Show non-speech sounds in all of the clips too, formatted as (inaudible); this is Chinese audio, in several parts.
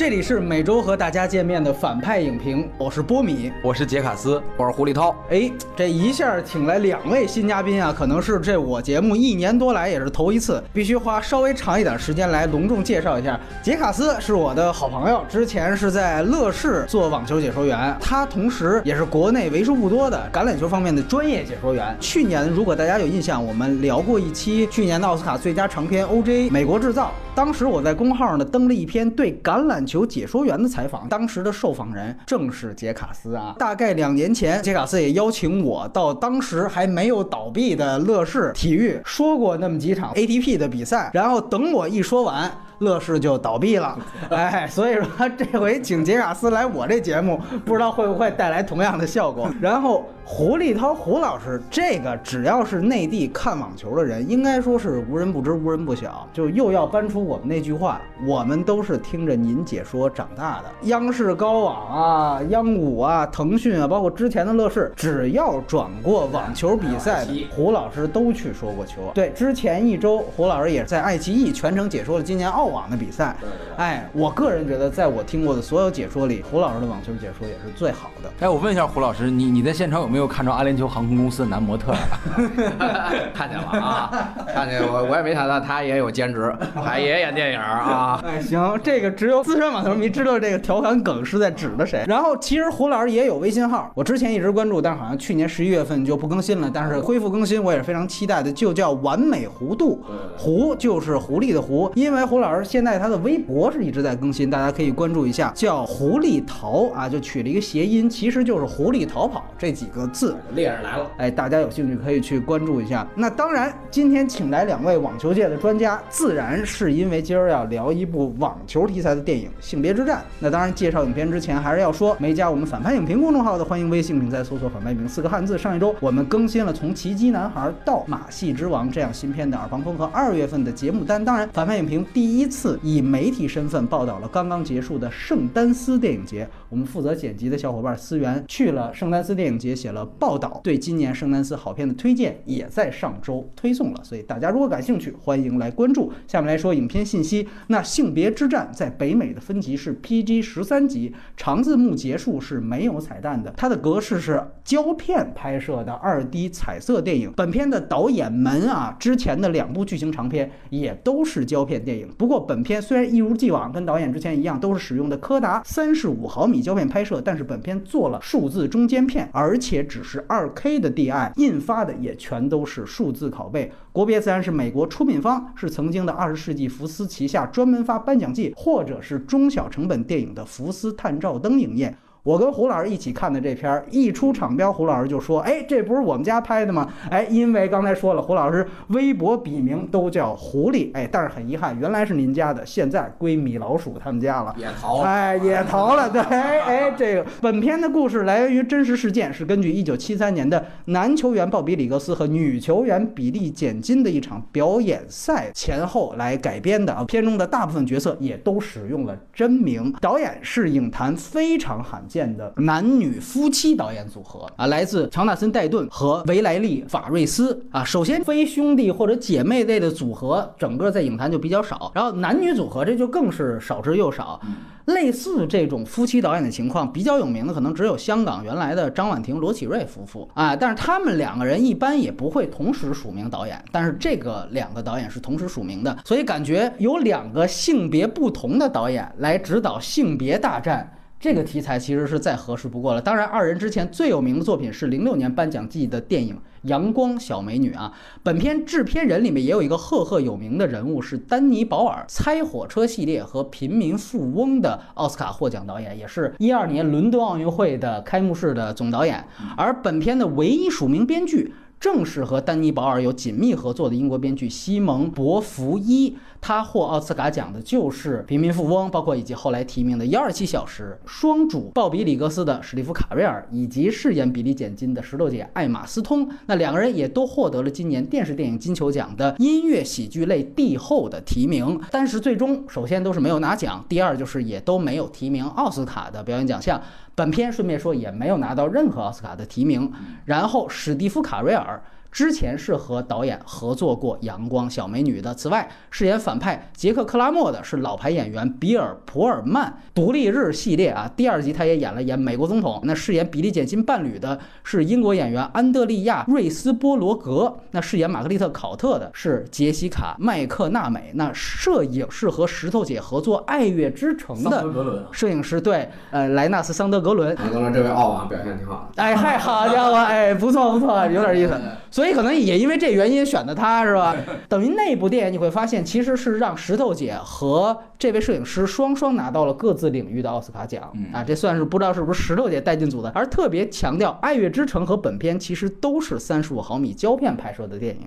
这里是每周和大家见面的反派影评，我是波米，我是杰卡斯，我是胡立涛。哎，这一下请来两位新嘉宾啊，可能是这我节目一年多来也是头一次，必须花稍微长一点时间来隆重介绍一下。杰卡斯是我的好朋友，之前是在乐视做网球解说员，他同时也是国内为数不多的橄榄球方面的专业解说员。去年如果大家有印象，我们聊过一期去年的奥斯卡最佳长片 OJ《美国制造》，当时我在公号呢登了一篇对橄榄球解说员的采访，当时的受访人正是杰卡斯啊。大概两年前，杰卡斯也邀请我到当时还没有倒闭的乐视体育说过那么几场 ATP 的比赛，然后等我一说完。乐视就倒闭了，(laughs) 哎，所以说这回请杰卡斯来我这节目，不知道会不会带来同样的效果。然后胡立涛胡老师，这个只要是内地看网球的人，应该说是无人不知、无人不晓。就又要搬出我们那句话，我们都是听着您解说长大的。央视高网啊、央五啊、腾讯啊，包括之前的乐视，只要转过网球比赛的，胡老师都去说过球。对，之前一周胡老师也在爱奇艺全程解说了今年澳。网的比赛，哎，我个人觉得，在我听过的所有解说里，胡老师的网球解说也是最好的。哎，我问一下胡老师，你你在现场有没有看着阿联酋航空公司的男模特？(laughs) 看见了啊，(laughs) 看见我我也没想到他也有兼职，(laughs) 还也演电影啊。哎，行，这个只有资深网球迷知道这个调侃梗是在指的谁。然后其实胡老师也有微信号，我之前一直关注，但是好像去年十一月份就不更新了。但是恢复更新，我也是非常期待的，就叫完美弧度，弧就是狐狸的狐，因为胡老师。现在他的微博是一直在更新，大家可以关注一下，叫狐狸逃啊，就取了一个谐音，其实就是狐狸逃跑这几个字。猎人来了，哎，大家有兴趣可以去关注一下。那当然，今天请来两位网球界的专家，自然是因为今儿要聊一部网球题材的电影《性别之战》。那当然，介绍影片之前还是要说，没加我们反派影评公众号的，欢迎微信平台搜索“反派影评”四个汉字。上一周我们更新了从《奇迹男孩》到《马戏之王》这样新片的耳旁风和二月份的节目单。当然，反派影评第一。次以媒体身份报道了刚刚结束的圣丹斯电影节，我们负责剪辑的小伙伴思源去了圣丹斯电影节写了报道，对今年圣丹斯好片的推荐也在上周推送了，所以大家如果感兴趣，欢迎来关注。下面来说影片信息，那性别之战在北美的分级是 PG 十三级，长字幕结束是没有彩蛋的，它的格式是胶片拍摄的二 D 彩色电影。本片的导演们啊，之前的两部剧情长片也都是胶片电影，不过。本片虽然一如既往跟导演之前一样，都是使用的柯达三十五毫米胶片拍摄，但是本片做了数字中间片，而且只是二 K 的 DI，印发的也全都是数字拷贝。国别自然是美国，出品方是曾经的二十世纪福斯旗下专门发颁奖季或者是中小成本电影的福斯探照灯影业。我跟胡老师一起看的这片儿，一出场标，胡老师就说：“哎，这不是我们家拍的吗？”哎，因为刚才说了，胡老师微博笔名都叫狐狸，哎，但是很遗憾，原来是您家的，现在归米老鼠他们家了，也逃了，哎，也逃了。对，哎，这个本片的故事来源于真实事件，是根据1973年的男球员鲍比·里格斯和女球员比利·简金的一场表演赛前后来改编的啊。片中的大部分角色也都使用了真名，导演是影坛非常罕。见的男女夫妻导演组合啊，来自乔纳森·戴顿和维莱利·法瑞斯啊。首先，非兄弟或者姐妹类的组合，整个在影坛就比较少。然后，男女组合这就更是少之又少。类似这种夫妻导演的情况，比较有名的可能只有香港原来的张婉婷、罗启瑞夫妇啊。但是他们两个人一般也不会同时署名导演，但是这个两个导演是同时署名的，所以感觉有两个性别不同的导演来指导性别大战。这个题材其实是再合适不过了。当然，二人之前最有名的作品是零六年颁奖季的电影《阳光小美女》啊。本片制片人里面也有一个赫赫有名的人物，是丹尼·保尔，《猜火车》系列和《平民富翁》的奥斯卡获奖导演，也是一二年伦敦奥运会的开幕式的总导演。而本片的唯一署名编剧。正是和丹尼·保尔有紧密合作的英国编剧西蒙·博福伊，他获奥斯卡奖的就是《平民富翁》，包括以及后来提名的《幺二七小时》。双主鲍比·里格斯的史蒂夫·卡瑞尔，以及饰演比利·简金的石头姐艾玛·斯通，那两个人也都获得了今年电视电影金球奖的音乐喜剧类帝后的提名。但是最终，首先都是没有拿奖，第二就是也都没有提名奥斯卡的表演奖项。本片顺便说也没有拿到任何奥斯卡的提名。然后史蒂夫·卡瑞尔之前是和导演合作过《阳光小美女》的。此外，饰演反派杰克克拉默的是老牌演员比尔普尔曼。独立日系列啊，第二集他也演了演美国总统。那饰演比利简金伴侣的是英国演员安德利亚瑞斯波罗格。那饰演玛格丽特考特的是杰西卡麦克纳美。那摄影是和石头姐合作《爱乐之城》的摄影师，对，呃，莱纳斯桑德格伦。桑德格伦这位澳网表现挺好的。哎嗨，好家伙，哎，不错不错，有点意思。所以可能也因为这原因选的他是吧？等于那部电影你会发现，其实是让石头姐和这位摄影师双双拿到了各自领域的奥斯卡奖啊！这算是不知道是不是石头姐带进组的。而特别强调，《爱乐之城》和本片其实都是三十五毫米胶片拍摄的电影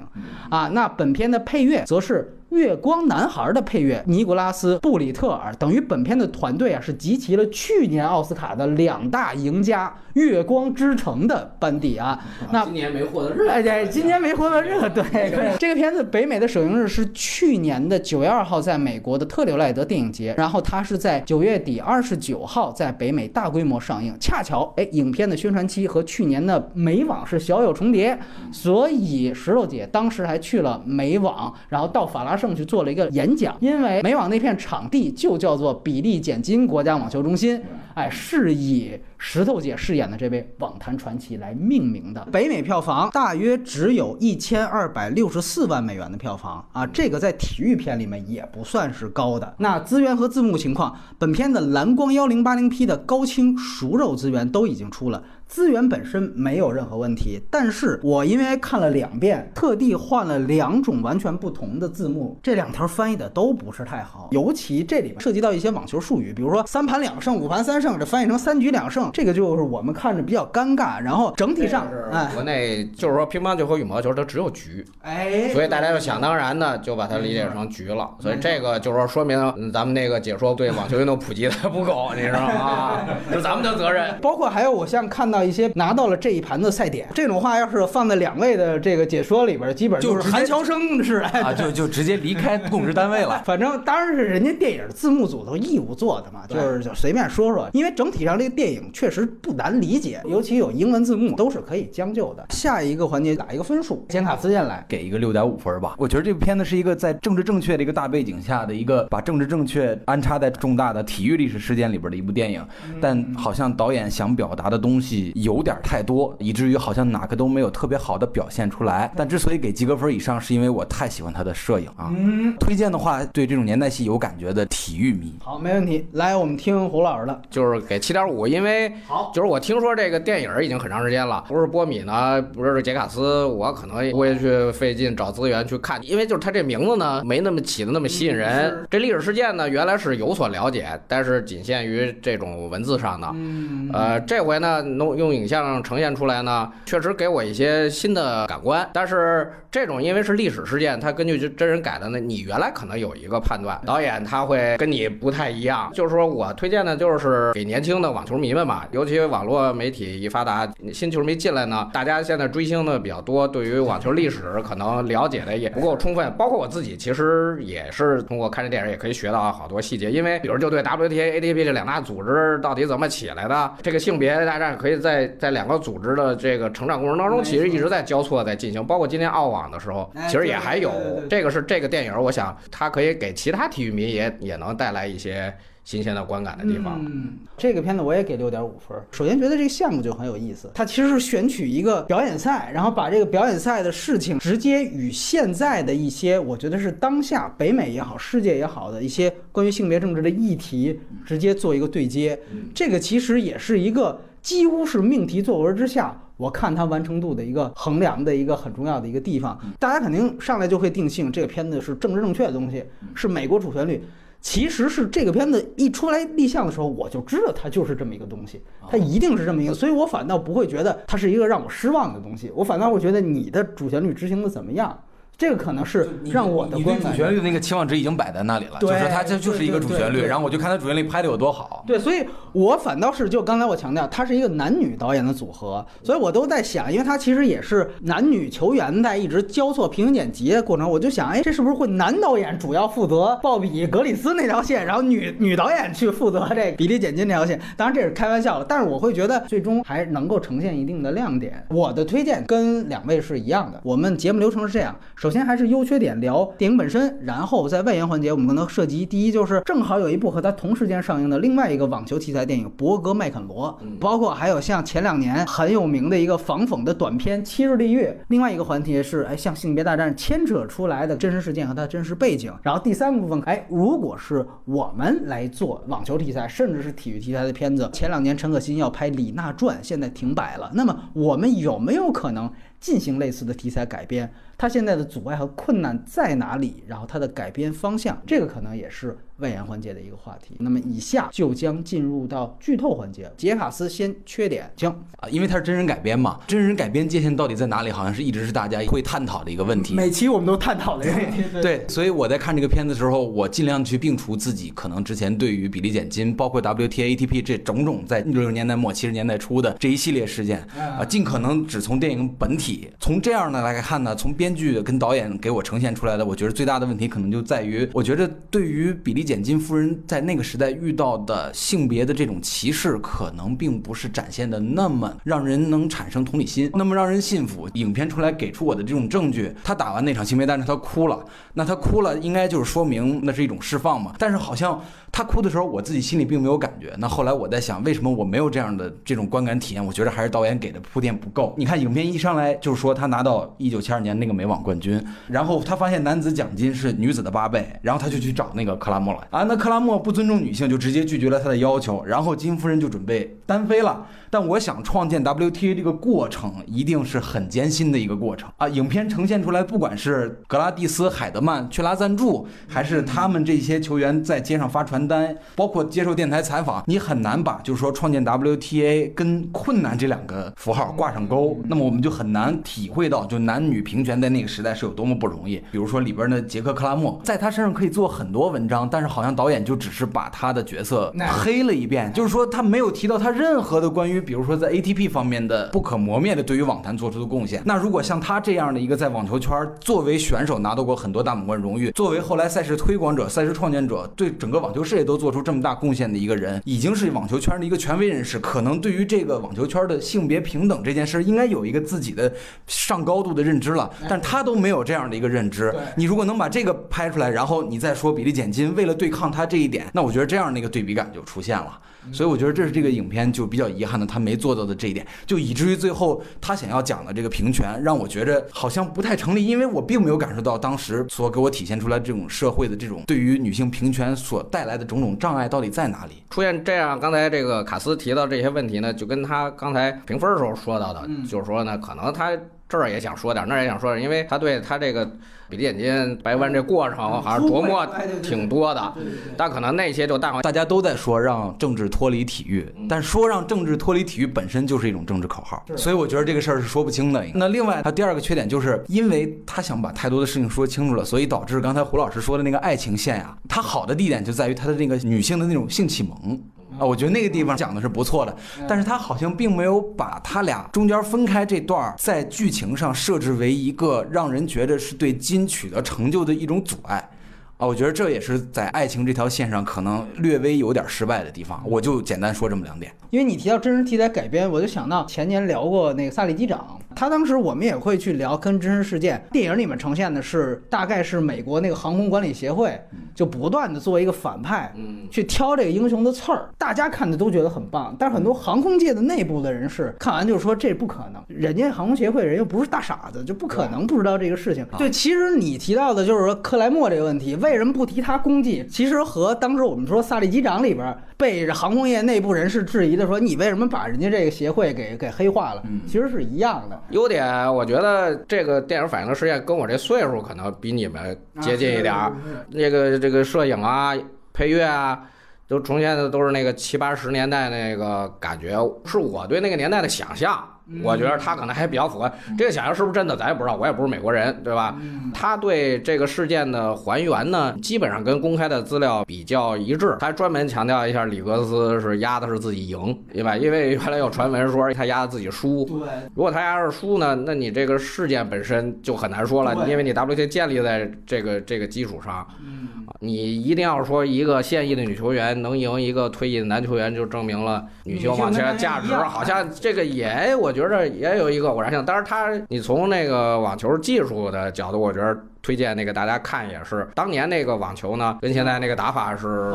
啊。那本片的配乐则是。月光男孩的配乐，尼古拉斯·布里特尔等于本片的团队啊，是集齐了去年奥斯卡的两大赢家《月光之城》的班底啊。那今年没获得热，哎对，今年没获得热。对，这个片子北美的首映日是去年的九月二号，在美国的特留赖德电影节，然后它是在九月底二十九号在北美大规模上映。恰巧，哎，影片的宣传期和去年的美网是小有重叠，所以石头姐当时还去了美网，然后到法拉。盛去做了一个演讲，因为美网那片场地就叫做比利简金国家网球中心，哎，是以石头姐饰演的这位网坛传奇来命名的。北美票房大约只有一千二百六十四万美元的票房啊，这个在体育片里面也不算是高的。那资源和字幕情况，本片的蓝光幺零八零 P 的高清熟肉资源都已经出了。资源本身没有任何问题，但是我因为看了两遍，特地换了两种完全不同的字幕，这两条翻译的都不是太好，尤其这里边涉及到一些网球术语，比如说三盘两胜、五盘三胜，这翻译成三局两胜，这个就是我们看着比较尴尬。然后整体上，哎，国内就是说乒乓球和羽毛球它只有局，哎，所以大家就想当然的就把它理解成局了，所以这个就是说说明咱们那个解说对网球运动普及的不够，你知道吗？(laughs) 是咱们的责任。包括还有我像看到。一些拿到了这一盘的赛点，这种话要是放在两位的这个解说里边，基本就是韩乔生是啊，就就直接离开 (laughs) 供职单位了。反正当然是人家电影字幕组都义务做的嘛，就是就随便说说。因为整体上这个电影确实不难理解，尤其有英文字幕都是可以将就的。下一个环节打一个分数，简卡斯先来，给一个六点五分吧。我觉得这部片子是一个在政治正确的一个大背景下的一个把政治正确安插在重大的体育历史事件里边的一部电影，但好像导演想表达的东西有点太多。以至于好像哪个都没有特别好的表现出来。但之所以给及格分以上，是因为我太喜欢他的摄影啊。嗯，推荐的话，对这种年代戏有感觉的体育迷。好，没问题。来，我们听胡老师的，就是给七点五，因为好，就是我听说这个电影已经很长时间了，不是波米呢，不是杰卡斯，我可能不会去费劲找资源去看，因为就是他这名字呢，没那么起的那么吸引人。这历史事件呢，原来是有所了解，但是仅限于这种文字上的。嗯，呃，这回呢，弄用影像呈现出来呢。确实给我一些新的感官，但是这种因为是历史事件，它根据真人改的呢，你原来可能有一个判断，导演他会跟你不太一样。就是说我推荐的就是给年轻的网球迷们嘛，尤其网络媒体一发达，新球迷进来呢，大家现在追星的比较多，对于网球历史可能了解的也不够充分，包括我自己其实也是通过看这电影也可以学到好多细节，因为比如就对 WTA、ATP 这两大组织到底怎么起来的，这个性别大战可以在在两个组织的这个。成长过程当中，其实一直在交错在进行，包括今天澳网的时候，其实也还有。这个是这个电影，我想它可以给其他体育迷也也能带来一些新鲜的观感的地方。嗯，这个片子我也给六点五分。首先觉得这个项目就很有意思，它其实是选取一个表演赛，然后把这个表演赛的事情直接与现在的一些我觉得是当下北美也好、世界也好的一些关于性别政治的议题直接做一个对接。这个其实也是一个。几乎是命题作文之下，我看它完成度的一个衡量的一个很重要的一个地方。大家肯定上来就会定性，这个片子是政治正确的东西，是美国主旋律。其实是这个片子一出来立项的时候，我就知道它就是这么一个东西，它一定是这么一个，所以我反倒不会觉得它是一个让我失望的东西。我反倒会觉得你的主旋律执行的怎么样？这个可能是让我的你观感。对主旋律的那个期望值已经摆在那里了，就是它这就是一个主旋律，然后我就看它主旋律拍的有多好。对，所以我反倒是就刚才我强调，它是一个男女导演的组合，所以我都在想，因为它其实也是男女球员在一直交错平行剪辑的过程，我就想，哎，这是不是会男导演主要负责鲍比格里斯那条线，然后女女导演去负责这个比利简金那条线？当然这是开玩笑了，但是我会觉得最终还能够呈现一定的亮点。我的推荐跟两位是一样的，我们节目流程是这样，首先还是优缺点聊电影本身，然后在外延环节我们可能涉及第一就是正好有一部和它同时间上映的另外一个网球题材电影《博格麦肯罗》，包括还有像前两年很有名的一个防讽的短片《七日地狱》，另外一个环节是哎像性别大战牵扯出来的真实事件和它真实背景，然后第三个部分哎如果是我们来做网球题材甚至是体育题材的片子，前两年陈可辛要拍《李娜传》，现在停摆了，那么我们有没有可能进行类似的题材改编？它现在的阻碍和困难在哪里？然后它的改编方向，这个可能也是外延环节的一个话题。那么以下就将进入到剧透环节。杰卡斯先缺点，请。啊，因为它是真人改编嘛，真人改编界限到底在哪里，好像是一直是大家会探讨的一个问题。每期我们都探讨了这个问题。(laughs) 对，所以我在看这个片子的时候，我尽量去摒除自己可能之前对于比利简金，包括 WTA、ATP 这种种在六十年代末七十年代初的这一系列事件啊，尽可能只从电影本体。从这样的来看呢，从编剧跟导演给我呈现出来的，我觉得最大的问题可能就在于，我觉得对于比利简金夫人在那个时代遇到的性别的这种歧视，可能并不是展现的那么让人能产生同理心，那么让人信服。影片出来给出我的这种证据，他打完那场性别但是，他哭了，那他哭了，应该就是说明那是一种释放嘛。但是好像他哭的时候，我自己心里并没有感觉。那后来我在想，为什么我没有这样的这种观感体验？我觉得还是导演给的铺垫不够。你看影片一上来就是说他拿到一九七二年那个美网冠军，然后他发现男子奖金是女子的八倍，然后他就去找那个克拉莫了啊。那克拉莫不尊重女性，就直接拒绝了他的要求，然后金夫人就准备单飞了。但我想创建 WTA 这个过程一定是很艰辛的一个过程啊！影片呈现出来，不管是格拉蒂斯、海德曼去拉赞助，还是他们这些球员在街上发传单，包括接受电台采访，你很难把就是说创建 WTA 跟困难这两个符号挂上钩。那么我们就很难体会到，就男女平权在那个时代是有多么不容易。比如说里边的杰克克拉默，在他身上可以做很多文章，但是好像导演就只是把他的角色黑了一遍，就是说他没有提到他任何的关于。比如说在 ATP 方面的不可磨灭的对于网坛做出的贡献，那如果像他这样的一个在网球圈作为选手拿到过很多大满贯荣誉，作为后来赛事推广者、赛事创建者，对整个网球事业都做出这么大贡献的一个人，已经是网球圈的一个权威人士，可能对于这个网球圈的性别平等这件事，应该有一个自己的上高度的认知了，但他都没有这样的一个认知。你如果能把这个拍出来，然后你再说比利简金为了对抗他这一点，那我觉得这样的一个对比感就出现了。所以我觉得这是这个影片就比较遗憾的，他没做到的这一点，就以至于最后他想要讲的这个平权，让我觉着好像不太成立，因为我并没有感受到当时所给我体现出来这种社会的这种对于女性平权所带来的种种障碍到底在哪里。出现这样，刚才这个卡斯提到这些问题呢，就跟他刚才评分的时候说到的，就是说呢，可能他这儿也想说点，那儿也想说点，因为他对他这个比利眼金白弯这过程好像琢磨挺多的，但可能那些就淡化。大家都在说让政治脱离体育，但说让政治脱离体育本身就是一种政治口号，所以我觉得这个事儿是说不清的。那另外，他第二个缺点就是因为他想把太多的事情说清楚了，所以导致刚才胡老师说的那个爱情线呀，它好的地点就在于它的那个女性的那种性启蒙。啊，我觉得那个地方讲的是不错的，但是他好像并没有把他俩中间分开这段在剧情上设置为一个让人觉得是对金取得成就的一种阻碍。啊，我觉得这也是在爱情这条线上可能略微有点失败的地方。我就简单说这么两点。因为你提到真实题材改编，我就想到前年聊过那个萨利机长，他当时我们也会去聊跟真实事件。电影里面呈现的是大概是美国那个航空管理协会就不断的作为一个反派，嗯，去挑这个英雄的刺儿，大家看的都觉得很棒，但是很多航空界的内部的人士看完就是说这不可能，人家航空协会人又不是大傻子，就不可能不知道这个事情。对，其实你提到的就是说克莱默这个问题，为什么不提他功绩？其实和当时我们说萨利机长里边被航空业内部人士质疑的说你为什么把人家这个协会给给黑化了，其实是一样的。优点，我觉得这个电影反映的实验跟我这岁数可能比你们接近一点儿。那个这个摄影啊、配乐啊，都重现的都是那个七八十年代那个感觉，是我对那个年代的想象。我觉得他可能还比较符合这个想象是不是真的，咱也不知道，我也不是美国人，对吧？他对这个事件的还原呢，基本上跟公开的资料比较一致。他专门强调一下，里格斯是压的是自己赢，对吧？因为原来有传闻说他压的自己输。对，如果他压是输呢，那你这个事件本身就很难说了，因为你 WTA 建立在这个这个基础上，嗯，你一定要说一个现役的女球员能赢一个退役的男球员，就证明了女性网球的价值好像这个也，我觉得也有一个偶然性。但是他，你从那个网球技术的角度，我觉得推荐那个大家看也是，当年那个网球呢，跟现在那个打法是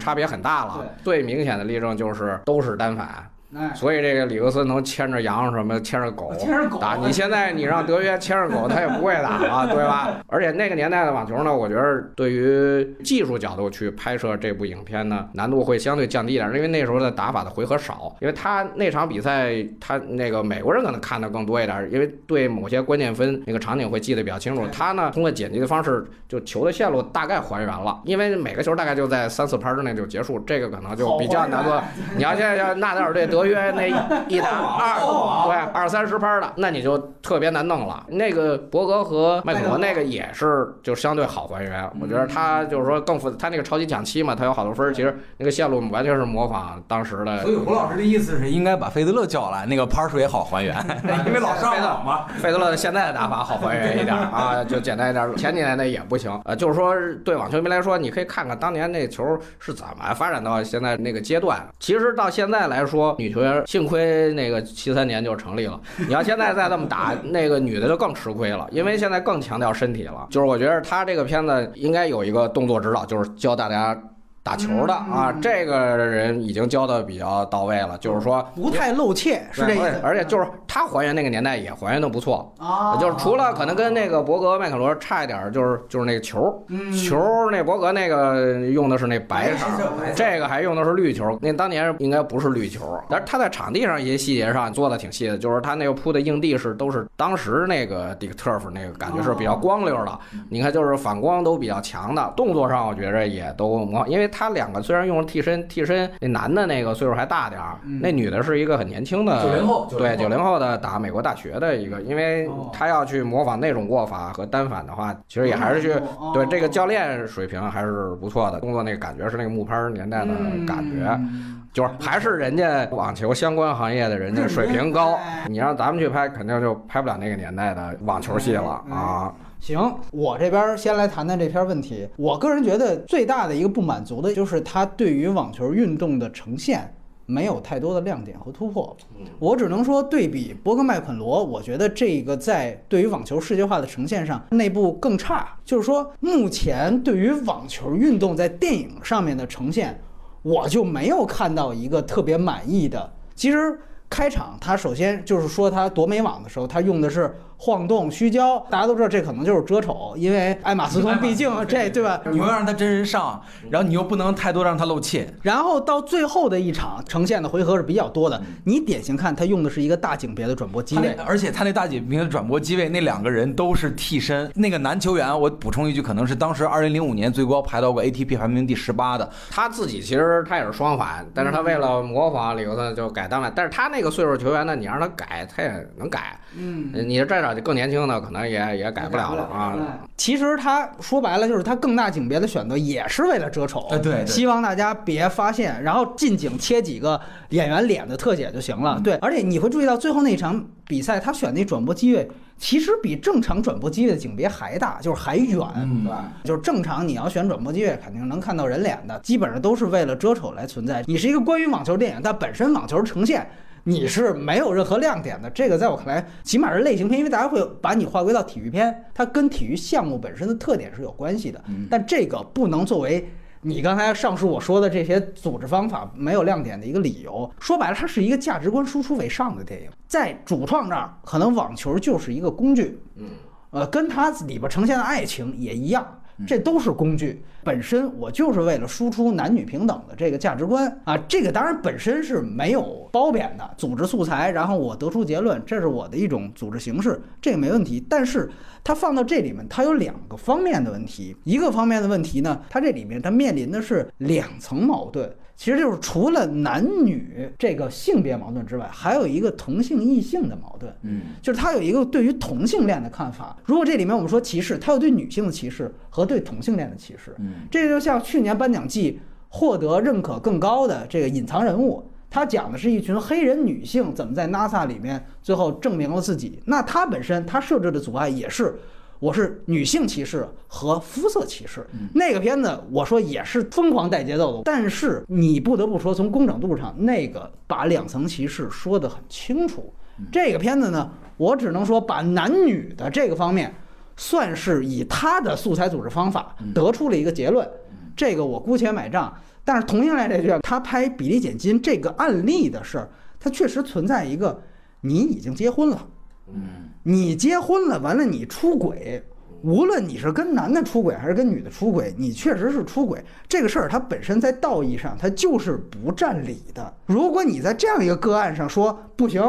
差别很大了。最明显的例证就是都是单反。哎，所以这个里克斯能牵着羊什么牵着狗牵着狗打，你现在你让德约牵着狗，他也不会打啊，(laughs) 对吧？而且那个年代的网球呢，我觉得对于技术角度去拍摄这部影片呢，难度会相对降低一点，因为那时候的打法的回合少，因为他那场比赛他那个美国人可能看的更多一点，因为对某些关键分那个场景会记得比较清楚。他呢通过剪辑的方式，就球的线路大概还原了，因为每个球大概就在三四拍之内就结束，这个可能就比较难做。你要现在要纳达尔对 (laughs) 德约那一 (laughs) 打二对二三十拍的，那你就特别难弄了。那个伯格和麦克罗那个也是就相对好还原，我觉得他就是说更复，他那个超级抢七嘛，他有好多分儿，其实那个线路完全是模仿当时的所以胡老师的意思是应该把费德勒叫来，那个拍数也好还原，(laughs) 因为老上网嘛。费德勒现在的打法好还原一点 (laughs) 啊，就简单一点。前几年那也不行，呃，就是说对网球迷来说，你可以看看当年那球是怎么发展到现在那个阶段。其实到现在来说，女球员幸亏那个七三年就成立了。(laughs) 你要现在再这么打，那个女的就更吃亏了，因为现在更强调身体了。就是我觉得他这个片子应该有一个动作指导，就是教大家。打球的啊，这个人已经教的比较到位了，就是说不太露怯，是这意思。而且就是他还原那个年代也还原的不错，啊，就是除了可能跟那个伯格、麦克罗差一点儿，就是就是那个球，嗯。球那伯格那个用的是那白色这个还用的是绿球。那当年应该不是绿球，但是他在场地上一些细节上做的挺细的，就是他那个铺的硬地是都是当时那个 Dick Turf 那个感觉是比较光溜的，你看就是反光都比较强的，动作上我觉着也都模，因为他两个虽然用了替身，替身那男的那个岁数还大点儿，那女的是一个很年轻的九零后对九零后。的打美国大学的一个，因为哦。他要去模仿那种握法和单反的话，其实也还是去哦。对这个教练水平还是不错的，工作那个感觉是那个木拍年代的感觉。嗯。就是还是人家网球相关行业的人家水平高哎，你让咱们去拍，肯定就拍不了那个年代的网球戏了啊。行，我这边先来谈谈这篇问题。我个人觉得最大的一个不满足的就是它对于网球运动的呈现没有太多的亮点和突破。我只能说，对比博格麦肯罗，我觉得这个在对于网球世界化的呈现上，内部更差。就是说，目前对于网球运动在电影上面的呈现，我就没有看到一个特别满意的。其实开场，他首先就是说他夺美网的时候，他用的是晃动、虚焦，大家都知道这可能就是遮丑，因为艾玛斯通毕竟这对吧？你又让他真人上，然后你又不能太多让他露怯。然后到最后的一场呈现的回合是比较多的，你典型看他用的是一个大景别的转播机位，而且他那大景别的转播机位，那两个人都是替身。那个男球员，我补充一句，可能是当时二零零五年最高排到过 ATP 排名第十八的。他自己其实他也是双反，但是他为了模仿里克森就改单反，但是他那个岁数球员呢，你让他改，他也能改。嗯。你这找更年轻的，可能也也改不了了啊。其实他说白了就是他更大景别的选择也是为了遮丑，哎对对希望大家别发现，然后近景切几个演员脸的特写就行了。对，而且你会注意到最后那场比赛，他选那转播机位其实比正常转播机位的景别还大，就是还远，嗯对吧？就是正常你要选转播机位，肯定能看到人脸的，基本上都是为了遮丑来存在。你是一个关于网球电影，但本身网球呈现。你是没有任何亮点的，这个在我看来，起码是类型片，因为大家会把你划归到体育片，它跟体育项目本身的特点是有关系的。但这个不能作为你刚才上述我说的这些组织方法没有亮点的一个理由。说白了，它是一个价值观输出为上的电影，在主创这儿，可能网球就是一个工具，嗯，呃，跟它里边呈现的爱情也一样。这都是工具，本身我就是为了输出男女平等的这个价值观啊，这个当然本身是没有褒贬的，组织素材，然后我得出结论，这是我的一种组织形式，这个没问题。但是它放到这里面，它有两个方面的问题，一个方面的问题呢，它这里面它面临的是两层矛盾。其实就是除了男女这个性别矛盾之外，还有一个同性异性的矛盾。嗯，就是他有一个对于同性恋的看法。如果这里面我们说歧视，他有对女性的歧视和对同性恋的歧视。嗯，这就像去年颁奖季获得认可更高的这个隐藏人物，他讲的是一群黑人女性怎么在 NASA 里面最后证明了自己。那他本身他设置的阻碍也是。我是女性歧视和肤色歧视，那个片子我说也是疯狂带节奏的，但是你不得不说，从工整度上，那个把两层歧视说得很清楚。这个片子呢，我只能说把男女的这个方面，算是以他的素材组织方法得出了一个结论，这个我姑且买账。但是同性恋这剧，他拍比例减金这个案例的事儿，它确实存在一个，你已经结婚了。嗯，你结婚了，完了你出轨，无论你是跟男的出轨还是跟女的出轨，你确实是出轨。这个事儿它本身在道义上它就是不占理的。如果你在这样一个个案上说不行，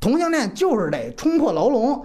同性恋就是得冲破牢笼，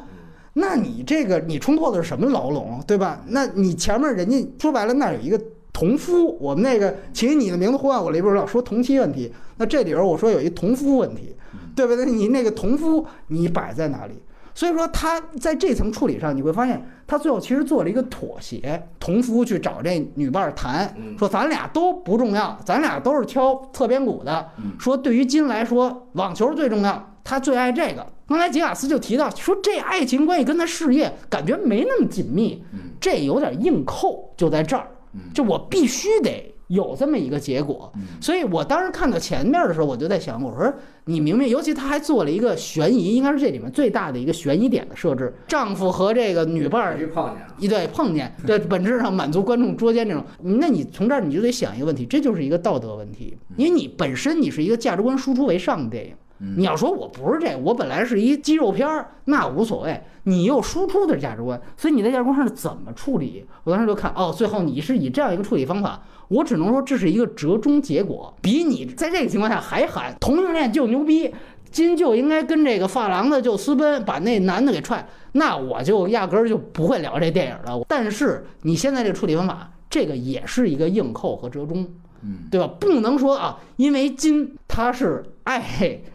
那你这个你冲破的是什么牢笼，对吧？那你前面人家说白了那有一个同夫，我们那个起你的名字呼唤我里边老说同妻问题，那这里边我说有一同夫问题，对不对？你那个同夫你摆在哪里？所以说他在这层处理上，你会发现他最后其实做了一个妥协。同夫去找这女伴谈，说咱俩都不重要，咱俩都是敲侧边鼓的。说对于金来说，网球最重要，他最爱这个。刚才吉瓦斯就提到说，这爱情关系跟他事业感觉没那么紧密，这有点硬扣，就在这儿，就我必须得。有这么一个结果，所以我当时看到前面的时候，我就在想，我说你明明，尤其他还做了一个悬疑，应该是这里面最大的一个悬疑点的设置，丈夫和这个女伴儿碰见，一对碰见，对，本质上满足观众捉奸这种，那你从这儿你就得想一个问题，这就是一个道德问题，因为你本身你是一个价值观输出为上的电影。你要说我不是这，我本来是一肌肉片儿，那无所谓。你又输出的价值观，所以你在价值观上怎么处理？我当时就看，哦，最后你是以这样一个处理方法，我只能说这是一个折中结果。比你在这个情况下还喊同性恋就牛逼，金就应该跟这个发廊的就私奔，把那男的给踹，那我就压根儿就不会聊这电影了。但是你现在这个处理方法，这个也是一个硬扣和折中。嗯，对吧？不能说啊，因为金他是爱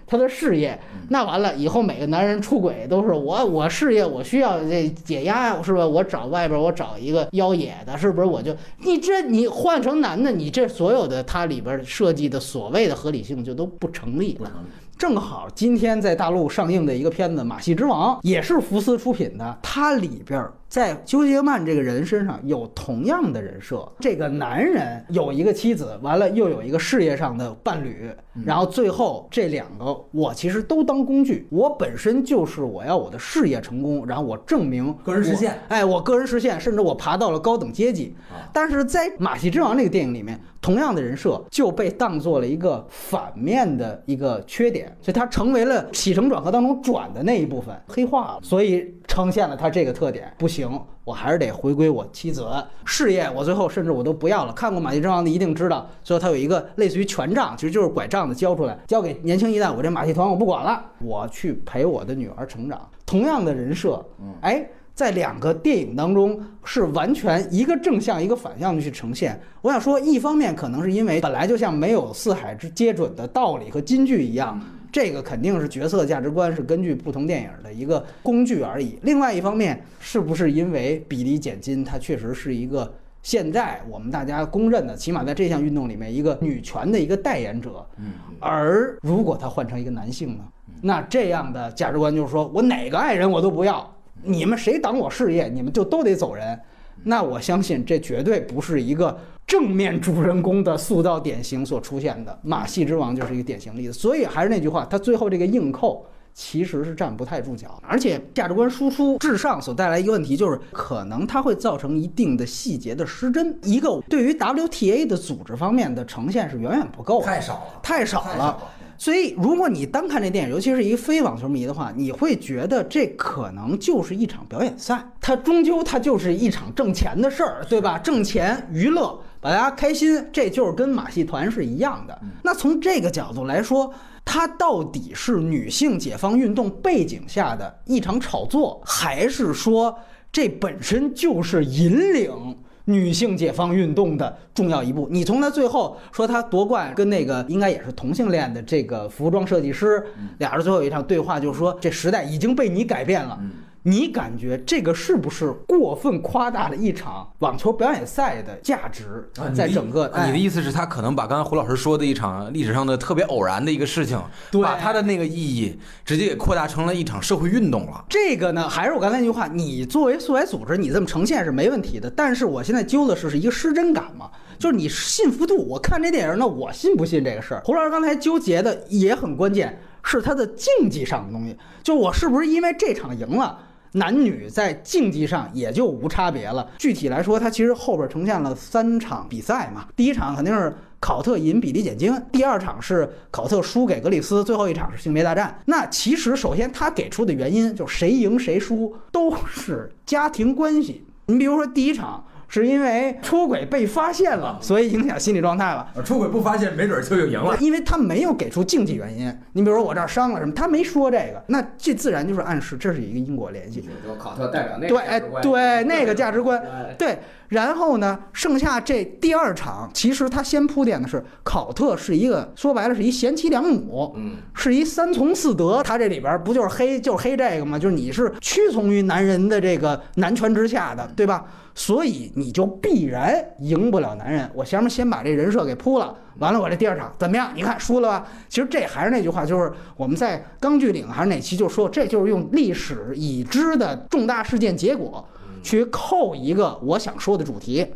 他的事业，那完了以后每个男人出轨都是我我事业我需要这解压呀，是吧？我找外边我找一个妖冶的，是不是？我就你这你换成男的，你这所有的他里边设计的所谓的合理性就都不成立了。正好今天在大陆上映的一个片子《马戏之王》，也是福斯出品的，它里边。在休杰曼这个人身上有同样的人设，这个男人有一个妻子，完了又有一个事业上的伴侣，然后最后这两个我其实都当工具，我本身就是我要我的事业成功，然后我证明个人实现，哎，我个人实现，甚至我爬到了高等阶级。但是在《马戏之王》这个电影里面，同样的人设就被当做了一个反面的一个缺点，所以它成为了起承转合当中转的那一部分，黑化了，所以呈现了他这个特点，不行。我还是得回归我妻子事业，我最后甚至我都不要了。看过《马戏之王》的一定知道，最后他有一个类似于权杖，其实就是拐杖的交出来，交给年轻一代。我这马戏团我不管了，我去陪我的女儿成长。同样的人设，哎，在两个电影当中是完全一个正向一个反向的去呈现。我想说，一方面可能是因为本来就像没有四海之皆准的道理和金句一样。这个肯定是角色价值观是根据不同电影的一个工具而已。另外一方面，是不是因为比例减金，它确实是一个现在我们大家公认的，起码在这项运动里面一个女权的一个代言者。嗯。而如果他换成一个男性呢？那这样的价值观就是说我哪个爱人我都不要，你们谁挡我事业，你们就都得走人。那我相信这绝对不是一个。正面主人公的塑造典型所出现的《马戏之王》就是一个典型例子，所以还是那句话，他最后这个硬扣其实是站不太住脚，而且价值观输出至上所带来一个问题就是，可能它会造成一定的细节的失真。一个对于 WTA 的组织方面的呈现是远远不够，太少了，太少了。所以，如果你单看这电影，尤其是一非网球迷的话，你会觉得这可能就是一场表演赛，它终究它就是一场挣钱的事儿，对吧？挣钱娱乐。把大家开心，这就是跟马戏团是一样的。那从这个角度来说，它到底是女性解放运动背景下的一场炒作，还是说这本身就是引领女性解放运动的重要一步。你从他最后说他夺冠，跟那个应该也是同性恋的这个服装设计师，俩人最后一场对话就是说，这时代已经被你改变了。你感觉这个是不是过分夸大了一场网球表演赛的价值？在整个啊你的意思是，他可能把刚才胡老师说的一场历史上的特别偶然的一个事情，把他的那个意义直接给扩大成了一场社会运动了。这个呢，还是我刚才那句话，你作为素材组织，你这么呈现是没问题的。但是我现在揪的是是一个失真感嘛，就是你信服度。我看这电影，那我信不信这个事儿？胡老师刚才纠结的也很关键，是他的竞技上的东西，就我是不是因为这场赢了？男女在竞技上也就无差别了。具体来说，它其实后边呈现了三场比赛嘛。第一场肯定是考特赢比利简金，第二场是考特输给格里斯，最后一场是性别大战。那其实首先他给出的原因就是谁赢谁输都是家庭关系。你比如说第一场。是因为出轨被发现了，所以影响心理状态了。出轨不发现，没准就就赢了。因为他没有给出竞技原因。你比如说我这儿伤了什么，他没说这个，那这自然就是暗示这是一个因果联系。就考特代表那个对，哎，对那个价值观，对。然后呢，剩下这第二场，其实他先铺垫的是考特是一个说白了是一贤妻良母，嗯，是一三从四德。他这里边不就是黑就是黑这个吗？就是你是屈从于男人的这个男权之下的，对吧？所以你就必然赢不了男人。我前面先把这人设给铺了，完了我这第二场怎么样？你看输了吧？其实这还是那句话，就是我们在钢锯岭还是哪期就说，这就是用历史已知的重大事件结果去扣一个我想说的主题。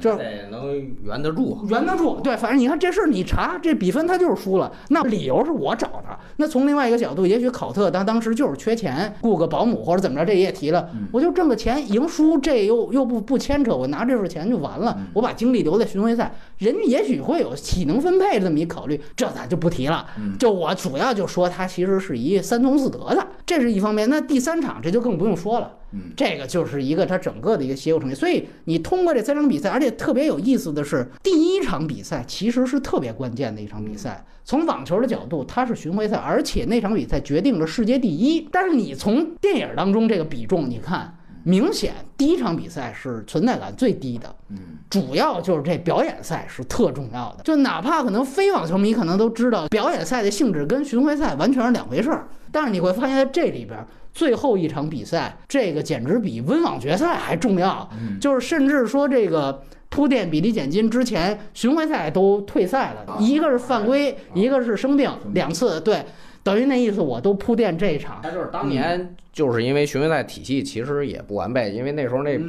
对，就得能圆得住，圆得住。对，反正你看这事儿，你查这比分他就是输了，那理由是我找的。那从另外一个角度，也许考特他当时就是缺钱，雇个保姆或者怎么着，这也提了，我就挣个钱，赢输这又又不不牵扯，我拿这份钱就完了，我把精力留在巡回赛，人家也许会有体能分配这么一考虑，这咱就不提了。就我主要就说他其实是一三从四德的，这是一方面。那第三场这就更不用说了。这个就是一个它整个的一个协构成绩，所以你通过这三场比赛，而且特别有意思的是，第一场比赛其实是特别关键的一场比赛。从网球的角度，它是巡回赛，而且那场比赛决定了世界第一。但是你从电影当中这个比重，你看，明显第一场比赛是存在感最低的。嗯，主要就是这表演赛是特重要的。就哪怕可能非网球迷可能都知道，表演赛的性质跟巡回赛完全是两回事儿。但是你会发现在这里边。最后一场比赛，这个简直比温网决赛还重要。就是甚至说这个铺垫比利简金之前，巡回赛都退赛了，一个是犯规，一个是生病，两次。对，等于那意思我都铺垫这一场。他就是当年就是因为巡回赛体系其实也不完备，因为那时候那，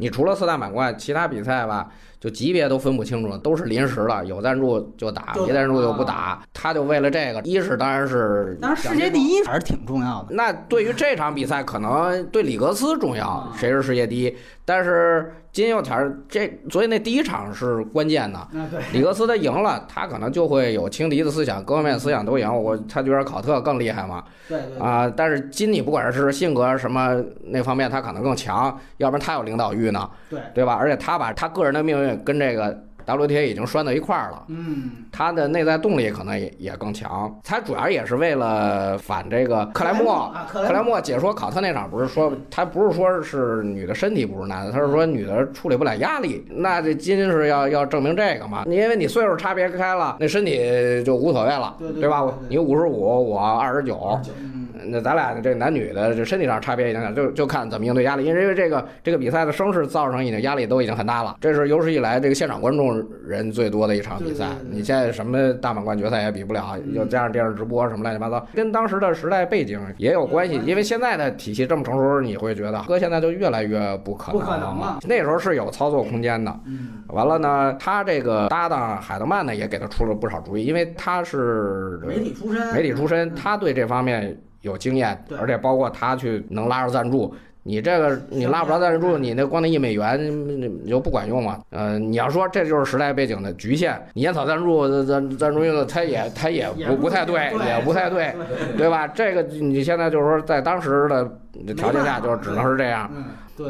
你除了四大满贯，其他比赛吧。就级别都分不清楚，都是临时的，有赞助就打，没赞助就不打。他就为了这个，一是当然是，当然世界第一还是挺重要的。那对于这场比赛，可能对里格斯重要，谁是世界第一？但是金右田这，所以那第一场是关键的。里格斯他赢了，他可能就会有轻敌的思想，各方面思想都赢。我他觉得考特更厉害嘛？对啊，但是金你不管是性格什么那方面，他可能更强，要不然他有领导欲呢？对对吧？而且他把他个人的命运跟这个。WTA 已经拴到一块儿了，嗯，它的内在动力可能也也更强。它主要也是为了反这个克莱默，克莱默解说考特那场不是说他不是说是女的身体不是男的，他是说女的处理不了压力。那这金是要要证明这个嘛？因为你岁数差别开了，那身体就无所谓了，对吧？你五十五，我二十九。那咱俩这男女的这身体上差别影响，就就看怎么应对压力。因为这个这个比赛的声势造成已经压力都已经很大了。这是有史以来这个现场观众人最多的一场比赛。你现在什么大满贯决赛也比不了，又加上电视直播什么乱七八糟，跟当时的时代背景也有关系。因为现在的体系这么成熟，你会觉得哥现在就越来越不可能了。那时候是有操作空间的。完了呢，他这个搭档海德曼呢也给他出了不少主意，因为他是媒体出身，媒体出身，他对这方面。有经验，而且包括他去能拉着赞助，你这个你拉不着赞助，你那光那一美元你就不管用嘛。呃，你要说这就是时代背景的局限，你烟草赞助赞赞助用的，他也他也不不太对，也不太对，对吧？这个你现在就是说在当时的条件下，就只能是这样。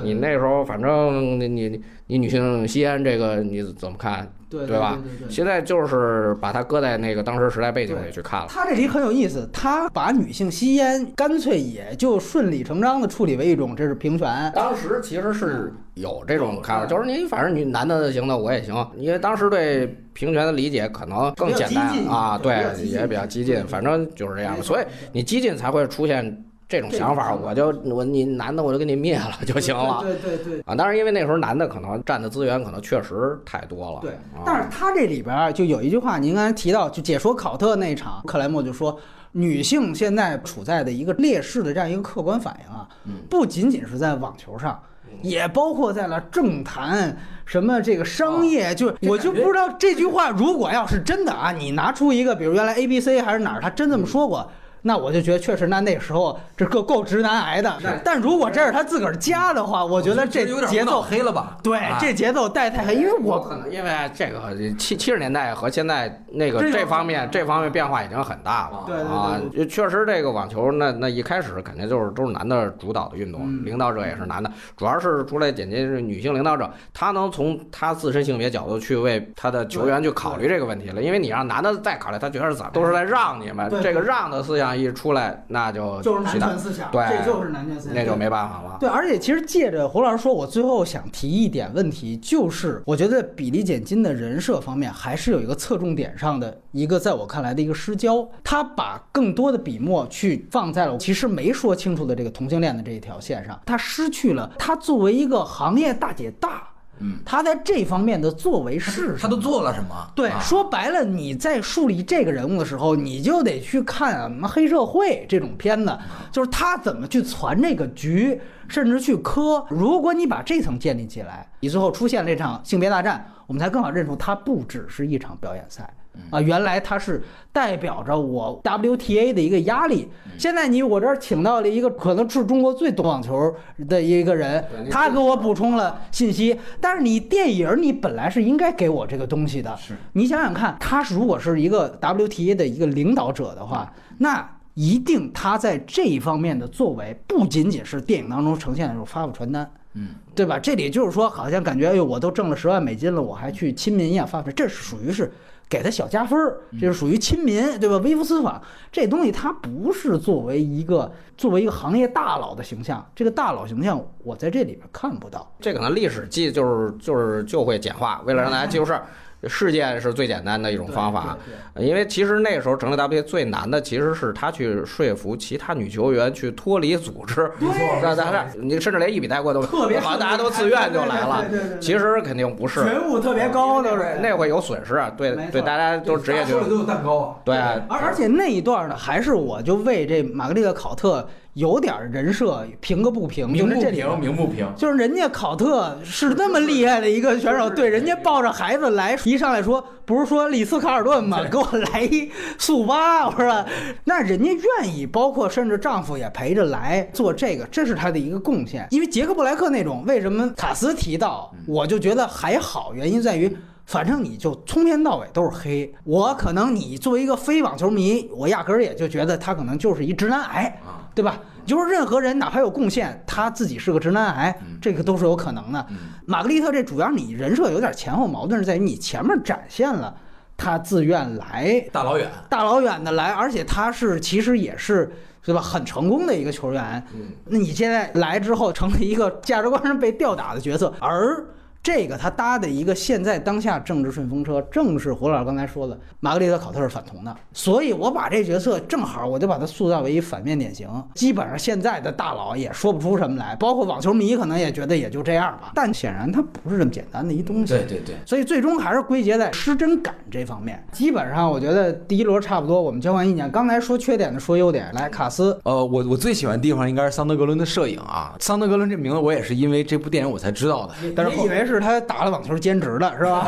你那时候反正你你你女性吸烟这个你怎么看？对对吧现在就是把它搁在那个当时时代背景里去看了。他这题很有意思，他把女性吸烟干脆也就顺理成章的处理为一种这是平权。当时其实是有这种看法，嗯就是你反正你男的行的我也行，因为当时对平权的理解可能更简单啊，对，也比较激进，反正就是这样的，所以你激进才会出现这种想法，我就我你男的我就给你灭了就行了。对对对对。啊，当然，因为那时候男的可能占的资源可能确实太多了。对啊，但是他这里边就有一句话，您刚才提到，就解说考特那场，克莱默就说，女性现在处在的一个劣势的这样一个客观反应啊，不仅仅是在网球上。也包括在了政坛，什么这个商业，就我就不知道这句话如果要是真的啊，你拿出一个，比如原来 A B C 还是哪儿，他真这么说过，那我就觉得确实，那那时候这够够直男癌的。但如果这是他自个儿加的话，我觉得这节奏黑了吧？对啊这节奏带太黑，因为我可能因为这个七七十年代和现在那个这方面这方面变化已经很大了。对对对啊，确实这个网球那那一开始肯定就是都是男的主导的运动，嗯领导者也是男的，主要是出来简洁是女性领导者，她能从她自身性别角度去为她的球员去考虑这个问题了。因为你让男的再考虑，他觉得是怎么都是在让你们，这个让的思想一出来，那就就是男权思想，对这就是男权思想，那就没办法了。对，而且其实借着胡老师说，我最后想提一点问题，就是我觉得比利简金的人设方面还是有一个侧重点上的一个，在我看来的一个失焦。他把更多的笔墨去放在了其实没说清楚的这个同性恋的这一条线上，他失去了他作为一个行业大姐大，嗯，他在这方面的作为是什么他都做了什么？对，啊说白了，你在树立这个人物的时候，你就得去看啊什么黑社会这种片子，就是他怎么去攒这个局，甚至去磕。如果你把这层建立起来，你最后出现这场性别大战，我们才更好认出他不只是一场表演赛。啊，原来它是代表着我 WTA 的一个压力。现在你我这儿请到了一个可能是中国最懂网球的一个人他给我补充了信息。但是你电影你本来是应该给我这个东西的，是你想想看，他如果是一个 WTA 的一个领导者的话，那一定他在这一方面的作为，不仅仅是电影当中呈现的时候发布传单，嗯，对吧？这里就是说，好像感觉哎呦，我都挣了十万美金了，我还去亲民一样发布，这是属于是。给他小加分儿，这是属于亲民，对吧？微服私访这东西，它不是作为一个作为一个行业大佬的形象，这个大佬形象我在这里边看不到。这可能历史记就是就是就会简化，为了让大家记住事儿，事件是最简单的一种方法。因为其实那个时候成立 WTA 最难的其实是他去说服其他女球员去脱离组织。(laughs) 对在在这，你甚至连一笔带过都特别好像大家都自愿就来了对对对对对。其实肯定不是，觉悟特别高，就是那会有损失啊。对对，大家都职业球员。都有蛋糕啊。对，而而且那一段呢，还是我就为这玛格丽特考特有点人设平个不平，鸣不平，鸣不平。就是人家考特是那么厉害的一个选手，对，人家抱着孩子来，一上来说不是说里斯卡尔顿吗？给我来一速八，我说，(laughs) 那人家愿意，包括甚至丈夫也陪着来做这个，这是他的一个贡献。因为杰克布莱克那种，为什么卡斯提到，我就觉得还好，原因在于。反正你就从篇到尾都是黑，我可能你作为一个非网球迷，我压根儿也就觉得他可能就是一直男癌，啊，对吧？就是任何人哪怕有贡献，他自己是个直男癌，这个都是有可能的。玛格丽特这主要你人设有点前后矛盾，是在于你前面展现了他自愿来大老远。大老远的来，而且他是其实也是对吧很成功的一个球员。嗯，那你现在来之后成了一个价值观上被吊打的角色，而这个他搭的一个现在当下政治顺风车，正是胡老师刚才说的，玛格丽特考特是反同的，所以我把这角色正好我就把它塑造为一反面典型。基本上现在的大佬也说不出什么来，包括网球迷可能也觉得也就这样吧。但显然它不是这么简单的一东西。对对对，所以最终还是归结在失真感这方面。基本上，我觉得第一轮差不多，我们交换意见。刚才说缺点的，说优点。来，卡斯，呃，我我最喜欢的地方应该是桑德格伦的摄影啊。桑德格伦这名字我也是因为这部电影我才知道的，但是后你以为是是他打了网球兼职的，是吧？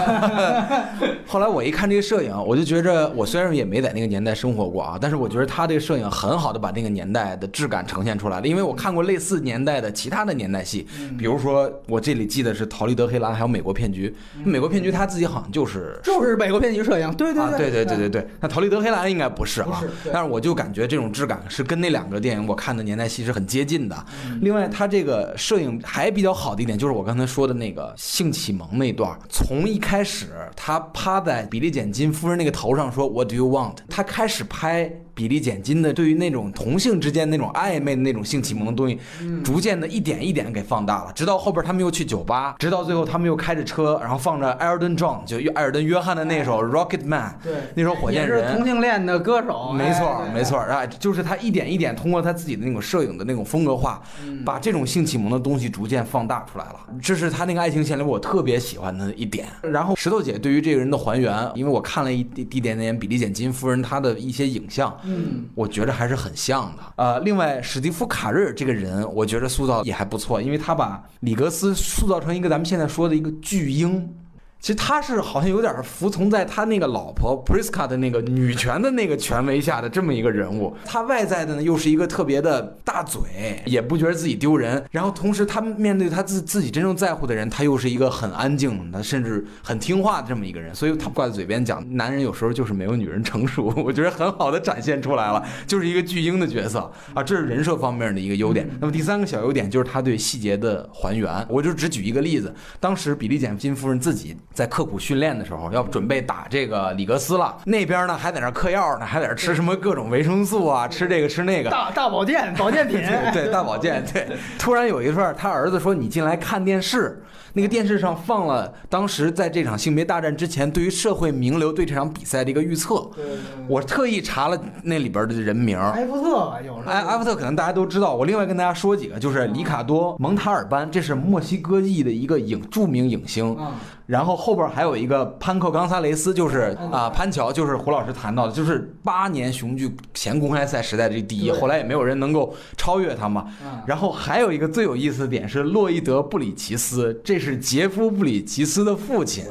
(laughs) 后来我一看这个摄影，我就觉着，我虽然也没在那个年代生活过啊，但是我觉得他这个摄影很好的把那个年代的质感呈现出来了。因为我看过类似年代的其他的年代戏，比如说我这里记得是《逃离德黑兰》，还有《美国骗局》。美国骗局他自己好像就是就是美国骗局摄影，对对啊，对对对对对。那《逃离德黑兰》应该不是啊但是我就感觉这种质感是跟那两个电影我看的年代戏是很接近的。另外，他这个摄影还比较好的一点就是我刚才说的那个性启蒙那段，从一开始他趴在比利简金夫人那个头上说 What do you want？他开始拍。比利简金的对于那种同性之间那种暧昧的那种性启蒙的东西，逐渐的一点一点给放大了，直到后边他们又去酒吧，直到最后他们又开着车，然后放着艾尔顿 John 就艾尔顿约翰的那首 Rocket Man，对那首火箭人，同性恋的歌手，没错哎，没。错，啊，就是他一点一点通过他自己的那种摄影的那种风格化，嗯把这种性启蒙的东西逐渐放大出来了。这是他那个爱情线里我特别喜欢的一点。然后石头姐对于这个人的还原，因为我看了一一一点点比利简金夫人她的一些影像，嗯，我觉得还是很像的。呃，另外史蒂夫卡瑞尔这个人，我觉得塑造也还不错，因为他把里格斯塑造成一个咱们现在说的一个巨婴。其实他是好像有点服从在他那个老婆 Priska 的那个女权的那个权威下的这么一个人物。他外在的呢又是一个特别的大嘴，也不觉得自己丢人。然后同时他面对他自自己真正在乎的人，他又是一个很安静他，甚至很听话的这么一个人。所以他挂在嘴边讲，男人有时候就是没有女人成熟，(laughs) 我觉得很好的展现出来了，就是一个巨婴的角色啊，这是人设方面的一个优点。那么第三个小优点就是他对细节的还原，我就只举一个例子，当时比利简金夫人自己在刻苦训练的时候，要准备打这个里格斯了，那边呢还在那嗑药呢，还在那吃什么各种维生素啊，吃这个吃那个。大大保健 (laughs) 保健品，对对，大保健。对，突然有一份，他儿子说：“你进来看电视。”那个电视上放了当时在这场性别大战之前，对于社会名流对这场比赛的一个预测。我特意查了那里边的人名儿。埃弗特吧，有埃埃弗特可能大家都知道，我另外跟大家说几个，就是里卡多·蒙塔尔班，这是墨西哥裔的一个影著名影星。啊，然后后边还有一个潘克·冈萨雷斯，就是啊潘乔，就是胡老师谈到的，就是八年雄踞前公开赛时代这第一，后来也没有人能够超越他嘛。啊然后还有一个最有意思的点是洛伊德·布里奇斯，这是杰夫·布里奇斯的父亲。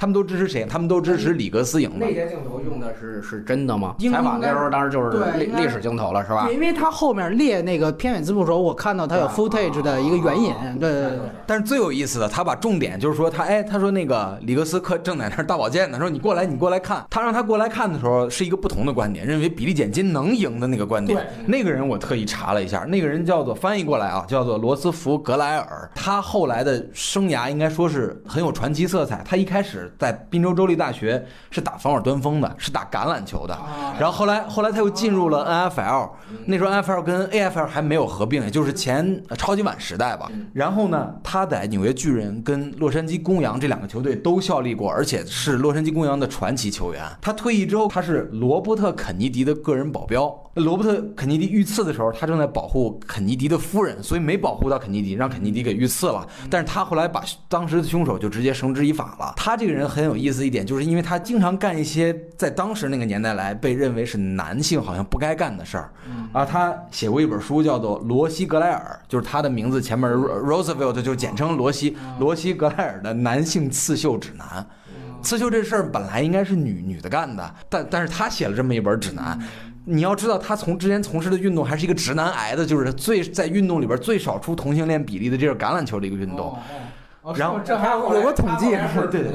他们都支持谁？他们都支持里格斯赢的那。些镜头用的是是真的吗？采访那时候当时就是历对历史镜头了，是吧？因为他后面列那个片尾字幕的时候，我看到他有 footage 的一个援引，对对对对。但是最有意思的，他把重点就是说他，哎，他说那个里格斯克正在那儿大保健呢，说你过来，你过来看。他让他过来看的时候，是一个不同的观点，认为比利简金能赢的那个观点。对那个人我特意查了一下，那个人叫做翻译过来啊，叫做罗斯福·格莱尔。他后来的生涯应该说是很有传奇色彩。他一开始在宾州州立大学是打防守端锋的，是打橄榄球的。然后后来后来他又进入了 NFL，那时候 NFL 跟 AFL 还没有合并，也就是前呃超级碗时代吧。然后呢，他在纽约巨人跟洛杉矶公羊这两个球队都效力过，而且是洛杉矶公羊的传奇球员。他退役之后，他是罗伯特肯尼迪的个人保镖。罗伯特肯尼迪遇刺的时候，他正在保护肯尼迪的夫人，所以没保护到肯尼迪，让肯尼迪给遇刺了。但是他后来把当时的凶手就直接绳之以法了。他这个人很有意思一点，就是因为他经常干一些在当时那个年代来被认为是男性好像不该干的事儿。啊，他写过一本书叫做《罗西格莱尔》，就是他的名字前面 Roosevelt 就简称罗西，罗西格莱尔的男性刺绣指南。刺绣这事儿本来应该是女女的干的，但但是他写了这么一本指南。你要知道，他从之前从事的运动还是一个直男癌的，就是最在运动里边最少出同性恋比例的，这个橄榄球的一个运动。哦然后这还有个统计，对对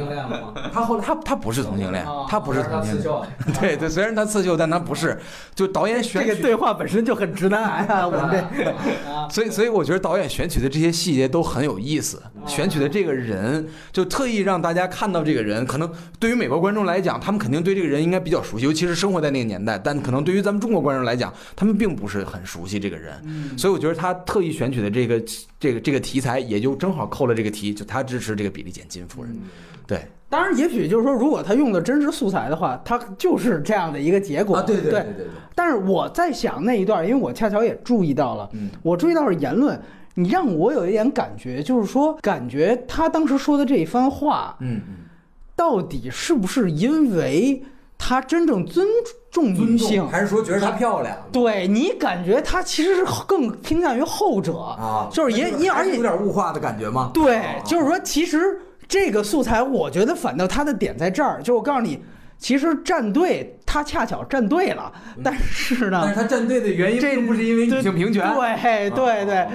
他后来他他不是同性恋哦，他不是同性恋。(laughs) 对对，虽然他刺绣，但他不是。就导演选这个对话本身就很直男癌啊！我们这所以，所以我觉得导演选取的这些细节都很有意思，选取的这个人就特意让大家看到这个人。可能对于美国观众来讲，他们肯定对这个人应该比较熟悉，尤其是生活在那个年代。但可能对于咱们中国观众来讲，他们并不是很熟悉这个人。所以我觉得他特意选取的这个这个这个题材，也就正好扣了这个题，就他支持这个比利简金夫人。对当然，也许就是说，如果他用的真实素材的话，他就是这样的一个结果。对对对。但是我在想那一段，因为我恰巧也注意到了，嗯我注意到了言论，你让我有一点感觉，就是说，感觉他当时说的这一番话，嗯嗯到底是不是因为他真正尊重女性，还是说觉得她漂亮对你感觉他其实是更倾向于后者，啊？就是也也而且有点物化的感觉吗？对啊，就是说其实这个素材，我觉得反倒它的点在这儿，就我告诉你，其实站队他恰巧站队了，但是呢但是，他站队的原因这并不是因为女性平权。对对对。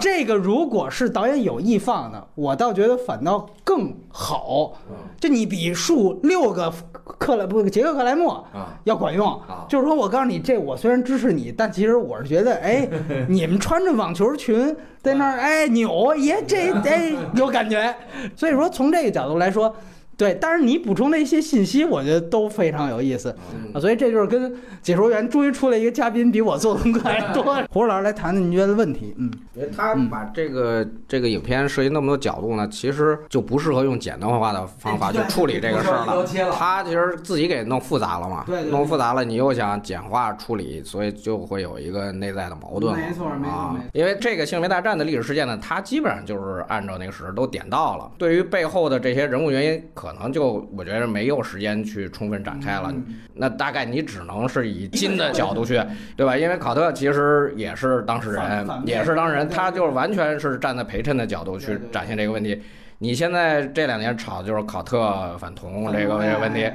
这个如果是导演有意放的，我倒觉得反倒更好。嗯就你比数六个克莱不杰克克莱默啊要管用啊。就是说我告诉你，这我虽然支持你，但其实我是觉得，哎，(laughs) 你们穿着网球裙在那儿，哎扭，耶这 (laughs) 哎有感觉。所以说从这个角度来说。对，但是你补充的一些信息，我觉得都非常有意思。所以这就是跟解说员终于出来一个嘉宾，比我做的快。(laughs) 多了。胡老师来谈谈您觉得问题，嗯。因为他把这个这个影片涉及那么多角度呢，其实就不适合用简单化的方法 (laughs) 去处理这个事儿不说一刀切了。他其实自己给弄复杂了嘛，对弄复杂了，你又想简化处理，所以就会有一个内在的矛盾。没错没错啊没错。因为这个性别大战的历史事件呢，它基本上就是按照那个史实都点到了。对于背后的这些人物原因，可能就我觉得没有时间去充分展开了。嗯。那大概你只能是以金的角度去，(laughs) 对吧？因为考特其实也是当事人也是当事人，他就是完全是站在陪衬的角度去展现这个问题。你现在这两年吵的就是考特反同这个这个问题，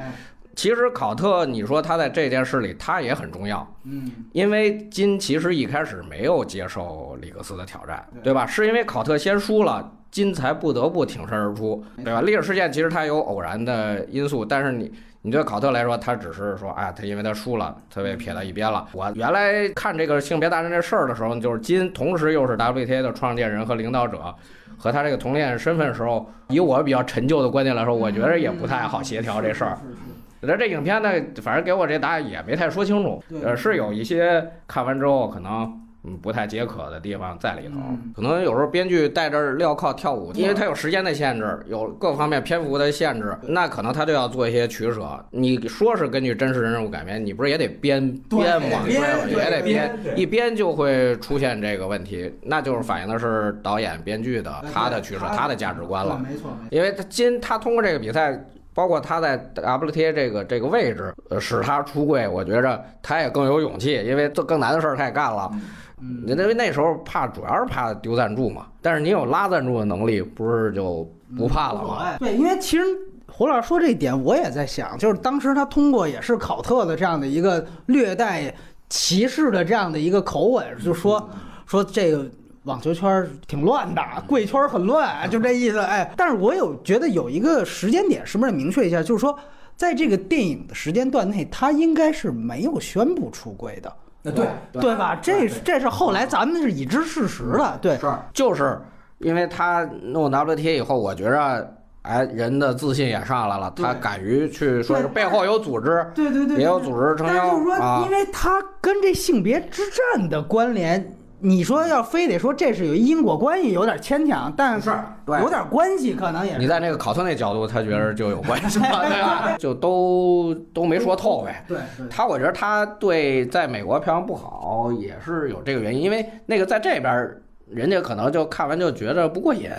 其实考特你说他在这件事里他也很重要，嗯，因为金其实一开始没有接受里克斯的挑战，对。对吧？是因为考特先输了，金才不得不挺身而出，对吧？历史事件其实它有偶然的因素，但是你。你对考特来说，他只是说，哎，他因为他输了，他被撇到一边了。我原来看这个性别大战这事儿的时候，就是金同时又是 WTA 的创建人和领导者，和他这个同恋身份的时候，以我比较陈旧的观点来说，我觉得也不太好协调这事儿。那这影片呢，反正给我这答案也没太说清楚，呃，是有一些看完之后可能嗯不太解渴的地方在里头，嗯可能有时候编剧带着镣铐跳舞，因为他有时间的限制，有各方面篇幅的限制，那可能他就要做一些取舍。你说是根据真实人物改编，你不是也得编编吗？也得编，一编就会出现这个问题，那就是反映的是导演编剧的他的取舍，他的价值观了。没错没错。因为他今他通过这个比赛，包括他在 WTA 这个这个位置，呃，使他出柜，我觉着他也更有勇气，因为这更难的事儿他也干了。嗯，因为那时候怕主要是怕丢赞助嘛，但是你有拉赞助的能力，不是就不怕了吗？对，因为其实胡老师说这一点，我也在想，就是当时他通过也是考特的这样的一个略带歧视的这样的一个口吻，就说说这个。网球圈挺乱的，贵圈很乱，就这意思。哎，但是我有觉得有一个时间点，是不是得明确一下？就是说，在这个电影的时间段内，他应该是没有宣布出柜的，那对对吧？这这是后来咱们是已知事实了，对，是就是因为他弄 WTA 以后，我觉着。哎，人的自信也上来了，他敢于去说是背后有组织，对对对，也有组织撑腰但是就是说，啊因。为他跟这性别之战的关联，你说要非得说这是有因果关系，有点牵强，但是对有点关系，可能也是。你在那个考特那角度，他觉得就有关系了，(laughs) 对吧？就都都没说透呗。对对他我觉得他对在美国票房不好也是有这个原因，因为那个在这边儿人家可能就看完就觉得不过瘾，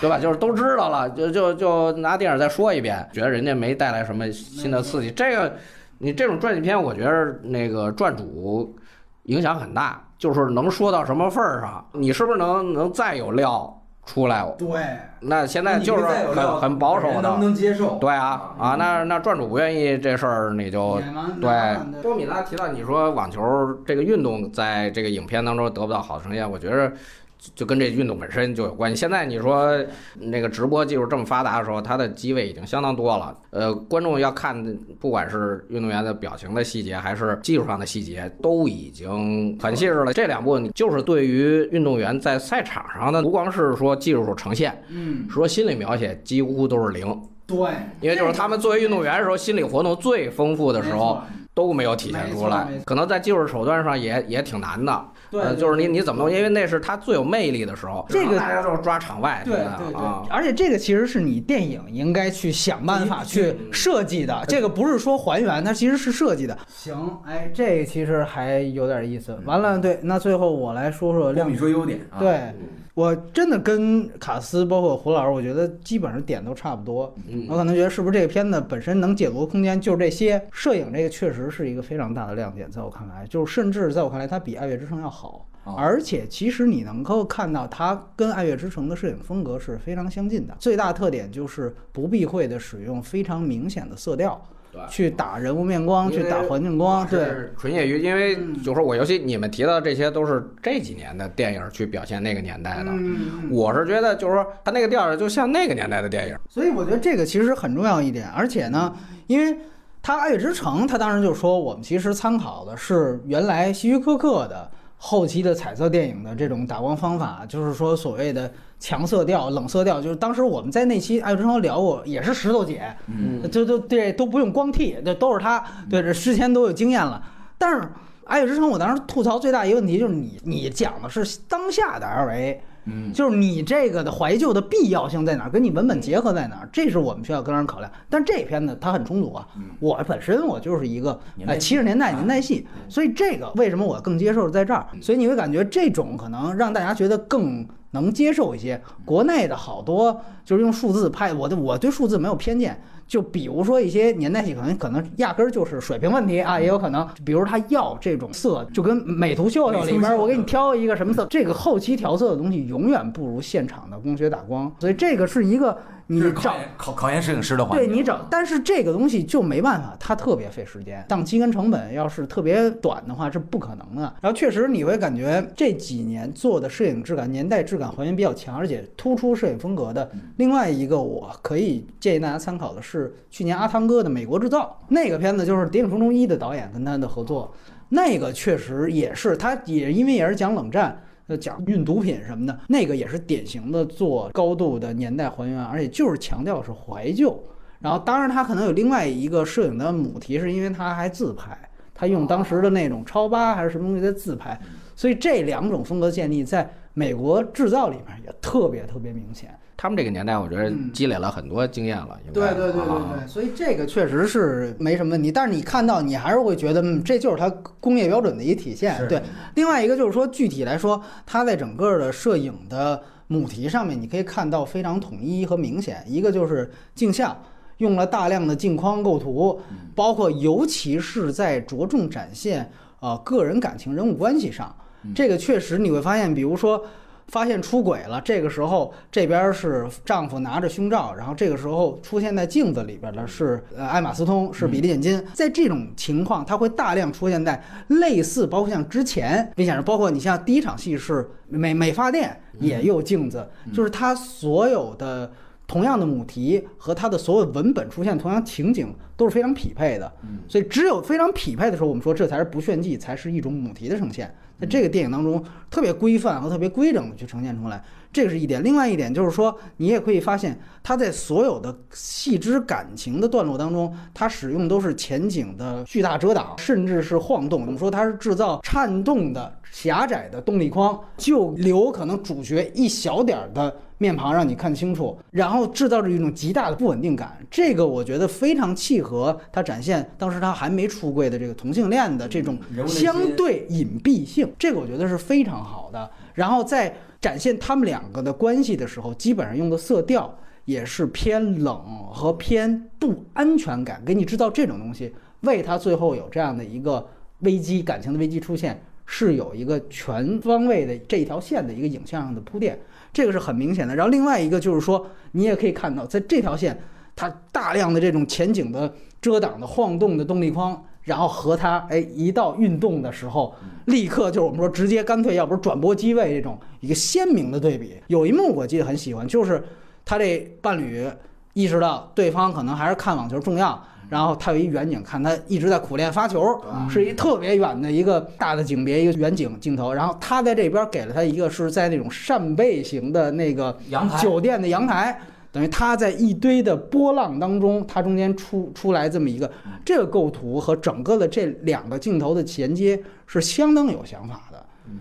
对吧？就是都知道了，就就就拿电影再说一遍，觉得人家没带来什么新的刺激。这个你这种传记片，我觉得那个传主影响很大，就是能说到什么份儿上，你是不是能能再有料出来？对，那现在就是很很保守能不的。能接受？对啊，啊，那那转主不愿意这事儿，你就对多米拉提到你说网球这个运动在这个影片当中得不到好的呈现，我觉得就就跟这运动本身就有关系。现在你说那个直播技术这么发达的时候，它的机位已经相当多了。呃，观众要看，不管是运动员的表情的细节，还是技术上的细节，都已经很细致了。这两步你就是对于运动员在赛场上的，不光是说技术呈现，嗯，说心理描写几乎都是零。对，因为就是他们作为运动员的时候，心理活动最丰富的时候都没有体现出来可能在技术手段上也也挺难的。对呃，就是你你怎么弄？因为那是他最有魅力的时候，这个大家都是抓场外，对对对啊，，而且这个其实是你电影应该去想办法去设计的，这个不是说还原，它其实是设计的。行，哎，这个其实还有点意思。完了，对，那最后我来说说亮你说优点啊？对，我真的跟卡斯包括胡老师，我觉得基本上点都差不多。嗯我可能觉得是不是这个片子本身能解读的空间就这些？摄影这个确实是一个非常大的亮点，在我看来，就是甚至在我看来，它比《爱乐之城》要好。哦而且其实你能够看到它跟《爱乐之城》的摄影风格是非常相近的。最大特点就是不避讳的使用非常明显的色调，对去打人物面光，去打环境光。对，是纯业余，因为就说我尤其你们提到这些都是这几年的电影去表现那个年代的。嗯，我是觉得，就是说，它那个调儿就像那个年代的电影。所以我觉得这个其实很重要一点，而且呢，因为它《爱乐之城》，它当时就说我们其实参考的是原来希区柯克的后期的彩色电影的这种打光方法，就是说所谓的强色调、冷色调，就是当时我们在那期《爱乐之城》聊过，也是石头姐，嗯，就就对都不用光替，这都是她，对这之前都有经验了。但是《爱乐之城》，我当时吐槽最大一个问题就是你你讲的是当下的 LA，嗯，就是你这个的怀旧的必要性在哪儿，跟你文本结合在哪儿，这是我们需要跟人考量。但这片子它很充足啊，我本身我就是一个哎七十年代年代戏，所以这个为什么我更接受在这儿？所以你会感觉这种可能让大家觉得更能接受一些。国内的好多就是用数字拍，我的我对数字没有偏见。就比如说一些年代戏，可能可能压根儿就是水平问题啊，也有可能。比如他要这种色，就跟美图秀秀里边，我给你挑一个什么色，这个后期调色的东西永远不如现场的光学打光，所以这个是一个你找考考验摄影师的话。对你找，但是这个东西就没办法，它特别费时间。档期跟成本要是特别短的话，是不可能的。然后确实你会感觉这几年做的摄影质感、年代质感还原比较强，而且突出摄影风格的。另外一个我可以建议大家参考的是去年阿汤哥的《美国制造》那个片子，就是《谍影重重一》的导演跟他的合作，那个确实也是，他也因为也是讲冷战。呃，讲运毒品什么的，那个也是典型的做高度的年代还原，而且就是强调是怀旧。然后，当然他可能有另外一个摄影的母题，是因为他还自拍，他用当时的那种超八还是什么东西在自拍，所以这两种风格建立在美国制造里面也特别特别明显。他们这个年代，我觉得嗯积累了很多经验了。应该对对对对啊对，所以这个确实是没什么问题。但是你看到，你还是会觉得，嗯，这就是它工业标准的一体现。对，另外一个就是说，具体来说，它在整个的摄影的母题上面，你可以看到非常统一和明显。一个就是镜像。用了大量的镜框构图，包括尤其是在着重展现呃个人感情、人物关系上，这个确实你会发现，比如说发现出轨了，这个时候这边是丈夫拿着胸罩，然后这个时候出现在镜子里边的是呃艾玛斯通，是比利简金。在这种情况，它会大量出现在类似，包括像之前明显是包括你像第一场戏是美美发店也有镜子，就是它所有的。同样的母题和它的所有文本出现同样情景都是非常匹配的，所以只有非常匹配的时候，我们说这才是不炫技，才是一种母题的呈现。在这个电影当中，特别规范和特别规整的去呈现出来，这个是一点。另外一点就是说，你也可以发现，它在所有的细枝感情的段落当中，它使用都是前景的巨大遮挡，甚至是晃动。我们说它是制造颤动的狭窄的动力框，就留可能主角一小点的面庞让你看清楚，然后制造着一种极大的不稳定感。这个我觉得非常契合他展现当时他还没出柜的这个同性恋的这种相对隐蔽性，这个我觉得是非常好的。然后在展现他们两个的关系的时候，基本上用的色调也是偏冷和偏不安全感，给你制造这种东西，为他最后有这样的一个危机感情的危机出现，是有一个全方位的这一条线的一个影像上的铺垫，这个是很明显的。然后另外一个就是说，你也可以看到，在这条线，它大量的这种前景的遮挡的晃动的动力框。然后和它哎一到运动的时候，立刻就是我们说直接干脆，要不是转播机位这种一个鲜明的对比。有一幕我记得很喜欢，就是他这伴侣意识到对方可能还是看网球重要，然后他有一远景看他一直在苦练发球，是一特别远的一个大的景别，一个远景镜头。然后他在这边给了他一个是在那种扇贝型的那个阳台酒店的阳台。等于他在一堆的波浪当中，他中间出出来这么一个这个构图和整个的这两个镜头的衔接是相当有想法的。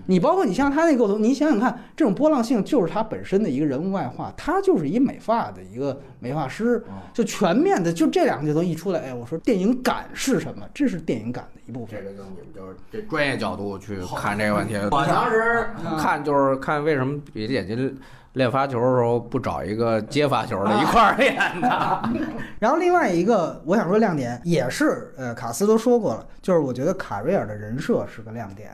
你包括你像他那构图，你想想看，这种波浪性就是他本身的一个人物外化，他就是一美发的一个美发师，就全面的，就这两个镜头一出来，哎，我说电影感是什么？这是电影感的一部分。这个就你们就是这专业角度去看这个问题。我当时看就是看为什么比利眼睛练发球的时候不找一个接发球的一块儿演的？(laughs) 然后另外一个我想说亮点也是，呃，卡斯都说过了，就是我觉得卡瑞尔的人设是个亮点。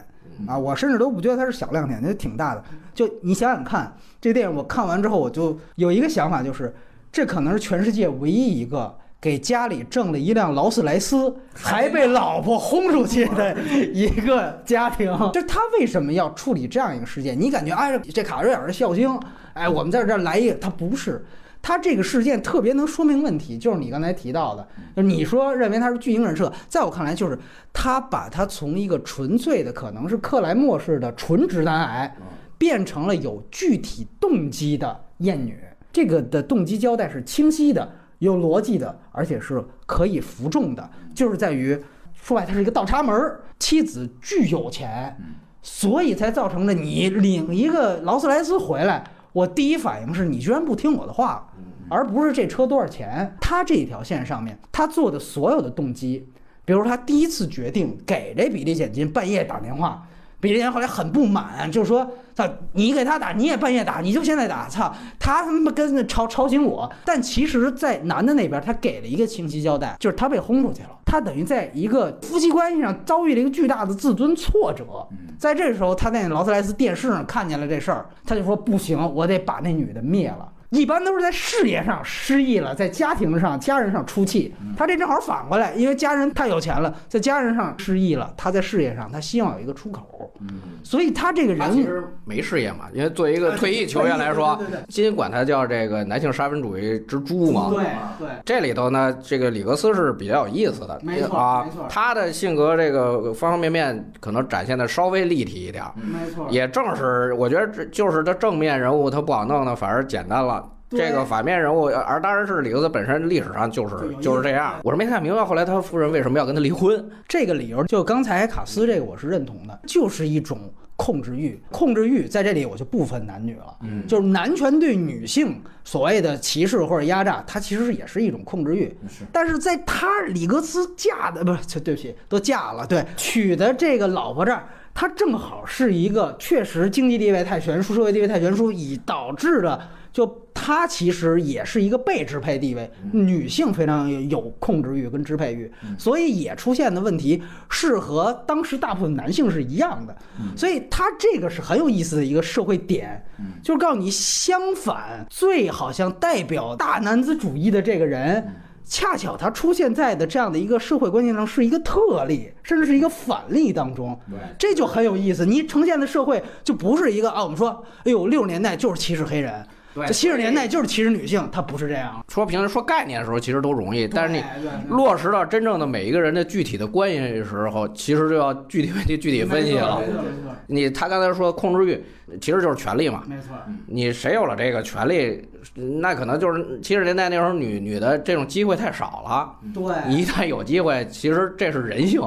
啊，我甚至都不觉得它是小亮点，那挺大的。就你想想看，这个电影我看完之后，我就有一个想法，就是这可能是全世界唯一一个给家里挣了一辆劳斯莱斯，(laughs) 还被老婆轰出去的 (laughs) 一个家庭。(laughs) 就是他为什么要处理这样一个事件？你感觉哎，这卡瑞尔是孝星，哎，我们在这儿来一个，他不是。他这个事件特别能说明问题，就是你刚才提到的，就是你说认为他是巨婴人设，在我看来，就是他把他从一个纯粹的可能是克莱默式的纯直男癌，变成了有具体动机的厌女。这个的动机交代是清晰的、有逻辑的，而且是可以服众的，就是在于说白，他是一个倒插门儿，妻子巨有钱，所以才造成了你领一个劳斯莱斯回来。我第一反应是你居然不听我的话，而不是这车多少钱。他这一条线上面，他做的所有的动机，比如他第一次决定给这比利简金半夜打电话，比利简金后来很不满，就说：“操，你给他打，你也半夜打，你就现在打，操，他他妈跟着吵吵醒我。”但其实，在男的那边，他给了一个清晰交代，就是他被轰出去了，他等于在一个夫妻关系上遭遇了一个巨大的自尊挫折。在这时候，他在劳斯莱斯电视上看见了这事儿，他就说不行，我得把那女的灭了。一般都是在事业上失意了，在家庭上、家人上出气。他这正好反过来，因为家人太有钱了，在家人上失意了，他在事业上他希望有一个出口。嗯，所以他这个人其实没事业嘛，因为作为一个退役球员来说，今天管他叫这个男性沙文主义之猪嘛。对对，这里头呢，这个里格斯是比较有意思的，没错啊没错，他的性格这个方方面面可能展现的稍微立体一点儿。没错，也正是，我觉得这就是他正面人物他不好弄的，反而简单了。对这个反面人物，而当然是里格斯本身历史上就是就是这样。我是没看明白后来他夫人为什么要跟他离婚。这个理由，就刚才卡斯这个我是认同的，就是一种控制欲。控制欲在这里我就不分男女了，嗯就是男权对女性所谓的歧视或者压榨，它其实也是一种控制欲。是但是在他李格斯嫁的不是，对不起，都嫁了，对，娶的这个老婆这儿，他正好是一个确实经济地位太悬殊，社会地位太悬殊，以导致的。就他其实也是一个被支配地位，女性非常有控制欲跟支配欲，所以也出现的问题是和当时大部分男性是一样的，所以他这个是很有意思的一个社会点，就是告诉你相反，最好像代表大男子主义的这个人。恰巧他出现在的这样的一个社会关系上是一个特例，甚至是一个反例当中，这就很有意思。你呈现的社会就不是一个啊，我们说，哎呦，六十年代就是歧视黑人，对这七十年代就是歧视女性，它不是这样。说平时说概念的时候，其实都容易，但是你落实到真正的每一个人的具体的关系的时候，其实就要具体问题具体分析了没。错没错你他刚才说控制欲，其实就是权利嘛。没错，你谁有了这个权利，那可能就是七十年代那时候女女的这种机会太少了。对，你一旦有机会，其实这是人性，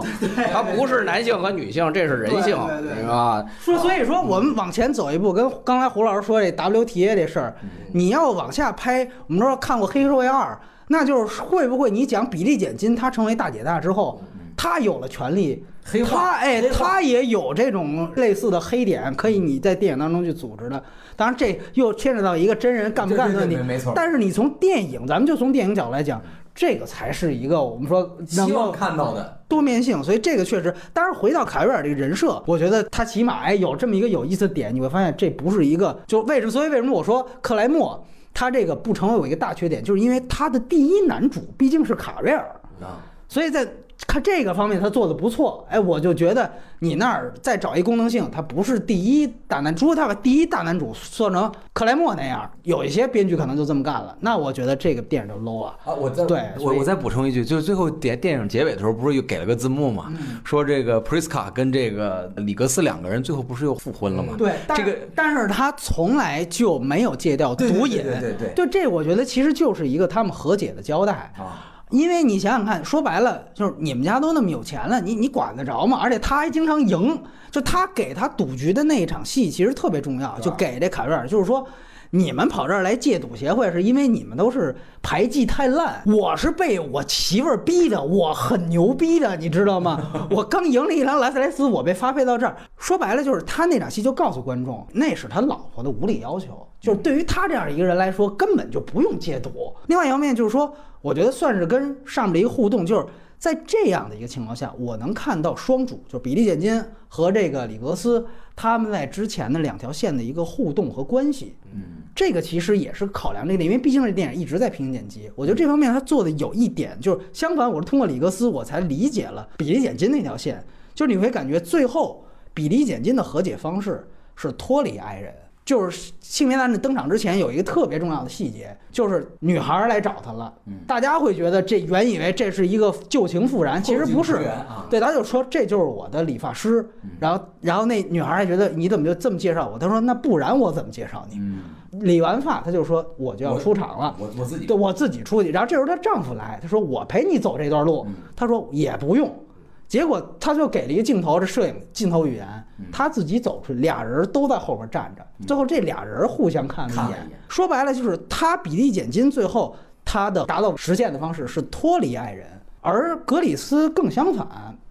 它不是男性和女性，这是人性，对吧？说，所以说我们往前走一步，跟刚才胡老师说这 WTA 这事儿，你要往下拍，我们说看过《黑社会二》，那就是会不会你讲比利简金他成为大姐大之后，他有了权利，他哎他也有这种类似的黑点，可以你在电影当中去组织的。当然，这又牵扯到一个真人干不干的问题没错。但是你从电影，咱们就从电影角度来讲，这个才是一个我们说希望看到的。多面性，所以这个确实，当然回到卡维尔这个人设，我觉得他起码哎有这么一个有意思的点，你会发现这不是一个就为什么？所以为什么我说克莱默他这个不成为我一个大缺点，就是因为他的第一男主毕竟是卡瑞尔，啊，所以在看这个方面他做的不错，哎，我就觉得你那儿再找一功能性，他不是第一大男，如果他把第一大男主做成克莱默那样，有一些编剧可能就这么干了，那我觉得这个电影就 low 啊。啊，我再对我我再补充一句，就是最后电电影结尾的时候，不是又给了个字幕嘛？嗯说这个 Priska 跟这个里格斯两个人最后不是又复婚了吗？对，但这个但是他从来就没有戒掉毒瘾，对对对对对就这我觉得其实就是一个他们和解的交代。啊，因为你想想看，说白了就是你们家都那么有钱了，你你管得着吗？而且他还经常赢，就他给他赌局的那一场戏其实特别重要，就给这卡瑞尔，就是说。你们跑这儿来戒赌协会，是因为你们都是牌技太烂。我是被我媳妇儿逼的，我很牛逼的，你知道吗？(laughs) 我刚赢了一辆劳斯莱斯，我被发配到这儿。说白了，就是他那场戏就告诉观众，那是他老婆的无理要求。就是对于他这样一个人来说，根本就不用戒赌。另外一方面就是说，我觉得算是跟上面的一个互动，就是在这样的一个情况下，我能看到双主，就是比利简金和这个里格斯他们在之前的两条线的一个互动和关系。嗯，这个其实也是考量这个点，因为毕竟这电影一直在平行剪辑。我觉得这方面他做的有一点，就是相反，我是通过里格斯我才理解了比利简金那条线。就是你会感觉最后比利简金的和解方式是脱离爱人。就是性别男的登场之前有一个特别重要的细节，就是女孩来找他了。嗯大家会觉得这原以为这是一个旧情复燃，其实不是对，他就说这就是我的理发师嗯，然后然后那女孩还觉得你怎么就这么介绍我？他说那不然我怎么介绍你？嗯，理完发，他就说我就要出场了，我我自己对我自己出去。然后这时候她丈夫来，他说我陪你走这段路嗯，她说也不用。结果他就给了一个镜头，这摄影镜头语言嗯，他自己走出去，俩人都在后边站着。嗯最后这俩人互相看了一眼说白了就是他比利简金最后他的达到实现的方式是脱离爱人，而格里斯更相反，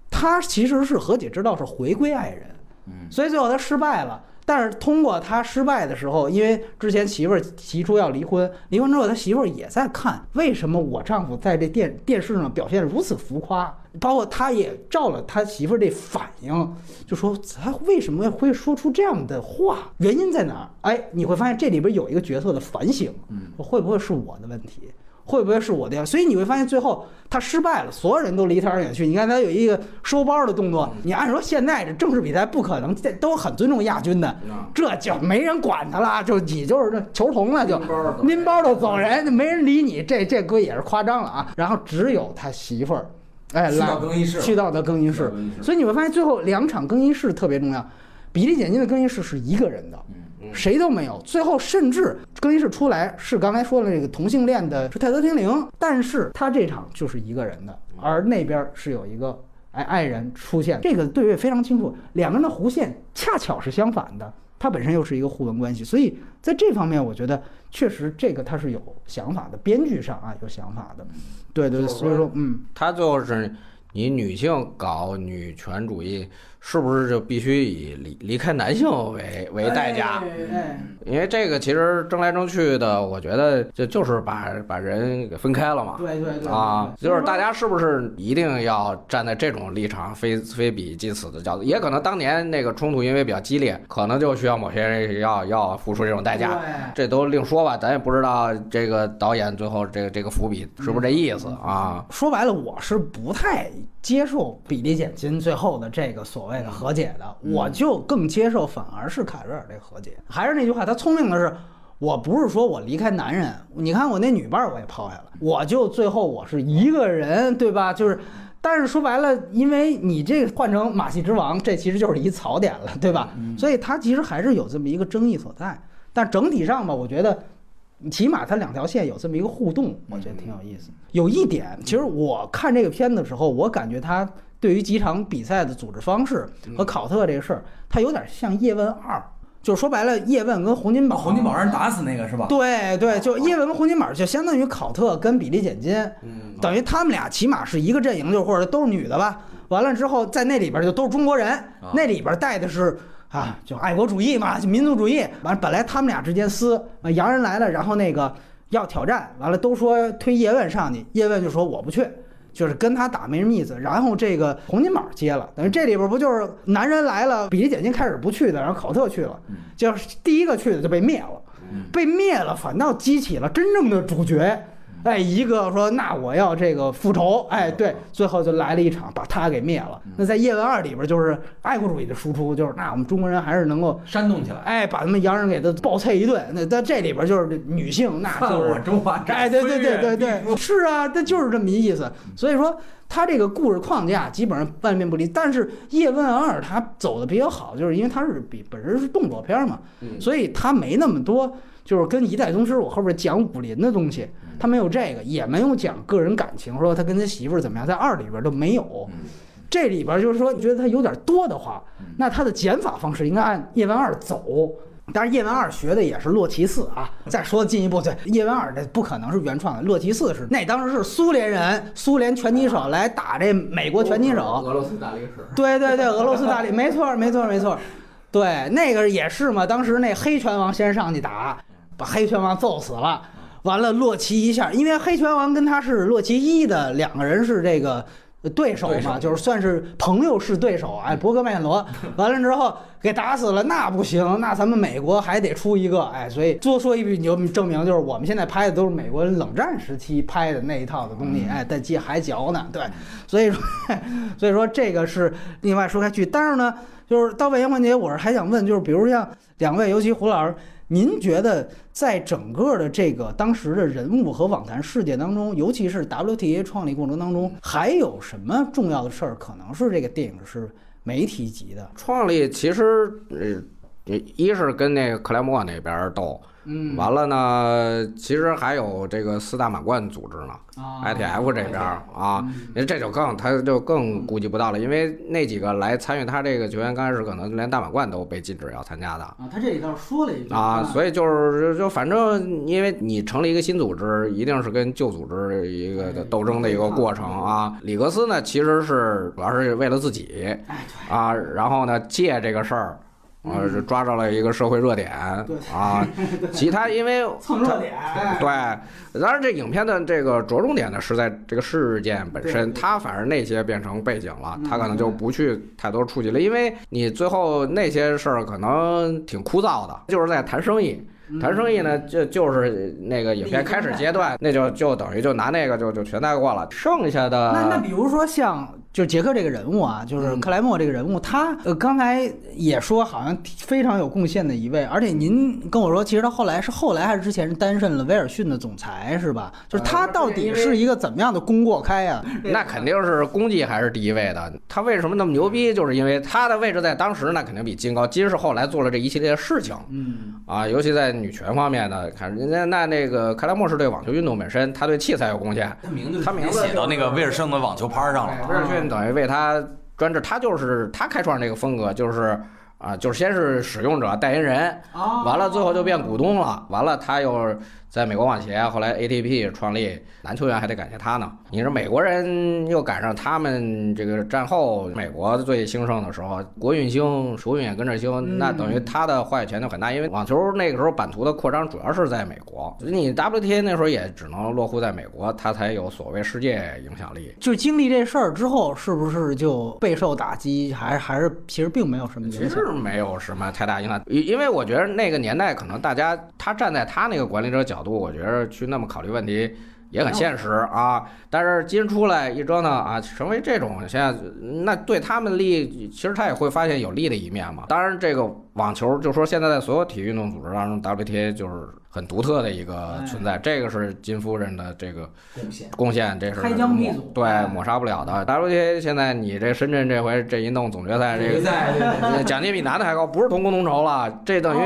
他其实是和解之道是回归爱人。嗯所以最后他失败了。但是通过他失败的时候，因为之前媳妇儿提出要离婚，离婚之后他媳妇儿也在看为什么我丈夫在这电电视上表现如此浮夸，包括他也照了他媳妇儿这反应，就说他为什么会说出这样的话，原因在哪儿？哎，你会发现这里边有一个角色的反省，嗯，会不会是我的问题？会不会是我的呀？所以你会发现最后他失败了，所有人都离他而远去。你看他有一个收包的动作，你按说现在这正式比赛不可能，这都很尊重亚军的，啊这就没人管他了，就你就是这球童了，就拎包儿走拎包都走人，没人理你，这这哥也是夸张了啊。然后只有他媳妇儿，哎，去到更衣室去到的更衣室，所以你会发现最后两场更衣室特别重要。比利简金的更衣室是一个人的，嗯谁都没有。最后甚至更衣室出来是刚才说的那个同性恋的是泰德天灵，但是他这场就是一个人的，而那边是有一个哎爱人出现，这个对位非常清楚，两个人的弧线恰巧是相反的。它本身又是一个互文关系，所以在这方面，我觉得确实这个它是有想法的，编剧上啊有想法的，对对，对所以说嗯，他就是你女性搞女权主义，是不是就必须以离离开男性为为代价？哎，因为这个其实争来争去的，我觉得就就是把把人给分开了嘛。对对对啊，就是大家是不是一定要站在这种立场，非非彼即死的角度？也可能当年那个冲突因为比较激烈，可能就需要某些人要要付出这种代价，这都另说吧。咱也不知道这个导演最后这个这个伏笔是不是这意思啊？说白了，我是不太接受比利简金最后的这个所谓的和解的，嗯我就更接受反而是凯瑞尔这个和解。还是那句话，他聪明的是。我不是说我离开男人，你看我那女伴儿我也抛下了，我就最后我是一个人，对吧？就是，但是说白了，因为你这个换成马戏之王，这其实就是一槽点了，对吧？嗯所以它其实还是有这么一个争议所在。但整体上吧，我觉得起码它两条线有这么一个互动，我觉得挺有意思。有一点，其实我看这个片子的时候，我感觉它对于几场比赛的组织方式和考特这个事儿，它有点像《叶问二》，就是说白了，叶问跟洪金宝，洪金宝让人打死那个是吧？对对，就叶问跟洪金宝，就相当于考特跟比利简金，嗯，等于他们俩起码是一个阵营，就或者都是女的吧。完了之后，在那里边就都是中国人，那里边带的是啊，就爱国主义嘛，就民族主义。完了，本来他们俩之间撕，啊，洋人来了，然后那个要挑战，完了都说推叶问上去，叶问就说我不去。就是跟他打没什么意思，然后这个洪金宝接了，等于这里边不就是男人来了，比利简金开始不去的，然后考特去了，就是第一个去的就被灭了，嗯被灭了，反倒激起了真正的主角。哎，一个说那我要这个复仇，哎，对，最后就来了一场把他给灭了。那在《叶问二》里边就是爱国主义的输出，就是那我们中国人还是能够，煽动起来，哎，把他们洋人给他暴啐一顿。那在这里边就是女性，那就是我中华哎，对对对对对，飞是啊，这就是这么一意思。所以说，他这个故事框架基本上万变不离。但是《叶问二》他走的比较好，就是因为他是比本身是动作片嘛，嗯所以他没那么多就是跟一代宗师我后边讲武林的东西，他没有这个，也没有讲个人感情，说他跟他媳妇儿怎么样，在二里边都没有。这里边就是说，你觉得他有点多的话，那他的减法方式应该按叶问二走。但是叶问二学的也是洛奇四啊。再说进一步，对叶问二这不可能是原创的，洛奇四是那当时是苏联人，苏联拳击手来打这美国拳击手。俄罗斯大力士。对对对，俄罗斯大力，没错没错没错。对，那个也是嘛。当时那黑拳王先上去打，把黑拳王揍死了。完了，洛奇一下，因为黑拳王跟他是洛奇一的两个人是这个对手嘛，就是算是朋友是对手。哎，伯格麦罗 (laughs) 完了之后给打死了，那不行，那咱们美国还得出一个。哎，所以多说一句，你就证明就是我们现在拍的都是美国冷战时期拍的那一套的东西。哎，在借还嚼呢，对，所以说，(laughs) 所以说这个是另外说开去。但是呢，就是到外延环节，我是还想问，就是比如像两位，尤其胡老师。您觉得在整个的这个当时的人物和网坛世界当中，尤其是 WTA 创立过程当中，还有什么重要的事儿可能是这个电影是没提及的？创立其实呃，一是跟那个克莱默那边斗。嗯，完了呢，其实还有这个四大满贯组织呢，ITF 这边啊，那这就更他就更估计不到了，因为那几个来参与他这个球员刚开始可能连大满贯都被禁止要参加的啊，他这里倒是说了一句啊，所以就是就反正因为你成立一个新组织，一定是跟旧组织一个斗争的一个过程啊。里格斯呢，其实是主要是为了自己，啊，然后呢借这个事儿。啊，是抓着了一个社会热点啊，其他因为 (laughs) 蹭热点，对，当然这影片的这个着重点呢是在这个事件本身，它反而那些变成背景了，它可能就不去太多触及了，因为你最后那些事儿可能挺枯燥的，就是在谈生意。谈生意呢，就就是那个影片开始阶段，那就就等于就拿那个就就全带过了。剩下的那那比如说像就杰克这个人物啊，就是克莱默这个人物，他呃刚才也说好像非常有贡献的一位，而且您跟我说，其实他后来是后来还是之前是担任了威尔逊的总裁是吧？就是他到底是一个怎么样的功过开呀？那肯定是功绩还是第一位的。他为什么那么牛逼？就是因为他的位置在当时那肯定比金高。金是后来做了这一系列事情，嗯啊，尤其在。女权方面的，看人家那那个克莱默是对网球运动本身，他对器材有贡献，他名字他名字写到那个威尔逊的网球拍上了。威尔逊等于为他专制，他就是他开创这个风格，就是啊，就是先是使用者代言人，完了最后就变股东了，完了他又。在美国网协，后来 ATP 创立，男球员还得感谢他呢。你说美国人又赶上他们这个战后美国最兴盛的时候，国运兴，国运也跟着兴，那等于他的话语权就很大。因为网球那个时候版图的扩张主要是在美国，你 WTA 那时候也只能落户在美国，他才有所谓世界影响力。就经历这事儿之后，是不是就备受打击？还还是其实并没有什么影响？其实没有什么太大影响，因因为我觉得那个年代可能大家他站在他那个管理者角度。我觉得去那么考虑问题也很现实啊，但是今出来一折腾啊，成为这种现在，那对他们利益，其实他也会发现有利的一面嘛。当然，这个网球就说现在在所有体育运动组织当中，WTA 就是。很独特的一个存在，这个是金夫人的这个贡献，贡献这是开疆辟祖，对抹杀不了的。WTA 现在你这深圳这回这一弄总决赛，这个奖金比男的还高，不是同工同酬了，这等于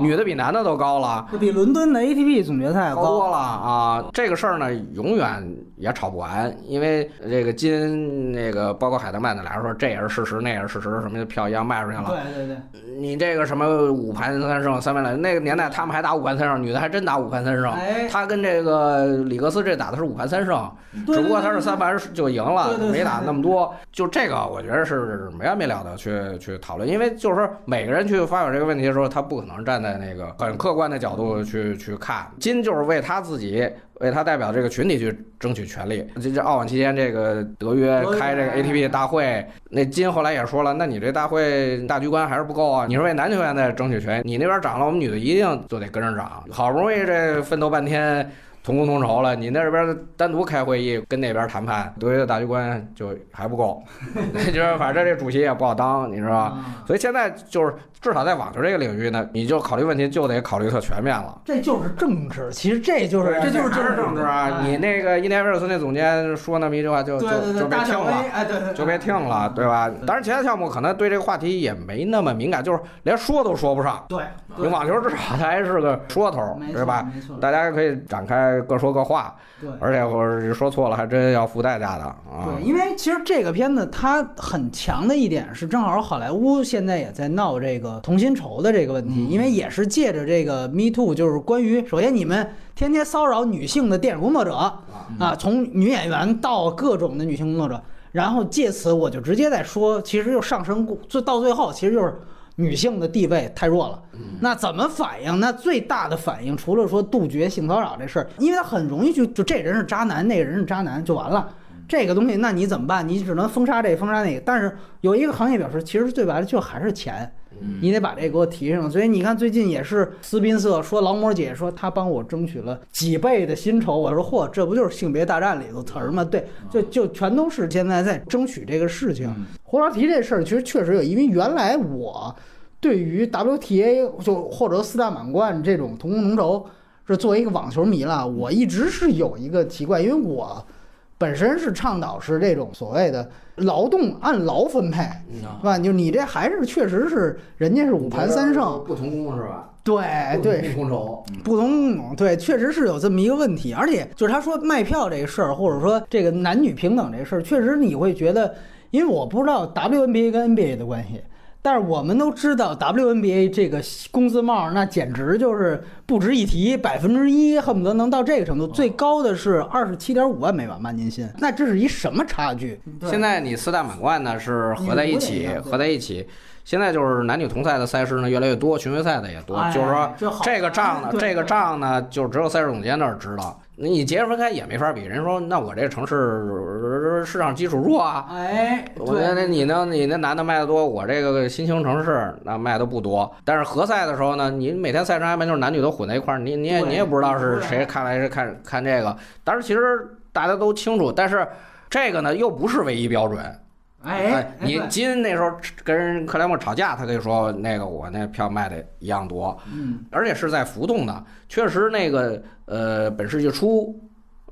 女的比男的都高了，比伦敦的 ATP 总决赛高多了啊！这个事儿呢，永远也吵不完，因为这个金那个包括海德曼的俩人说这也是事实，那也是事实，什么票一样卖出去了。对对对，你这个什么五盘三胜、三盘两，那个年代他们还打五盘三胜。女的还真打五盘三胜，他跟这个里格斯这打的是五盘三胜，只不过他是三盘就赢了，没打那么多。就这个，我觉得是没完没了的去去讨论，因为就是说每个人去发表这个问题的时候，他不可能站在那个很客观的角度去去看。金就是为他自己。为他代表这个群体去争取权利。这这澳网期间，这个德约开这个 ATP 大会，那金后来也说了，那你这大会大局观还是不够啊！你是为男球员在争取权，你那边涨了，我们女的一定就得跟着涨。好不容易这奋斗半天。同工同酬了，你那边单独开会议跟那边谈判，德约大局观就还不够，(laughs) 就是反正这主席也不好当，你知道吧？啊所以现在就是至少在网球这个领域呢，你就考虑问题就得考虑特全面了。这就是政治，其实这就是这就是政治政治啊！哎你那个伊涅维尔森那总监说那么一句话就，就就被听了。哎，对对，就被听了，对吧？当然，其他项目可能对这个话题也没那么敏感，就是连说都说不上。对，你网球至少它还是个说头没，错对吧？？没错，大家可以展开各说各话，对。而且或者说错了还真要付代价的啊。对，因为其实这个片子它很强的一点是，正好好莱坞现在也在闹这个同薪酬的这个问题，因为也是借着这个 Me Too，就是关于首先你们天天骚扰女性的电影工作者啊，从女演员到各种的女性工作者，然后借此我就直接在说，其实就上升过，最到最后其实就是。女性的地位太弱了，那怎么反应？那最大的反应除了说杜绝性骚扰这事儿，因为他很容易就就这人是渣男，那个人是渣男就完了。这个东西，那你怎么办？你只能封杀这个，封杀那个。但是有一个行业表示，其实最白的就还是钱，你得把这给我提上。所以你看，最近也是斯宾瑟说劳模姐说她帮我争取了几倍的薪酬，我说嚯，这不就是性别大战里头词儿吗？对，就就全都是现在在争取这个事情。胡拉提这事儿，其实确实有，因为原来我对于 WTA 就或者四大满贯这种同工同酬，是作为一个网球迷了，我一直是有一个奇怪，因为我本身是倡导是这种所谓的劳动按劳分配，是吧？就你这还是确实是人家是五盘三胜，不同工是吧？对对，不同酬。不同对，确实是有这么一个问题，而且就是他说卖票这个事儿，或者说这个男女平等这个事儿，确实你会觉得，因为我不知道 WNBA 跟 NBA 的关系。但是我们都知道，WNBA 这个工资帽那简直就是不值一提，百分之一恨不得能到这个程度，最高的是二十七点五万美元吧年薪，那这是一什么差距？现在你四大满贯呢是合在一起合在一起。现在就是男女同赛的赛事呢越来越多，巡回赛的也多。哎就是说这个账呢，这个账呢，就只有赛事总监那儿知道。你结着分开也没法比。人说那我这个城市呃市场基础弱啊，哎，我觉得你呢，你那男的卖的多，我这个新兴城市那卖的不多。但是合赛的时候呢，你每天赛程安排就是男女都混在一块儿，你你也你也不知道是谁看来是看看这个。但是其实大家都清楚，但是这个呢又不是唯一标准。哎，你金那时候跟人克莱默吵架，他可以说那个我那票卖的一样多，嗯，而且是在浮动的。确实那个呃本世纪初。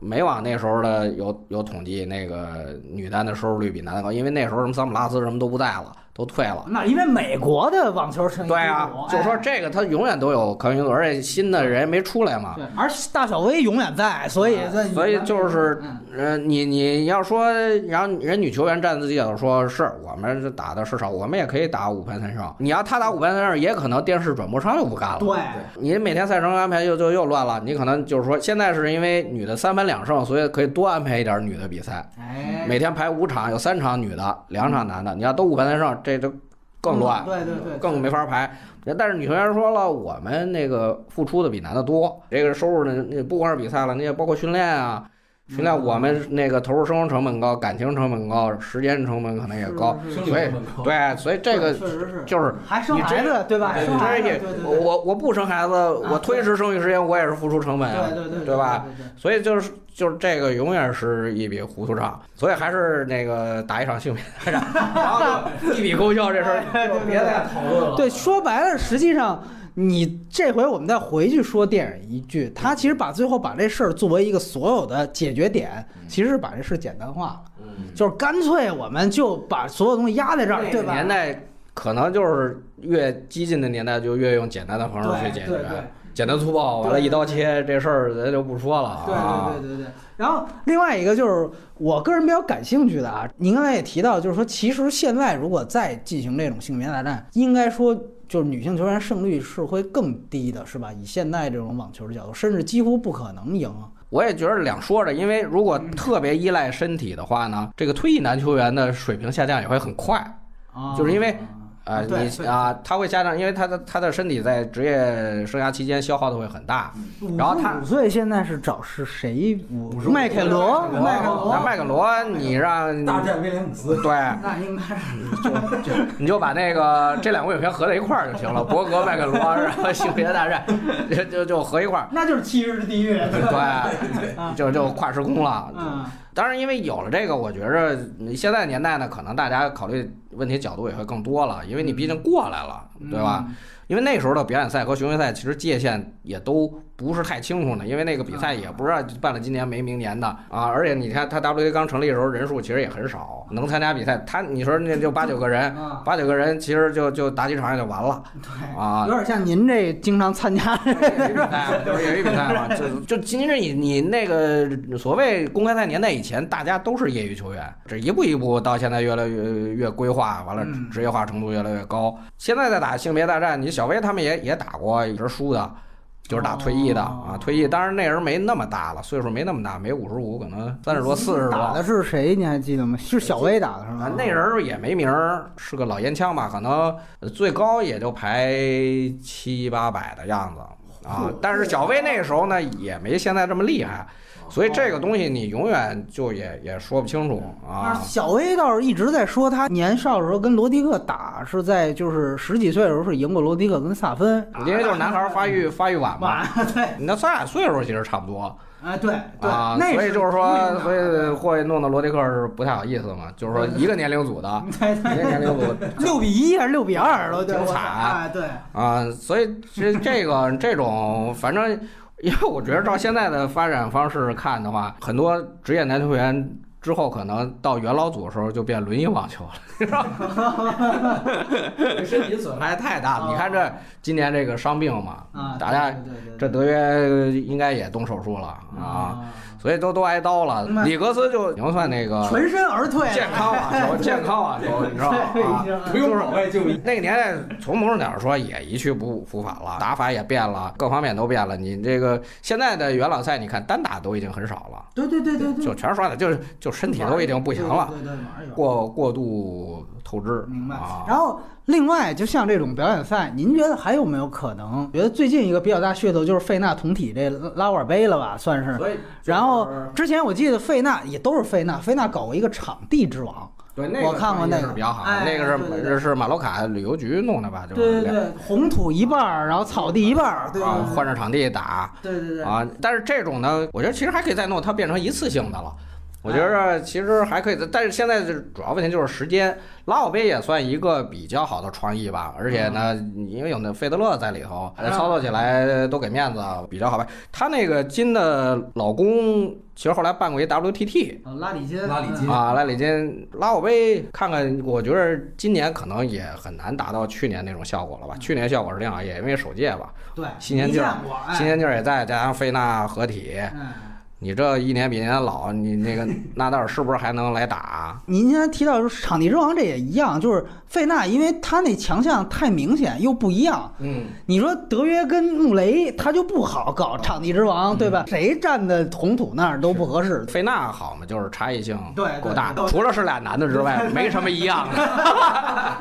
美网那时候的有有统计，那个女单的收视率比男的高，因为那时候什么桑普拉斯什么都不在了，都退了。那因为美国的网球生意对啊，就说这个他永远都有可行度，而且新的人没出来嘛。对，而大小威永远在，所以所以就是嗯呃，你你要说然后人女球员站自己角度说，是我们是打的是少，我们也可以打五盘三胜。你要他打五盘三胜，也可能电视转播商又不干了。对，你每天赛程安排就就又乱了。你可能就是说，现在是因为女的三盘两胜，所以可以多安排一点女的比赛。哎，每天排五场，有三场女的，两场男的。你要都五盘三胜，这就更乱。对对对，更没法排。但是女球员说了，我们那个付出的比男的多，这个收入呢，那不光是比赛了，你也包括训练啊。训练我们那个投入生活成本高，感情成本高，时间成本可能也高，所以对，所以这个确实是就是还生你这孩子对吧？生孩子，我我不生孩子，我推迟生育时间，我也是付出成本啊对，对对对吧？所以就是就是这个永远是一笔糊涂账，所以还是那个打一场性别大战，(laughs) 然后就一笔勾销这事儿，就别再讨论了。对，说白了，实际上你这回我们再回去说电影一句，他其实把最后把这事儿作为一个所有的解决点，其实是把这事简单化了，嗯就是干脆我们就把所有东西压在这儿，对吧？年代可能就是越激进的年代，就越用简单的方式去解决，简单粗暴，完了，对一刀切，这事儿咱就不说了啊对啊。对对对对。然后另外一个就是我个人比较感兴趣的啊，您刚才也提到，就是说其实现在如果再进行这种性别大战，应该说就是女性球员胜率是会更低的，是吧？以现在这种网球的角度，甚至几乎不可能赢。我也觉得两说着，因为如果特别依赖身体的话呢，这个退役男球员的水平下降也会很快。啊就是因为啊，你啊，他会加上，因为他的他的身体在职业生涯期间消耗的会很大，然后他五岁现在是找是谁？五迈凯罗，麦凯那罗，麦克罗，你让战威廉姆斯，对，那应该是。(laughs) 你就把那个这两个影片合在一块儿就行了，伯格、麦克罗，(laughs) 然后星别大战，就就就合一块儿，那就是七日地狱？对，(laughs) 就就跨时空了。嗯，当然，因为有了这个，我觉着现在年代呢，可能大家考虑问题角度也会更多了，因为你毕竟过来了，对吧？因为那时候的表演赛和巡回赛其实界限也都不是太清楚呢，因为那个比赛也不知道办了今年没明年的啊。而且你看，他 WA 刚成立的时候人数其实也很少，能参加比赛，他你说那就八九个人，啊，八九个人其实就就打几场也就完了对，啊有。点像您这经常参加的，业余比赛 (laughs) 就是业余比赛嘛，就就仅仅是你你那个所谓公开赛年代以前，大家都是业余球员，这一步一步到现在越来越越规划，完了嗯职业化程度越来越高。现在在打性别大战，你小威他们也也打过，一直输的。就是打退役的哦啊，退役，当然那人没那么大了，岁数没那么大，没五十五，可能三十多、四十多。打的是谁？你还记得吗？是小威打的是吗啊，？那人儿也没名儿，是个老烟枪吧，可能最高也就排七八百的样子啊。但是小威那时候呢，也没现在这么厉害，所以这个东西你永远就也也说不清楚啊。小威倒是一直在说他年少的时候跟罗迪克打，是在就是十几岁的时候是赢过罗迪克跟萨芬，因为就是男孩儿发育 (laughs) 发育晚嘛，对，你那咱俩岁数其实差不多啊对对啊，，那所以就是说，所以以会弄得罗迪克是不太好意思嘛，就是说一个年龄组的，(laughs) 一个年龄组 (laughs) 六比一还是六比二了，对，我操挺惨哎对，啊，所以这这个这种，反正因为我觉得照现在的发展方式看的话，很多职业男球员之后可能到元老组的时候就变轮椅网球了，你知道吗？(laughs) 身体损害太大了。你看这今年这个伤病嘛，啊，大家这德约应该也动手术了啊，，所以都都挨刀了。里格斯就已经算那个全身而退，健康网球，健康啊，(laughs) 都，你知道吗？啊不用老外就医。那个年代，从某种角度说也一去不复返了，打法也变了，各方面都变了。你这个现在的元老赛，你看单打都已经很少了，对对对对对，就全是刷的，就是就身体都已经不行了，对对过过度透支，明白啊。然后，另外，就像这种表演赛，您觉得还有没有可能？觉得最近一个比较大噱头就是费纳同体这拉沃尔杯了吧，算是。所以，然后之前我记得费纳也都是费纳，费纳搞过一个场地之王。对那个我看过那个是比较好，哎那个是是马洛卡旅游局弄的吧？就是对对对，红土一半儿，然后草地一半儿，对啊，换着场地打对对对。啊。但是这种呢，我觉得其实还可以再弄，它变成一次性的了。我觉得其实还可以的，但是现在这主要问题就是时间。拉奥杯也算一个比较好的创意吧，而且呢，因为有那费德勒在里头，操作起来都给面子，比较好办。他那个金的老公其实后来办过一 WTT 哦拉里金，拉里金啊，拉里金拉奥杯，看看，我觉得今年可能也很难达到去年那种效果了吧？去年效果是这样，也因为首届吧，对，新鲜劲儿新鲜劲儿也在，加上费纳合体，嗯你这一年比一年老，你那个 (laughs) 纳达尔是不是还能来打？您刚才提到说场地之王这也一样，就是费纳，因为他那强项太明显又不一样。嗯，你说德约跟穆雷，他就不好搞场地之王，对吧？谁站在红土那儿都不合适。费纳好嘛，就是差异性对对够大，除了是俩男的之外，没什么一样的。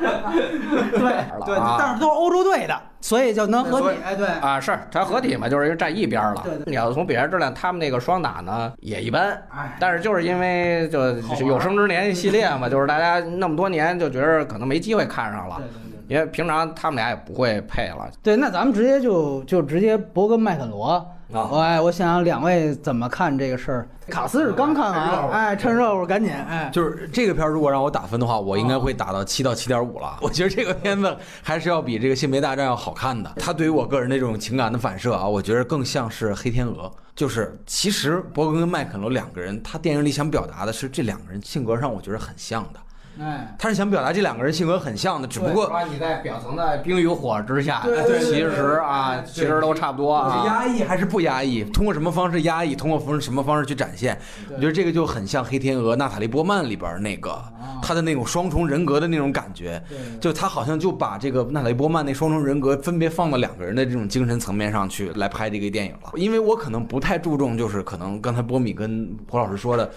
(laughs) (laughs) 对对，啊但是都是欧洲队的，所以就能合。体哎，对，啊，是他合体嘛，就是因为站一边了。对对你要从比赛质量，他们那个双打呢也一般，哎，但是就是因为就有生之年系列嘛，(laughs) 就是大家那么多年就觉得可能没机会看上了。因为平常他们俩也不会配了。对，那咱们直接就就直接博格麦肯罗。啊哎，我想想两位怎么看这个事儿？卡斯是刚看完，哎，趁热乎赶紧，哎，就是这个片儿，如果让我打分的话，我应该会打到七到七点五了。(laughs) 我觉得这个片子还是要比这个性别大战要好看的。它对于我个人那种情感的反射啊，我觉得更像是黑天鹅。就是其实伯格跟麦肯罗两个人，他电影里想表达的是这两个人性格上，我觉得很像的。哎，他是想表达这两个人性格很像的，只不过说你在表层的冰与火之下，对对对其实啊，其实都差不多是啊。压抑还是不压抑，通过什么方式压抑，通过方什么方式去展现。我觉得这个就很像《黑天鹅》娜塔莉波曼里边那个他的那种双重人格的那种感觉。对就他好像就把这个娜塔莉波曼那双重人格分别放到两个人的这种精神层面上去来拍这个电影了。因为我可能不太注重，就是可能刚才波米跟胡老师说的。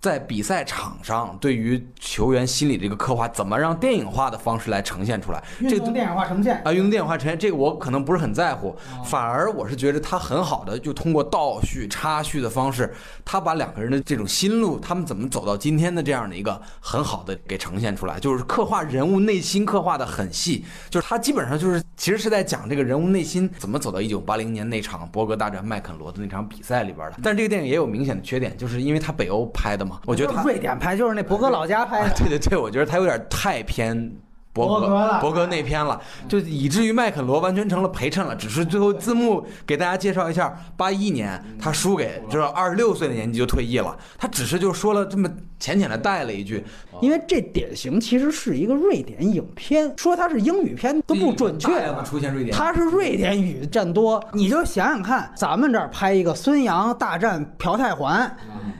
在比赛场上对于球员心理这个刻画，怎么让电影化的方式来呈现出来？这运动电影化呈现。啊，运动电影化呈现这个我可能不是很在乎，反而我是觉得他很好的就通过倒叙、插叙的方式，他把两个人的这种心路，他们怎么走到今天的这样的一个很好的给呈现出来，就是刻画人物内心刻画的很细，就是他基本上就是其实是在讲这个人物内心怎么走到一九八零年那场博格大战麦肯罗的那场比赛里边的。但是这个电影也有明显的缺点，就是因为他北欧拍的嘛，我觉得他瑞典拍就是那博格老家拍的。(laughs) 对对对，我觉得他有点太偏。博博格了博格那篇了，就以至于麦肯罗完全成了陪衬了。只是最后字幕给大家介绍一下，八一年他输给就是二十六岁的年纪就退役了，他只是就说了这么浅浅的带了一句，因为这典型其实是一个瑞典影片，说它是英语片都不准确大量的出现瑞典，它是瑞典语占多。你就想想看，咱们这儿拍一个孙杨大战朴泰桓，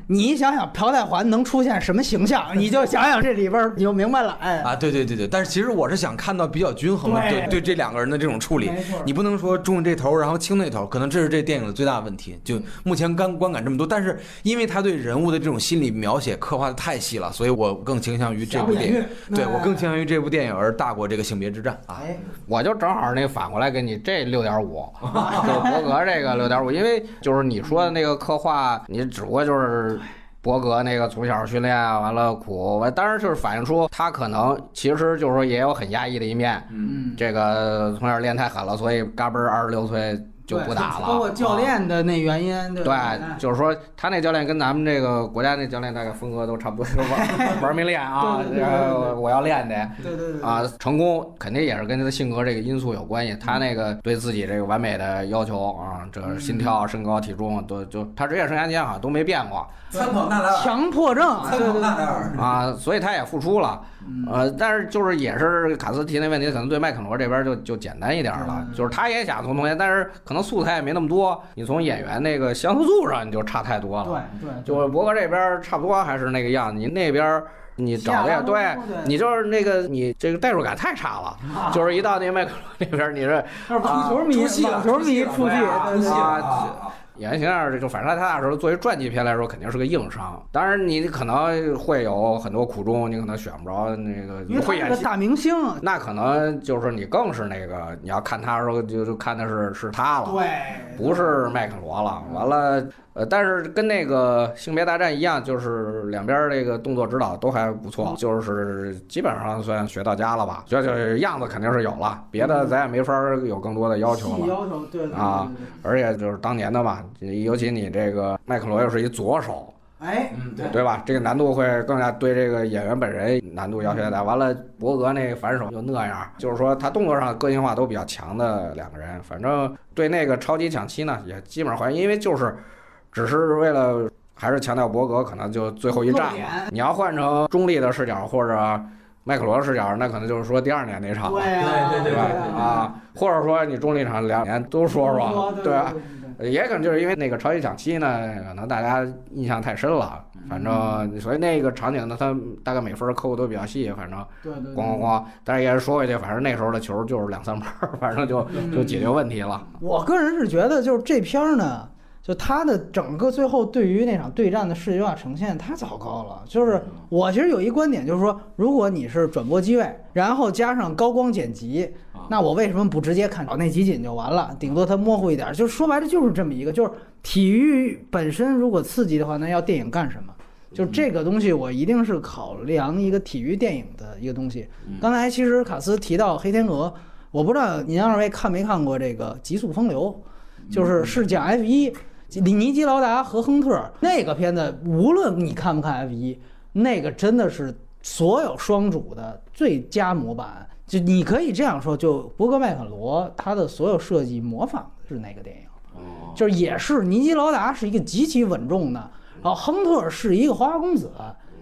你想想朴泰桓能出现什么形象，你就想想这里边你就明白了。哎，啊，对对对对，但是其实我是想看到比较均衡的，对对对这两个人的这种处理，你不能说重这头然后轻那头，可能这是这电影的最大问题。就目前观观感这么多，但是因为他对人物的这种心理描写刻画的太细了，所以我更倾向于这部电影对我更倾向于这部电影而大过这个性别之战啊。哎，我就正好那反过来给你这六点五，就博格这个六点五，因为就是你说的那个刻画，你只不过就是。博格那个从小训练完了苦，完当然就是反映出他可能其实就是说也有很压抑的一面。嗯，这个从小练太狠了，所以嘎嘣二十六岁就不打了。包括教练的那原因，对对？，就是说他那教练跟咱们这个国家那教练大概风格都差不多，就玩 (laughs) 玩命练啊，我要练的。对对对啊，成功肯定也是跟他的性格这个因素有关系。他那个对自己这个完美的要求啊，这个心跳、身高、体重都就他职业生涯间好像都没变过参考纳达尔，强迫症，参考纳。达尔，啊，所以他也付出了。呃，但是就是也是卡斯提那问题，可能对麦肯罗这边就就简单一点了，就是他也想从同学，但是可能素材也没那么多，你从演员那个相似度上你就差太多了。对对，就是博格这边差不多还是那个样子，你那边你找的也对对，你就是那个你这个代入感太差了，就是一到那麦克罗那边，你是 (laughs) 足球迷，出戏了网球迷出戏，啊。演员形象就反正他那时候作为传记片来说，肯定是个硬伤。当然，你可能会有很多苦衷，你可能选不着那个会演戏，大明星，那可能就是你更是那个你要看他的时候就就看的是是他了。对，不是麦克罗了。完了，呃，但是跟那个性别大战一样，就是两边这个动作指导都还不错，就是基本上算学到家了吧。就就样子肯定是有了，别的咱也没法有更多的要求了。要求，对啊而且就是当年的嘛，尤其你这个麦克罗又是一左手，哎，嗯，对，对吧？这个难度会更加对这个演员本人难度要求大。完了，伯格那反手就那样，就是说他动作上个性化都比较强的两个人。反正对那个超级抢七呢，也基本上还原，因为就是只是为了还是强调伯格可能就最后一战露脸。你要换成中立的视角或者麦克罗的视角，那可能就是说第二年那场了，对啊对对对吧？啊，或者说你中立场两年都说说，对对吧？也可能就是因为那个超级抢七呢，可能大家印象太深了，反正所以那个场景呢，它大概每分扣都比较细，反正对对，咣咣咣。但是也是说回去，反正那时候的球就是两三分儿，反正就就解决问题了。我个人是觉得，就是这片儿呢，就他的整个最后对于那场对战的视觉化呈现太糟糕了。就是我其实有一观点，就是说，如果你是转播机位，然后加上高光剪辑，那我为什么不直接看找那集锦就完了？顶多它模糊一点，就是说白了就是这么一个，就是体育本身如果刺激的话，那要电影干什么？就这个东西，我一定是考量一个体育电影的一个东西。刚才其实卡斯提到《黑天鹅》，我不知道您二位看没看过这个《极速风流》，就是是讲 F 一，里尼基劳达和亨特那个片子，无论你看不看 F 一，那个真的是所有双主的最佳模板。就你可以这样说，就伯格麦肯罗他的所有设计模仿的是那个电影。就是也是尼基劳达是一个极其稳重的，然后亨特是一个花花公子，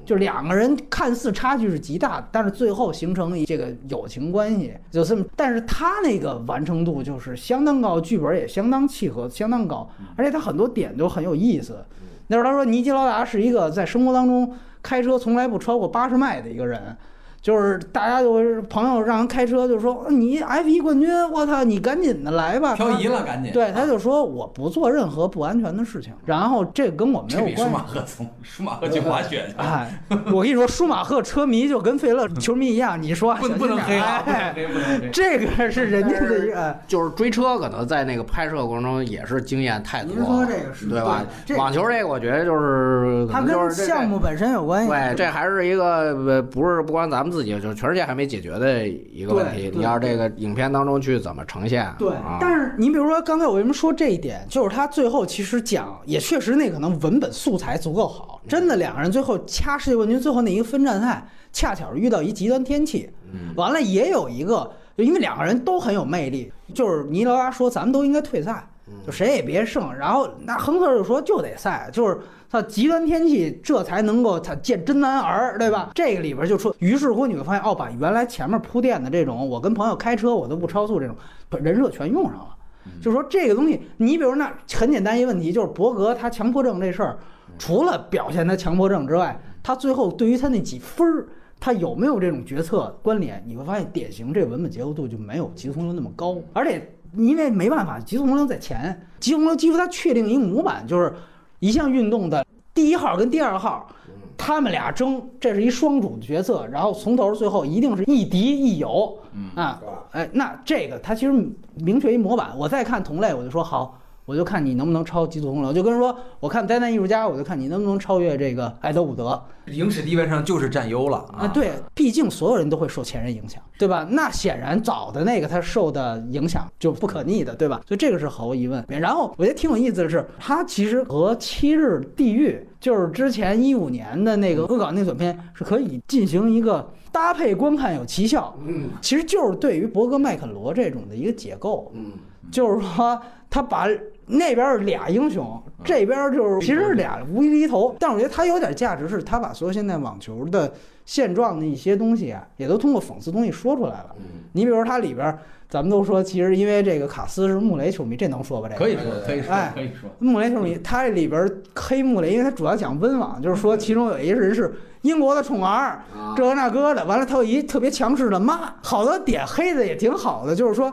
就两个人看似差距是极大，但是最后形成这个友情关系，就这么。但是他那个完成度就是相当高，剧本也相当契合，相当高，而且他很多点都很有意思。那时候他说尼基劳达是一个在生活当中开车从来不超过八十迈的一个人。就是大家就是朋友让人开车，就说你 F 一冠军，我操，你赶紧的来吧。漂移了，赶紧。对，他就说我不做任何不安全的事情，然后这跟我没有关系。舒马赫从舒马赫去滑雪去。(laughs) 哎，我跟你说，舒马赫车迷就跟费勒球迷一样，你说不不能黑啊，哎不能黑。这个是人家的一个，就是追车，可能在那个拍摄过程中也是经验太多。您说这个是对吧？这网球这个，我觉得就是它跟项目本身有关系。对，这还是一个呃，不是不光咱们自己，就是全世界还没解决的一个问题。你要这个影片当中去怎么呈现？对，啊、但是你比如说刚才我为什么说这一点，就是他最后其实讲也确实那可能文本素材足够好，真的两个人最后掐世界冠军，最后那一个分站赛恰巧遇到一极端天气，完了也有一个，因为两个人都很有魅力，就是尼劳拉说咱们都应该退赛。就谁也别胜，然后那亨特就说就得赛，就是他极端天气，这才能够他见真男儿，对吧？这个里边就说，于是乎你会发现，哦，把原来前面铺垫的这种，我跟朋友开车我都不超速这种人设全用上了。就说这个东西，你比如那很简单一个问题，就是伯格他强迫症这事儿，除了表现他强迫症之外，他最后对于他那几分儿，他有没有这种决策关联？你会发现典型这文本结构度就没有《极速洪流》那么高，而且。因为没办法，极速洪流在前，极速洪流几乎它确定一个模板，就是一项运动的第一号跟第二号，他们俩争，这是一双主角色，然后从头最后一定是亦敌亦友啊，哎，那这个它其实明确一模板。我再看同类，我就说好，我就看你能不能超极速洪流，就跟说，我看灾难艺术家，我就看你能不能超越这个艾德伍德。影史地位上就是占优了啊！对，毕竟所有人都会受前人影响，对吧？那显然早的那个他受的影响就不可逆的，对吧？所以这个是毫无疑问。然后我觉得挺有意思的是，他其实和《七日地狱》就是之前一五年的那个恶搞那短片是可以进行一个搭配观看有奇效。嗯，其实就是对于伯格麦肯罗这种的一个解构。嗯，就是说他把。那边是俩英雄，这边就是其实是俩无厘头，但我觉得他有点价值，是他把所有现在网球的现状的一些东西啊，也都通过讽刺东西说出来了。你比如说它里边，咱们都说其实因为这个卡斯是穆雷球迷，这能说吧？这个可以说，可以说，哎，可以说。穆雷球迷，他这里边黑穆雷，因为他主要讲温网，就是说其中有一个人是英国的宠儿，这个那个的，完了他有一特别强势的妈，好多点黑的也挺好的，就是说。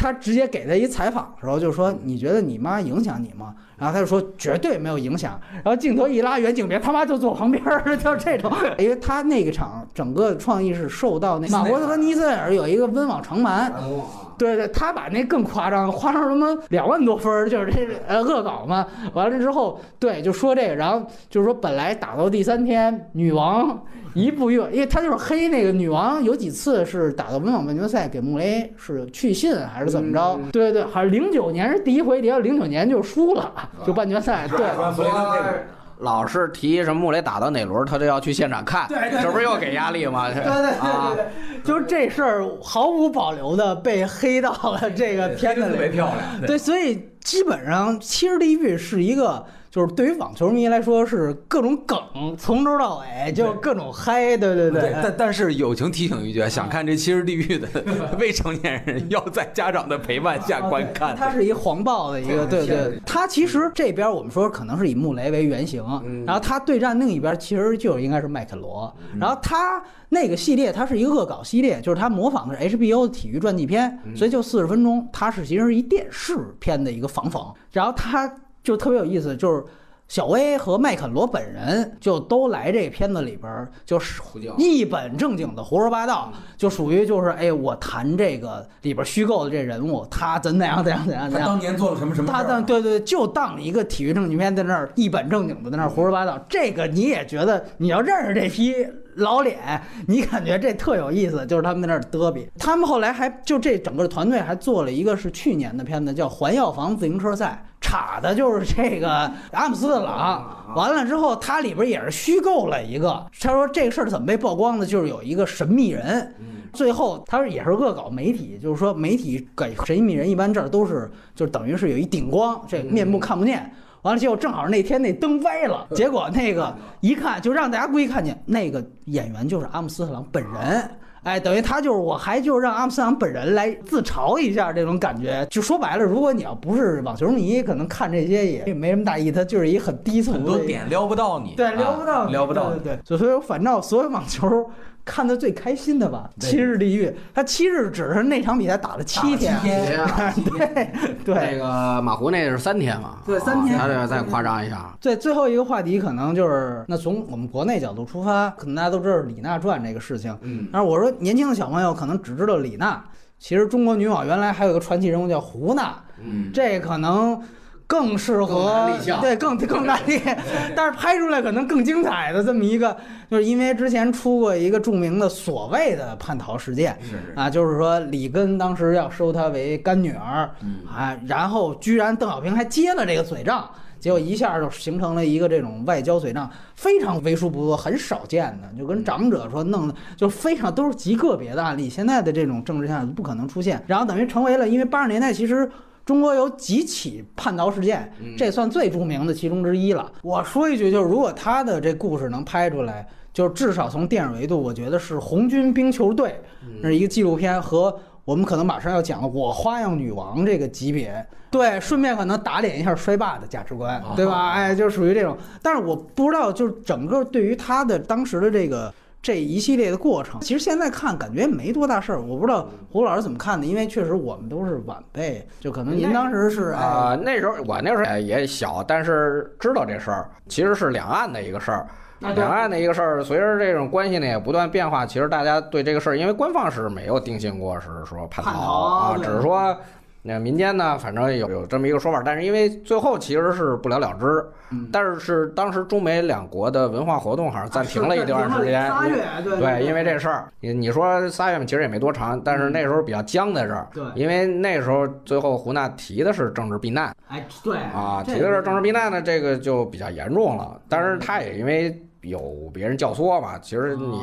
他直接给他一采访的时候，就说：“你觉得你妈影响你吗？”然后他就说：“绝对没有影响。”然后镜头一拉远景别他妈就坐旁边儿，(laughs) 就这种。因为他那个场整个创意是受到那马伯特和尼森尔有一个温网长盘，对对，他把那更夸张，夸张什么两万多分儿，就是这呃恶搞嘛。完了之后，对，就说这个，然后就是说本来打到第三天，女王。一步越，因为他就是黑那个女王，有几次是打到温网半决赛给穆雷是去信还是怎么着？对对对，好像零九年是第一回，结零九年就输了，就半决赛。对，老是提什么穆雷打到哪轮，他就要去现场看，这不是又给压力吗？对对对对对，就这事儿毫无保留的被黑到了这个片子里，特别漂亮。对，所以基本上《七十地狱》是一个。就是对于网球迷来说，是各种梗，从头到尾就各种嗨，对对对。但但是友情提醒一句，想看这《七日地狱》的未成年人要在家长的陪伴下观看。它是一黄暴的一个，对对。它其实这边我们说可能是以穆雷为原型，然后他对战另一边其实就应该是麦肯罗，然后他那个系列它是一个恶搞系列，就是他模仿的是 HBO 的体育传记片，所以就四十分钟，它是其实是一电视片的一个仿讽，然后它。就特别有意思，就是小威和麦肯罗本人就都来这片子里边，就是一本正经的胡说八道，就属于就是哎，我谈这个里边虚构的这人物，他怎怎样怎样怎样怎样，他当年做了什么什么，他当对对，就当一个体育正经片在那儿一本正经的在那儿胡说八道，这个你也觉得你要认识这批老脸，你感觉这特有意思，就是他们在那儿嘚比，他们后来还就这整个团队还做了一个是去年的片子，叫《环药房自行车赛》。插的就是这个阿姆斯特朗，完了之后，他里边也是虚构了一个。他说这个事儿怎么被曝光的？就是有一个神秘人，最后他说也是恶搞媒体，就是说媒体给神秘人一般这儿都是，就等于是有一顶光，这面部看不见。完了结果正好那天那灯歪了，结果那个一看就让大家故意看见那个演员就是阿姆斯特朗本人。哎，等于他就是，我还就让阿姆斯特朗本人来自嘲一下这种感觉。就说白了，如果你要不是网球迷，可能看这些也没什么大意。他就是一很低层，很多点撩不到你，对，撩不到，撩不到。对对对。所以反正所有网球看的最开心的吧，七日地狱，他七日只是那场比赛打了七天，(laughs) 对对。那个马胡那是三天嘛？对三天他这再夸张一下。对，最后一个话题可能就是，那从我们国内角度出发，可能大家都知道李娜传这个事情。嗯，但是我说年轻的小朋友可能只知道李娜，其实中国女网原来还有一个传奇人物叫胡娜，嗯，这可能更适合对更更难立，但是拍出来可能更精彩的这么一个，就是因为之前出过一个著名的所谓的叛逃事件。是是，啊，就是说里根当时要收她为干女儿，嗯啊，然后居然邓小平还接了这个嘴仗，结果一下就形成了一个这种外交嘴仗，非常为数不多、很少见的，就跟长者说弄的，就非常都是极个别的案例，现在的这种政治下不可能出现，然后等于成为了，因为八十年代其实。中国有几起叛逃事件，这算最著名的其中之一了。我说一句，就是如果他的这故事能拍出来，就是至少从电影维度，我觉得是《红军冰球队》，那是一个纪录片和我们可能马上要讲的《我花样女王》这个级别。对，顺便可能打脸一下衰霸的价值观，对吧？哎，就属于这种。但是我不知道，就是整个对于他的当时的这个。这一系列的过程，其实现在看感觉没多大事儿。我不知道胡老师怎么看的，因为确实我们都是晚辈，就可能您当时是哎啊、那时候我那时候也也小，但是知道这事儿，其实是两岸的一个事儿。两岸的一个事儿，随着这种关系呢也不断变化，其实大家对这个事儿，因为官方是没有定性过是说叛逃啊，只是说那民间呢，反正有有这么一个说法，但是因为最后其实是不了了之，嗯。但是是当时中美两国的文化活动好像暂停了一段时间，仨月，对对，因为这事儿，你你说仨月嘛，其实也没多长，但是那时候比较僵在这儿，对。因为那时候最后胡娜提的是政治避难哎对啊，提的是政治避难呢，这个就比较严重了。但是他也因为有别人教唆嘛，其实你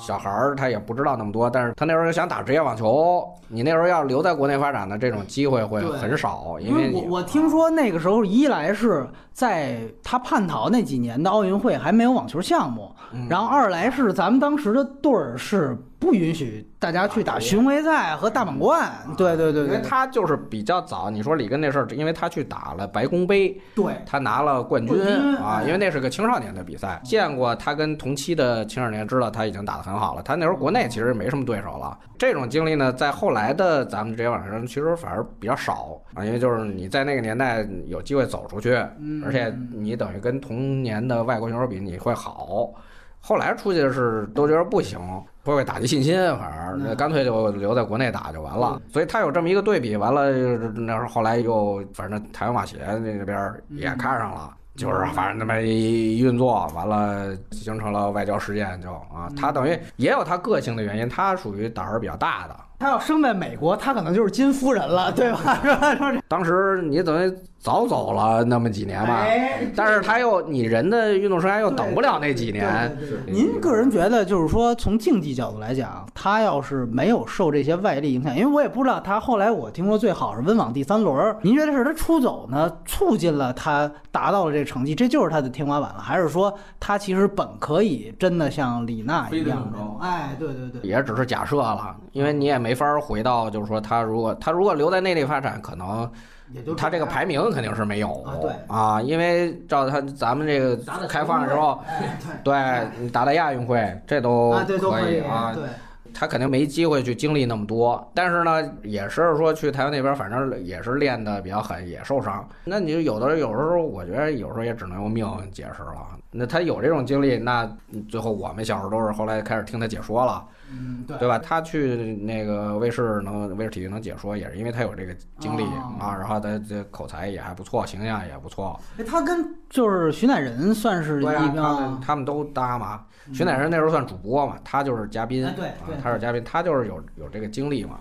小孩儿他也不知道那么多，但是他那时候想打职业网球，你那时候要留在国内发展的这种机会会很少，因因为我我听说那个时候一来是在他叛逃那几年的奥运会还没有网球项目，嗯。然后二来是咱们当时的队儿是不允许大家去打巡回赛和大满贯，对对对因为对他就是比较早，你说里根那事儿，因为他去打了白宫杯，对，他拿了冠军啊，哎因为那是个青少年的比赛，见过他跟同期的青少年，知道他已经打得很好了。他那时候国内其实没什么对手了。这种经历呢，在后来的咱们这些网上其实反而比较少啊，因为就是你在那个年代有机会走出去，嗯而且你等于跟同年的外国选手比，你会好。后来出去的是都觉得不行，不会打击信心，反而嗯干脆就留在国内打就完了。所以他有这么一个对比，完了那时候后来又反正台湾马协那边也看上了。就是反正那么一运作，完了形成了外交事件，就啊，他等于也有他个性的原因，他属于胆儿比较大的。他要生在美国，他可能就是金夫人了，对吧？当时你等于早走了那么几年吧，哎但是他又你人的运动生涯又等不了那几年，您个人觉得，就是说从竞技角度来讲，他要是没有受这些外力影响，因为我也不知道他后来我听说最好是温网第三轮，您觉得是他出走呢，促进了他达到了这成绩，这就是他的天花板了，还是说他其实本可以真的像李娜一样哎，对对对，也只是假设了，因为你也没法回到，就是说他如果他如果留在内地发展，可能也就他这个排名肯定是没有啊对啊，因为照他咱们这个开放的时候，哎对打打亚运会这都可以啊，对。他肯定没机会去经历那么多，但是呢，也是说去台湾那边，反正也是练的比较狠，也受伤。那你就有的有时候，我觉得有时候也只能用命解释了。那他有这种经历，那最后我们小时候都是后来开始听他解说了，嗯，对对吧？他去那个卫视能卫视体育能解说，也是因为他有这个经历哦啊，然后他这口才也还不错，形象也不错。哎他跟就是徐乃仁算是一个啊，个他们他们都搭嘛。徐乃仁那时候算主播嘛，他就是嘉宾，哎对啊他是嘉宾，他就是有有这个经历嘛。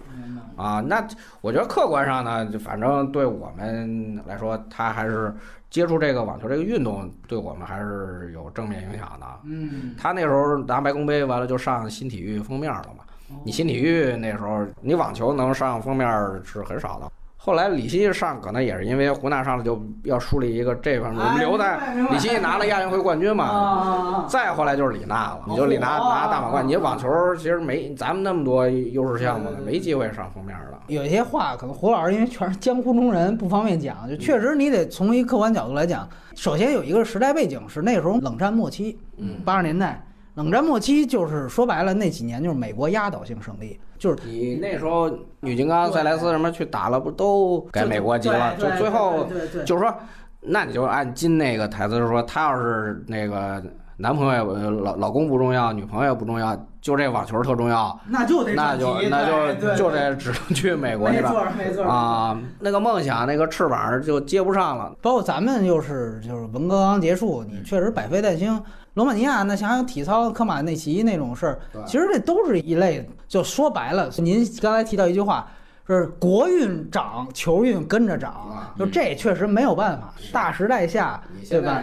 啊，那我觉得客观上呢，就反正对我们来说，他还是接触这个网球这个运动，对我们还是有正面影响的。嗯，他那时候拿白宫杯完了就上新体育封面了嘛，哦你新体育那时候你网球能上封面是很少的。后来李希上可能也是因为胡娜上了就要树立一个这方面，我们留在李希拿了亚运会冠军嘛，啊，再后来就是李娜了，你就李娜哦拿大满贯，你网球其实没咱们那么多优势项目呢，没机会上封面了。有一些话可能胡老师因为全是江湖中人，不方便讲。就确实你得从一个客观角度来讲，首先有一个时代背景是那时候冷战末期，嗯八十年代。冷战末期就是说白了那几年就是美国压倒性胜利，就是你那时候女金刚、塞莱斯什么去打了，不都给美国籍了？就最后就是说，那你就按金那个台词说，他要是那个男朋友、呃老老公不重要，女朋友不重要，就这网球特重要，那就得那就那就就得只能去美国去没了错没错啊！那个梦想，那个翅膀就接不上了。包括咱们又是就是文革刚结束，你确实百废待兴。罗马尼亚那想想体操科马内奇那种事儿，其实这都是一类。就说白了，您刚才提到一句话，是国运涨，球运跟着涨啊，就这确实没有办法。大时代下，对吧？？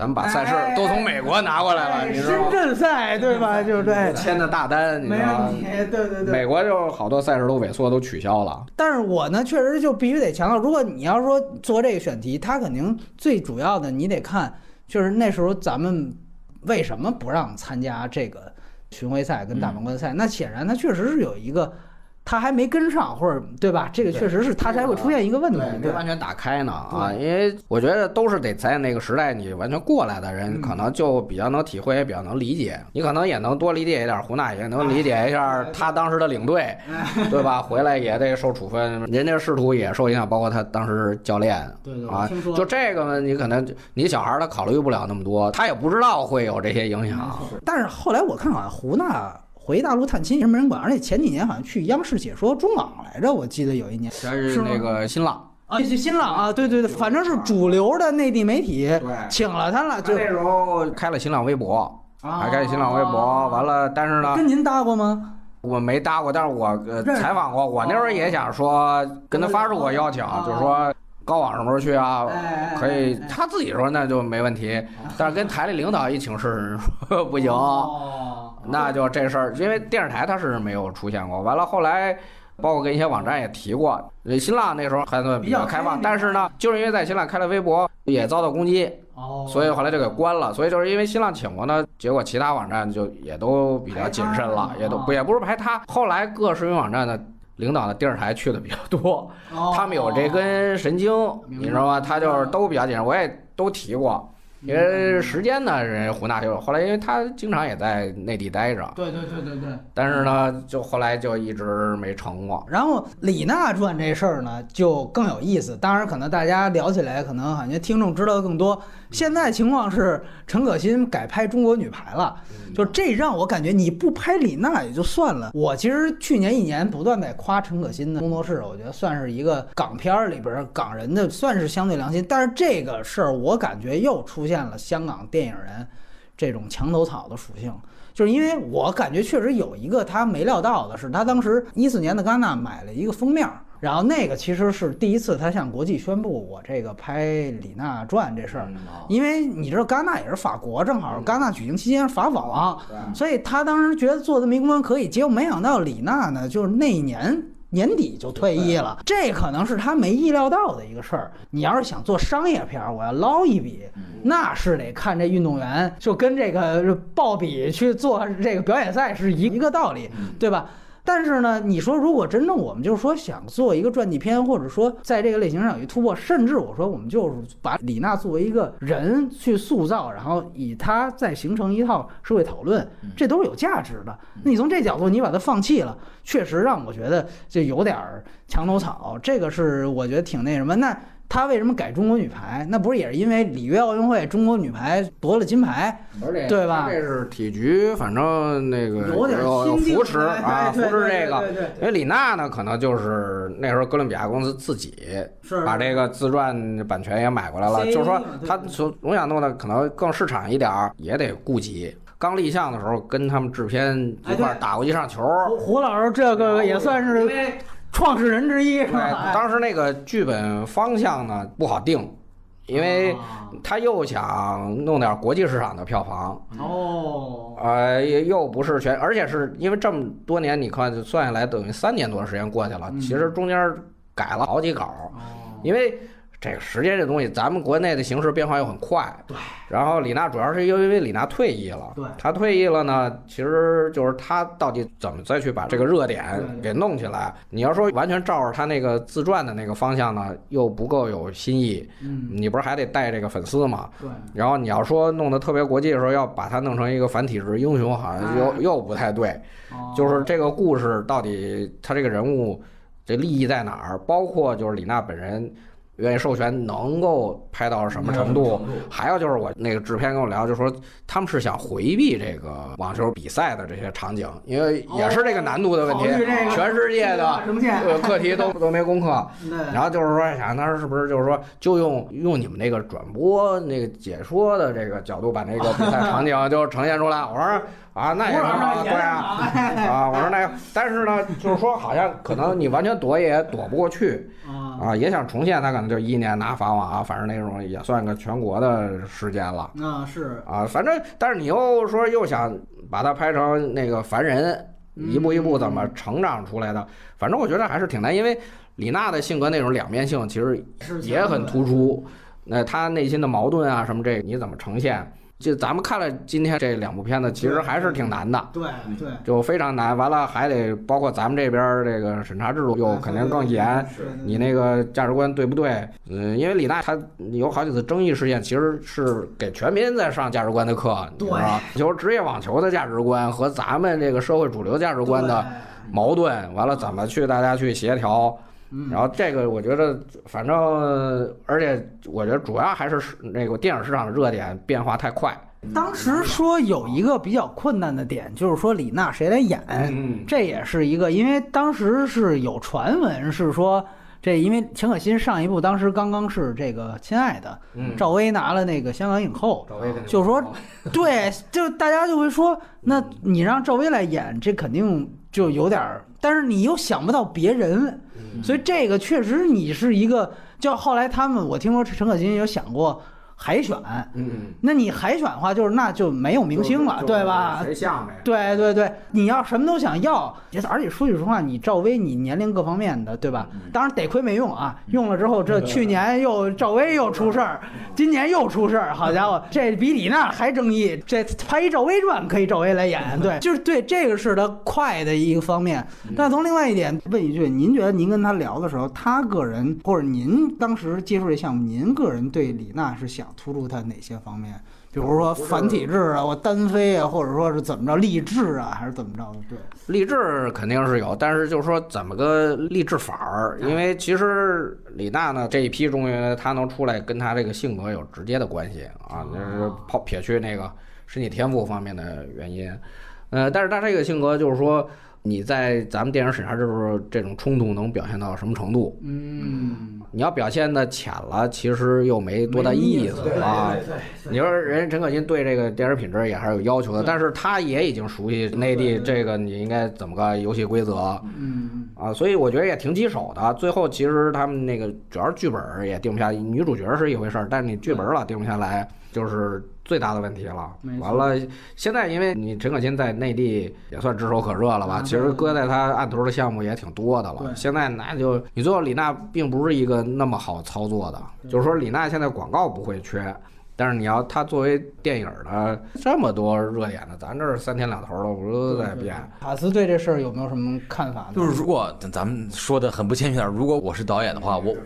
咱们把赛事都从美国拿过来了，哎你知道吗？深圳赛对吧？就是这，签的大单，你知没道吗问？题。对对对。美国就是好多赛事都萎缩，都取消了。但是我呢，确实就必须得强调，如果你要说做这个选题，它肯定最主要的你得看，就是那时候咱们为什么不让参加这个巡回赛跟大满贯赛？那显然它确实是有一个，它还没跟上，或者对吧？这个确实是他才会出现一个问题？没完全打开呢啊！因为我觉得都是得在那个时代你完全过来的人，嗯可能就比较能体会，也比较能理解。你可能也能多理解一点胡娜，也能理解一下他当时的领队，对吧？回来也得受处分，人家仕途也受影响，包括他当时教练。对对，啊就这个呢，你可能你小孩儿他考虑不了那么多，他也不知道会有这些影响。但是后来我看好像胡纳回大陆探亲也没人管，而且前几年好像去央视解说中网来着，我记得有一年。全是那个新浪，啊，去新浪啊，对对对，反正是主流的内地媒体请了他了，就那时候开了新浪微博，啊还开新浪微博，完了，但是呢，跟您搭过吗？我没搭过，但是我呃采访过，我那时候也想说跟他发出过邀请，啊就是说高网什么时候去啊？可以他自己说那就没问题，但是跟台里领导一请示说 (laughs) 不行，哦，那就这事儿，因为电视台他是没有出现过。完了后来。包括跟一些网站也提过，呃新浪那时候还算比较开放，但是呢，就是因为在新浪开了微博，也遭到攻击，哦，所以后来就给关了。所以就是因为新浪请过呢，结果其他网站就也都比较谨慎了，也都不也不是排他。后来各视频网站的领导的电视台去的比较多，哦他们有这根神经，你知道吗？他就是都比较谨慎，我也都提过。因为时间呢，人胡大秀后来，因为他经常也在内地待着，对对对对对。但是呢，就后来就一直没成过。然后李娜传这事儿呢，就更有意思。当然，可能大家聊起来，可能好像听众知道的更多。现在情况是，陈可辛改拍中国女排了，就这让我感觉你不拍李娜也就算了。我其实去年一年不断在夸陈可辛的工作室，我觉得算是一个港片儿里边儿港人的算是相对良心。但是这个事儿，我感觉又出现了香港电影人这种墙头草的属性。就是因为我感觉确实有一个他没料到的是，他当时一四年的戛纳买了一个封面儿，然后那个其实是第一次他向国际宣布我这个拍李娜传这事儿，因为你知道戛纳也是法国，正好戛纳举行期间是法网，所以他当时觉得做这么一公关可以，结果没想到李娜呢，就是那一年。年底就退役了，这可能是他没意料到的一个事儿。你要是想做商业片儿，我要捞一笔，那是得看这运动员，就跟这个鲍比去做这个表演赛是一一个道理，对吧？但是呢，你说如果真正我们就是说想做一个传记片，或者说在这个类型上有一突破，甚至我说我们就是把李娜作为一个人去塑造，然后以她再形成一套社会讨论，这都是有价值的。那你从这角度你把它放弃了，确实让我觉得就有点儿墙头草，这个是我觉得挺那什么。那他为什么改中国女排？那不是也是因为里约奥运会中国女排夺了金牌？对吧这是体局，反正那个有点有扶持哎啊，扶持这个。因为李娜呢，可能就是那时候哥伦比亚公司自己把这个自传版权也买过来了，就是说他总总想弄的可能更市场一点儿，也得顾及。刚立项的时候，跟他们制片一块打过一场球。胡胡老师这个也算是创始人之一，是对，吧？当时那个剧本方向呢不好定，因为啊。他又想弄点国际市场的票房，哦，呃，又又不是全，而且是因为这么多年，你看算下来等于三年多的时间过去了，嗯。其实中间改了好几稿，哦。因为这个时间这东西，咱们国内的形势变化又很快。对。然后李娜主要是因为李娜退役了。对。她退役了呢，其实就是她到底怎么再去把这个热点给弄起来？你要说完全照着她那个自传的那个方向呢，又不够有新意。嗯。你不是还得带这个粉丝吗？对。然后你要说弄得特别国际的时候，要把它弄成一个反体制英雄，好像又又不太对。哦。就是这个故事到底他这个人物这利益在哪儿？包括就是李娜本人。愿意授权能够拍到什么程度？还有就是我那个制片跟我聊，就说他们是想回避这个网球比赛的这些场景，因为也是这个难度的问题。全世界的课题都都没攻克，(laughs) 然后就是说想当时是不是就是说就用用你们那个转播那个解说的这个角度把那个比赛场景就呈现出来？我说。啊，那也是啊，对啊，啊，我说那，但是呢，就是说，好像可能你完全躲也躲不过去，啊，也想重现，他可能就一年拿法网啊，反正那种也算个全国的时间了。啊，是啊，反正，但是你又说又想把它拍成那个凡人，一步一步怎么成长出来的，反正我觉得还是挺难，因为李娜的性格那种两面性其实也很突出，那她内心的矛盾啊什么这你怎么呈现？就咱们看了今天这两部片子，其实还是挺难的。对对，就非常难。完了还得包括咱们这边这个审查制度又肯定更严。你那个价值观对不对？嗯，因为李娜她有好几次争议事件，其实是给全民在上价值观的课，对吧？就是职业网球的价值观和咱们这个社会主流价值观的矛盾，完了怎么去大家去协调？然后这个我觉得，反正而且我觉得主要还是那个电影市场的热点变化太快。当时说有一个比较困难的点，就是说李娜谁来演，这也是一个，因为当时是有传闻是说这，因为陈可辛上一部当时刚刚是这个《亲爱的》，赵薇拿了那个香港影后，就说对，就大家就会说，那你让赵薇来演，这肯定就有点儿，但是你又想不到别人。所以这个确实你是一个，就后来他们我听说陈可辛有想过。海选，嗯，那你海选的话，就是那就没有明星了，对吧？谁像呗？对对对，你要什么都想要，而且说句实话，你赵薇，你年龄各方面的，对吧？当然得亏没用啊，用了之后，这去年又赵薇又出事儿，今年又出事儿，好家伙，这比李娜还争议。这拍一赵薇传可以赵薇来演，对，就是对这个是他快的一个方面。但从另外一点问一句，您觉得您跟他聊的时候，他个人或者您当时接触这项目，您个人对李娜是想？突出他哪些方面？比如说繁体制啊，我单飞啊，或者说是怎么着励志啊，还是怎么着的？对，励志肯定是有，但是就是说怎么个励志法儿？因为其实李娜呢这一批中学他能出来，跟他这个性格有直接的关系啊，就是抛撇去那个身体天赋方面的原因，呃，但是他这个性格就是说。你在咱们电影审查制度这种冲突能表现到什么程度？嗯，你要表现的浅了，其实又没多大意思啊。你说人陈可辛对这个电影品质也还是有要求的，但是他也已经熟悉内地这个你应该怎么个游戏规则。嗯啊，所以我觉得也挺棘手的。最后其实他们那个主要是剧本也定不下，女主角是一回事儿，但是你剧本老定不下来，就是。最大的问题了，完了，现在因为你陈可辛在内地也算炙手可热了吧？其实搁在他案头的项目也挺多的了。现在那就你最后李娜并不是一个那么好操作的，就是说李娜现在广告不会缺。但是你要他作为电影的这么多热点的，咱这儿三天两头的，不都在变。卡斯对这事儿有没有什么看法？就是如果咱们说的很不谦虚点，如果我是导演的话，我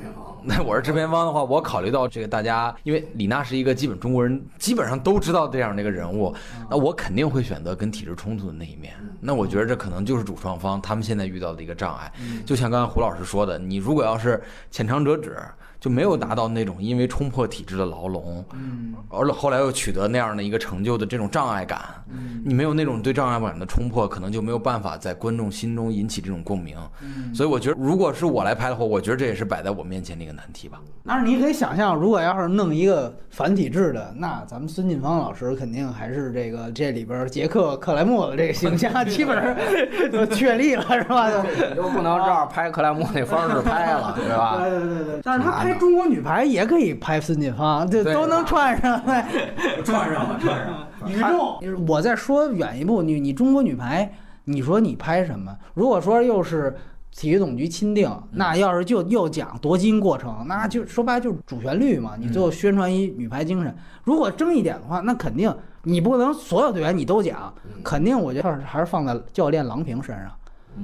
那 (laughs) 我是制片方的话，我考虑到这个大家，因为李娜是一个基本中国人基本上都知道这样的一个人物，那我肯定会选择跟体制冲突的那一面。那我觉得这可能就是主创方他们现在遇到的一个障碍。就像刚才胡老师说的，你如果要是浅尝辄止。就没有达到那种因为冲破体制的牢笼，嗯，而后来又取得那样的一个成就的这种障碍感，嗯，你没有那种对障碍感的冲破，可能就没有办法在观众心中引起这种共鸣。嗯，所以我觉得，如果是我来拍的话，我觉得这也是摆在我面前的一个难题吧。但是你可以想象，如果要是弄一个繁体制的，那咱们孙晋芳老师肯定还是这个这里边杰克克莱默的这个形象，基本上 (laughs) 就确立了，是吧？你就不能照着拍克莱默那方式拍了，(laughs) 对吧？对对对对。但是他拍中国女排也可以拍孙晋芳，对，都能串上，(laughs) 串上了，串上了。(laughs) 宇宙，我再说远一步，你你中国女排，你说你拍什么？如果说又是。体育总局钦定，那要是就又讲夺金过程，那就说白了就是主旋律嘛。你最后宣传一女排精神，如果争一点的话，那肯定你不能所有队员你都讲，肯定我觉得还是放在教练郎平身上，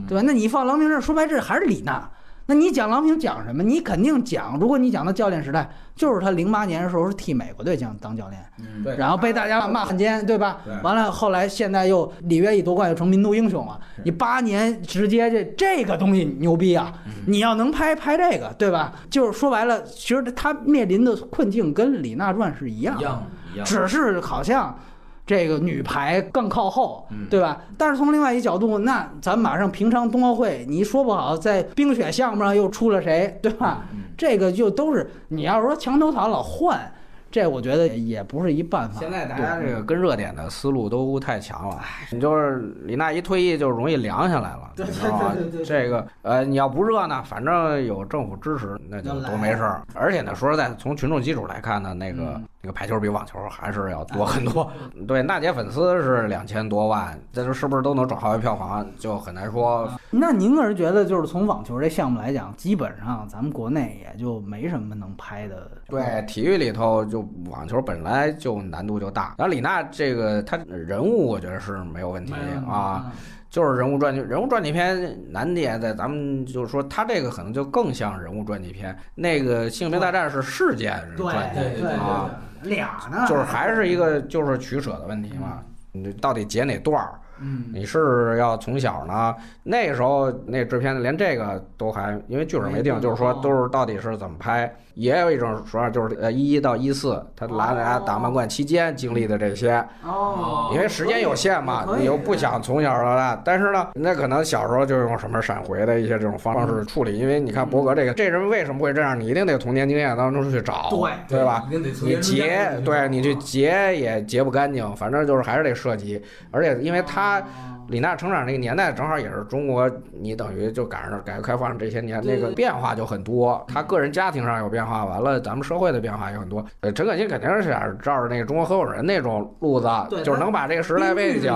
对吧？那你放郎平这儿，说白了这还是李娜。那你讲郎平讲什么？你肯定讲，如果你讲到教练时代，就是他零八年的时候是替美国队讲当教练，嗯对然后被大家骂汉奸，对吧对？完了后来现在又里约一夺冠又成民族英雄了，你八年直接这这个东西牛逼啊！你要能拍拍这个，对吧？就是说白了，其实他面临的困境跟《李娜传》是一样的，一样一样，只是好像这个女排更靠后，嗯对吧？但是从另外一角度，那咱马上平昌冬奥会，你说不好在冰雪项目上又出了谁，对吧？嗯这个就都是你要说墙头草老换，这我觉得也不是一办法。现在大家这个跟热点的思路都太强了，你就是李娜一退役就容易凉下来了，对对对对对？这个呃，你要不热呢，反正有政府支持，那就都没事儿。而且呢，说实在，从群众基础来看呢，那个嗯那个排球比网球还是要多很多。对，娜姐粉丝是两千多万，这就是不是都能转化为票房，就很难说。那您个人觉得，就是从网球这项目来讲，基本上咱们国内也就没什么能拍的。对，体育里头就网球本来就难度就大，然后李娜这个她人物我觉得是没有问题啊，，就是人物传记，人物传记片难点在咱们就是说，它这个可能就更像人物传记片，那个《性别大战》是事件对传记对对啊，对，俩呢，就是还是一个就是取舍的问题嘛，你到底截哪段儿？嗯，你是要从小呢？那时候那制片连这个都还，因为剧本没定，就是说哦都是到底是怎么拍。也有一种说法就是，呃，一一到一四，他来来打满贯期间经历的这些，哦，因为时间有限嘛，你又不想从小到大，但是呢，那可能小时候就用什么闪回的一些这种方式处理，因为你看伯格这个，这人为什么会这样？你一定得童年经验当中去找，对对吧？？你截，对你去截也截不干净，反正就是还是得涉及，而且因为他。李娜成长那个年代正好也是中国，你等于就赶上改革开放这些年，那个变化就很多。他个人家庭上有变化，完了咱们社会的变化也很多。呃，陈可辛肯定是想照着那个中国合伙人那种路子，就是能把这个时代背景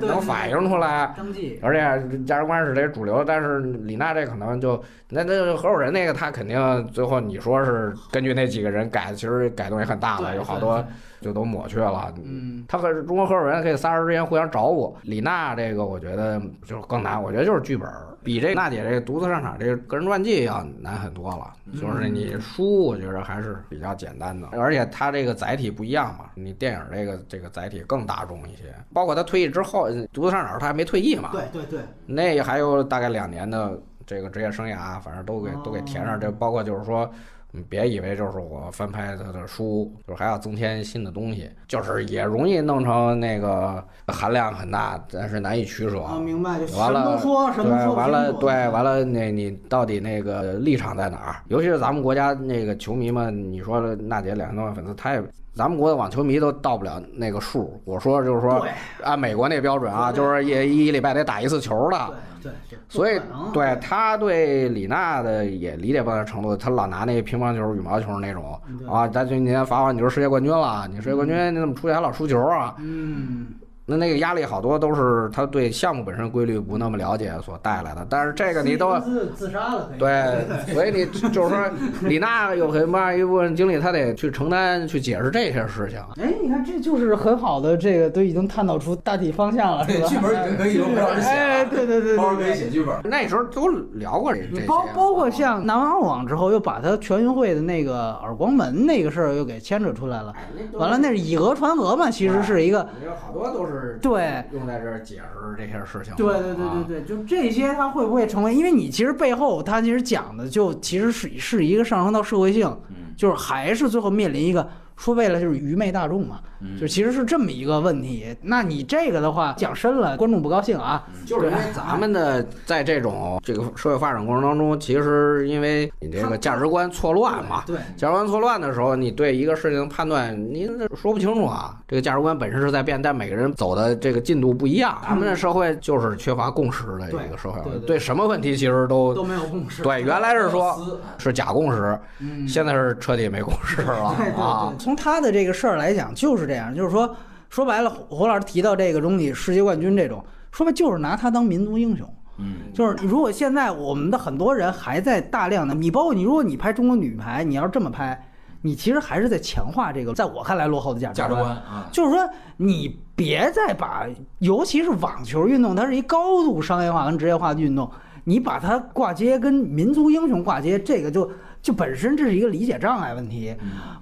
能反映出来。而且价值观是这主流，但是李娜这可能就那那合伙人那个，他肯定最后你说是根据那几个人改，其实改动也很大了，有好多就都抹去了。嗯，他和中国合伙人可以仨人之间互相找补。李娜这个我觉得就是更难，我觉得就是剧本儿比这娜姐这个独自上场这个个人传记要难很多了。就是你书，我觉得还是比较简单的，而且它这个载体不一样嘛，你电影这个这个载体更大众一些。包括他退役之后，独自上场他还没退役嘛，对对对，那还有大概两年的这个职业生涯，反正都给都给填上。这包括就是说，嗯，别以为就是我翻拍他的书，就是还要增添新的东西，就是也容易弄成那个含量很大，但是难以取舍。啊，明白，就什完了么都说，什么完了，对，完了，那你到底那个立场在哪儿？尤其是咱们国家那个球迷们，你说的娜姐两千多万粉丝，他也，咱们国的网球迷都到不了那个数。我说就是说，按美国那标准啊，就是一一礼拜得打一次球的。对所以对他对李娜的也理解不到程度，他老拿那乒乓球、羽毛球那种对啊，咱去年罚完你就是世界冠军了，你世界冠军你怎么出去还老输球啊？嗯，那那个压力好多都是他对项目本身规律不那么了解所带来的，但是这个你都自自杀了，对，(laughs) 所以你就是说李娜有很大一部分精力，他得去承担去解释这些事情。哎，你看，这就是很好的，这个都已经探讨出大体方向了，是对，吧？剧本已经可以由包儿写哎，对对对包儿可以。写剧本。那时候都聊过这这些，包包括像南方澳网之后，又把他全运会的那个耳光门那个事儿又给牵扯出来了。完了，那是以讹传讹嘛，其实是一个有好多都是对。用在这儿解释这些事情。对对对啊对对，就这些，它会不会成为？因为你其实背后，它其实讲的就其实是是一个上升到社会性，嗯就是还是最后面临一个说白了就是愚昧大众嘛，嗯就其实是这么一个问题。那你这个的话讲深了，观众不高兴啊。就是因为咱们的在这种这个社会发展过程当中，其实因为你这个价值观错乱嘛，对，价值观错乱的时候，你对一个事情的判断，您说不清楚啊。这个价值观本身是在变，但每个人走的这个进度不一样。咱们的社会就是缺乏共识的一个社会，对对对对什么问题其实都都没有共识。对。原来是说是假共识，嗯，现在是彻底没共识了对对啊，。从他的这个事儿来讲，就是这样，就是说，说白了，胡老师提到这个东西，世界冠军这种，说白就是拿他当民族英雄。嗯，就是如果现在我们的很多人还在大量的，你包括你，如果你拍中国女排，你要是这么拍，你其实还是在强化这个在我看来落后的价值价值观啊，就是说，你别再把，尤其是网球运动，它是一高度商业化跟职业化的运动，你把它挂接跟民族英雄挂接，这个就就本身这是一个理解障碍问题。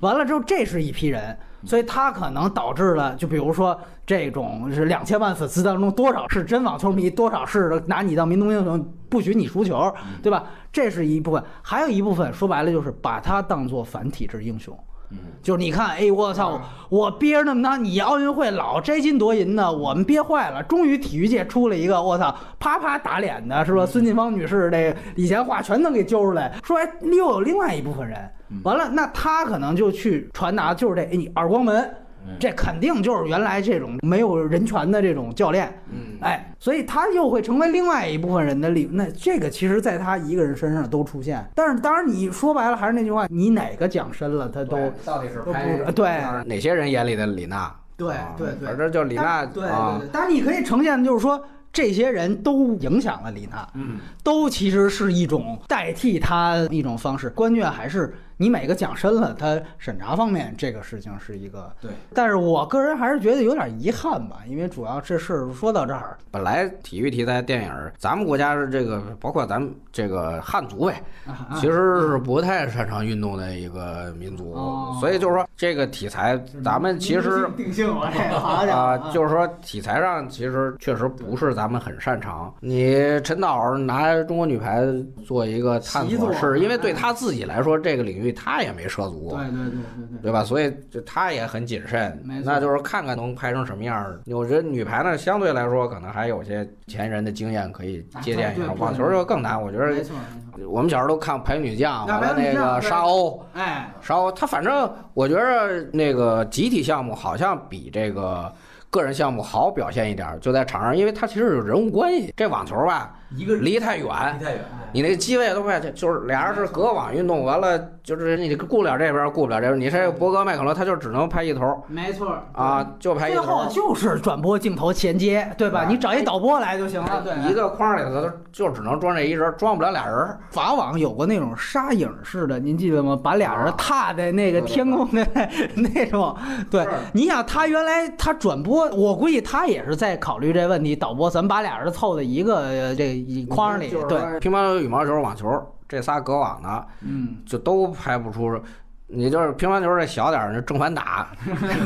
完了之后，这是一批人，所以他可能导致了，就比如说这种是两千万粉丝当中多少是真网球迷，多少是拿你当民族英雄，不许你输球，对吧？这是一部分，还有一部分说白了就是把他当做反体制英雄。嗯，就是你看，哎，我操，我憋着那么大，你奥运会老摘金夺银的，我们憋坏了。终于体育界出了一个，我操，啪啪打脸的，是吧？孙晋芳女士这以前话全能给揪出来，说哎，又有另外一部分人，完了，那他可能就去传达，就是这，哎，你耳光门。这肯定就是原来这种没有人权的这种教练，嗯，哎，所以他又会成为另外一部分人的利。那这个其实在他一个人身上都出现。但是当然你说白了还是那句话，你哪个讲深了，他都到底是对哪些人眼里的李娜？对啊对对反正就李娜对对啊对，，但是你可以呈现的就是说。这些人都影响了李娜，嗯，都其实是一种代替他一种方式。关键还是你每个讲深了，他审查方面这个事情是一个。对，但是我个人还是觉得有点遗憾吧，因为主要这事儿说到这儿，本来体育题材电影儿，咱们国家是这个，包括咱们这个汉族呗，啊其实是不太擅长运动的一个民族，哦所以就是说这个题材，咱们其实定性了这个好家伙啊，就是说题材上其实确实不是咱们很擅长。你陈导拿中国女排做一个探索，是因为对他自己来说，这个领域他也没涉足。对对对对对。对吧？所以就他也很谨慎那就是看看能拍成什么样儿。我觉得女排呢，相对来说可能还有些前人的经验可以借鉴一下。网球就更难，我觉得没错，我们小时候都看《排女将》，啊完了那个沙鸥，哎，沙鸥，他反正我觉得那个集体项目好像比这个个人项目好表现一点儿，就在场上，因为他其实有人物关系。这网球吧，一个离太远，离太远，你那个机位都快，就是俩人是隔网运动，完了就是你顾不了这边，顾不了这边。你这博格麦克罗，他就只能拍一头没错啊，就拍一头最后。就是转播镜头衔接，对吧？啊你找一导播来就行了。对，一个框里头就只能装这一人，装不了俩人。法网有过那种沙影式的，您记得吗？把俩人踏在那个天空的那种。对，你想他原来他转播，我估计他也是在考虑这问题。导播，咱们把俩人凑在一个呃这一框里，对，乒乓球、羽毛球、网球这仨隔网的，嗯，就都拍不出。你就是乒乓球这小点儿，那正反打，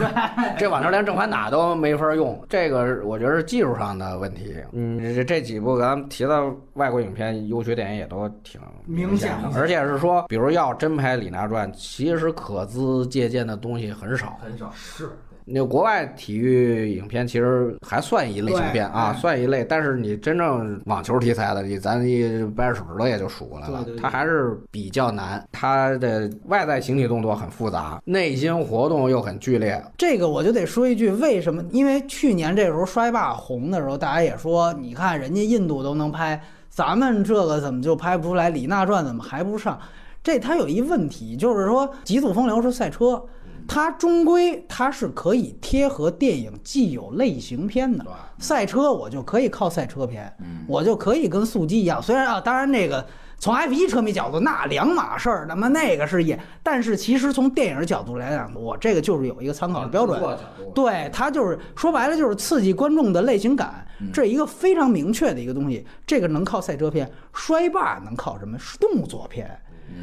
(laughs) 这网球连正反打都没法用，这个我觉得是技术上的问题。嗯，这这几部咱们提到外国影片优缺点也都挺明显显的，而且是说，比如要真拍《李娜传》，其实可资借鉴的东西很少。很少是。那国外体育影片其实还算一类型片啊，算一类。但是你真正网球题材的，你咱一掰着手指头也就数过来了它还是比较难，它的外在形体动作很复杂，内心活动又很剧烈。这个我就得说一句，为什么？因为去年这时候摔霸红的时候，大家也说，你看人家印度都能拍，咱们这个怎么就拍不出来？李娜传怎么还不上？这它有一问题，就是说极速风流是赛车，它终归它是可以贴合电影既有类型片的。赛车我就可以靠赛车片，嗯我就可以跟速激一样。虽然啊，当然那个从 F 一车迷角度那两码事儿，那么那个是也，但是其实从电影角度来讲，我这个就是有一个参考的标准。对，它就是说白了就是刺激观众的类型感，这是一个非常明确的一个东西。这个能靠赛车片，摔霸能靠什么？是动作片。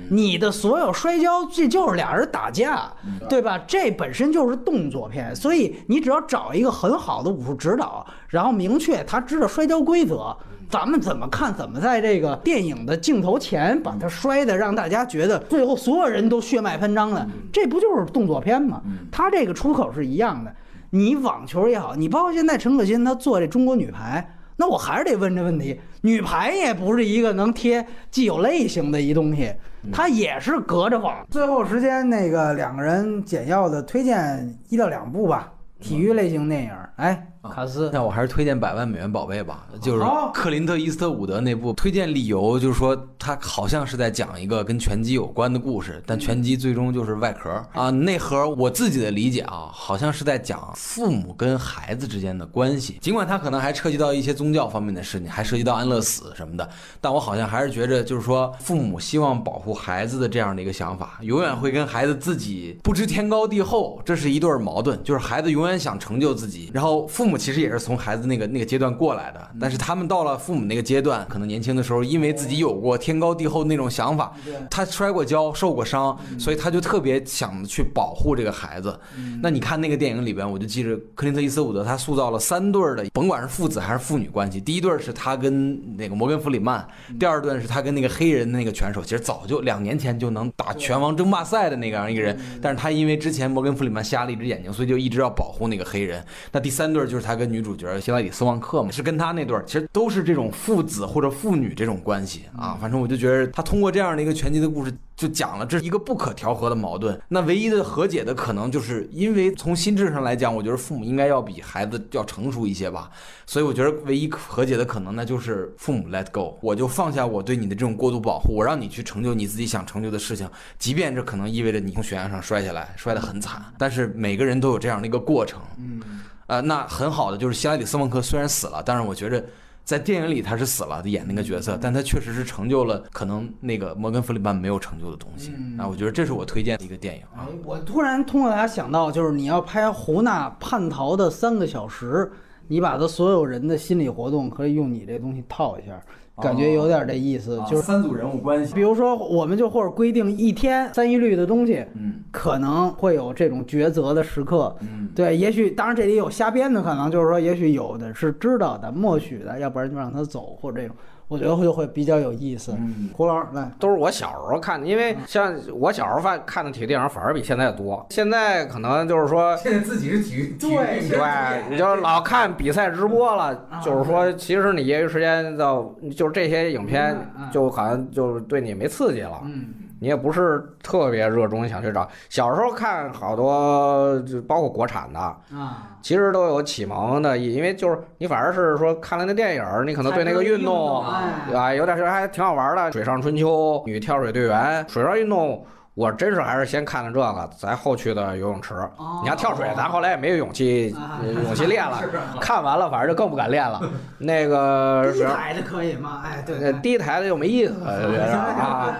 你的所有摔跤，这就是俩人打架，对吧？这本身就是动作片，所以你只要找一个很好的武术指导，然后明确他知道摔跤规则，咱们怎么看，怎么在这个电影的镜头前把它摔的，让大家觉得最后所有人都血脉喷张的，这不就是动作片吗？他这个出口是一样的。你网球也好，你包括现在陈可辛他做这中国女排。那我还是得问这问题，女排也不是一个能贴既有类型的一东西，它也是隔着网。最后时间，那个两个人简要的推荐一到两部吧，体育类型电影。哎，卡斯，那我还是推荐《百万美元宝贝》吧，就是好克林特·伊斯特伍德那部。推荐理由就是说，他好像是在讲一个跟拳击有关的故事，但拳击最终就是外壳啊，内核。我自己的理解啊，好像是在讲父母跟孩子之间的关系。尽管他可能还涉及到一些宗教方面的事情，还涉及到安乐死什么的，但我好像还是觉着，就是说，父母希望保护孩子的这样的一个想法，永远会跟孩子自己不知天高地厚，这是一对儿矛盾。就是孩子永远想成就自己，然后父母其实也是从孩子那个那个阶段过来的，但是他们到了父母那个阶段，可能年轻的时候，因为自己有过天高地厚那种想法，他摔过跤，受过伤，所以他就特别想去保护这个孩子。那你看那个电影里边，我就记着克林特·伊斯伍德他塑造了三对儿的，甭管是父子还是父女关系。第一对儿是他跟那个摩根·弗里曼，第二对是他跟那个黑人的那个拳手，其实早就两年前就能打拳王争霸赛的那个样一个人，但是他因为之前摩根·弗里曼瞎了一只眼睛，所以就一直要保护那个黑人。那第三对儿就是他跟女主角希拉里·斯旺克嘛，是跟他那对儿，其实都是这种父子或者父女这种关系啊。反正我就觉得他通过这样的一个拳击的故事，就讲了这是一个不可调和的矛盾。那唯一的和解的可能，就是因为从心智上来讲，我觉得父母应该要比孩子要成熟一些吧。所以我觉得唯一和解的可能，那就是父母 let go，我就放下我对你的这种过度保护，我让你去成就你自己想成就的事情，即便这可能意味着你从悬崖上摔下来，摔得很惨。但是每个人都有这样的一个过程。嗯，呃，那很好的就是希拉里·斯旺克虽然死了，但是我觉着在电影里他是死了演那个角色，但他确实是成就了可能那个摩根·弗里曼没有成就的东西。嗯啊，我觉得这是我推荐的一个电影哎啊。，我突然通过大家想到，就是你要拍胡娜叛逃的三个小时，你把他所有人的心理活动可以用你这东西套一下，感觉有点这意思，就是。三组人物关系比如说，我们就或者规定一天三一律的东西，嗯可能会有这种抉择的时刻。嗯，对，也许当然这里有瞎编的可能，就是说，也许有的是知道的、默许的，要不然就让他走，或者这种，我觉得就会比较有意思。嗯胡老师来，都是我小时候看的，因为像我小时候看看的体育电影反而比现在多。现在可能就是说，(laughs) 现在自己是体育体育对对，你就老看比赛直播了，啊就是说，其实你业余时间到，就是这些影片就好像就是对你没刺激了，嗯你也不是特别热衷想去找。小时候看好多，就包括国产的，啊，其实都有启蒙的因为就是你反而是说看了那电影儿，你可能对那个运动哎啊有点觉得还挺好玩的。水上春秋、女跳水队员、水上运动，我真是还是先看了这个，咱后去的游泳池。哦你要跳水，咱后来也没有勇气啊勇气练了 (laughs) 看完了反正就更不敢练了。(laughs) 那个低台的可以吗？哎，对呃，低台的又没意思，(laughs) 觉得啊，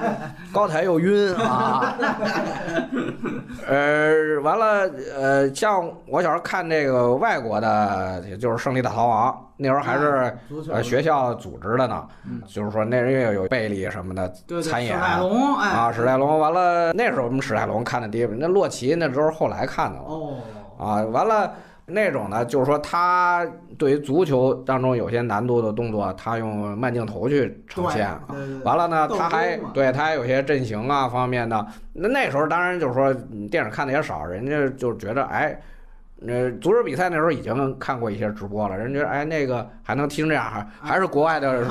高台又晕啊。呃，完了，呃，像我小时候看那个外国的，就是《胜利大逃亡》，那时候还是呃学校组织的呢，嗯就是说那人也有贝利什么的参演史泰龙，哎啊，史泰龙。完了，那时候我们史泰龙看的第一本，那洛奇那都是后来看的了。哦，啊，完了那种呢，就是说他对于足球当中有些难度的动作，他用慢镜头去呈现完了呢，他还对他还有些阵型啊方面的。那那时候当然就是说嗯电影看的也少，人家就觉得哎。呃，足球比赛那时候已经看过一些直播了，人觉得哎那个还能踢成这样，还还是国外的，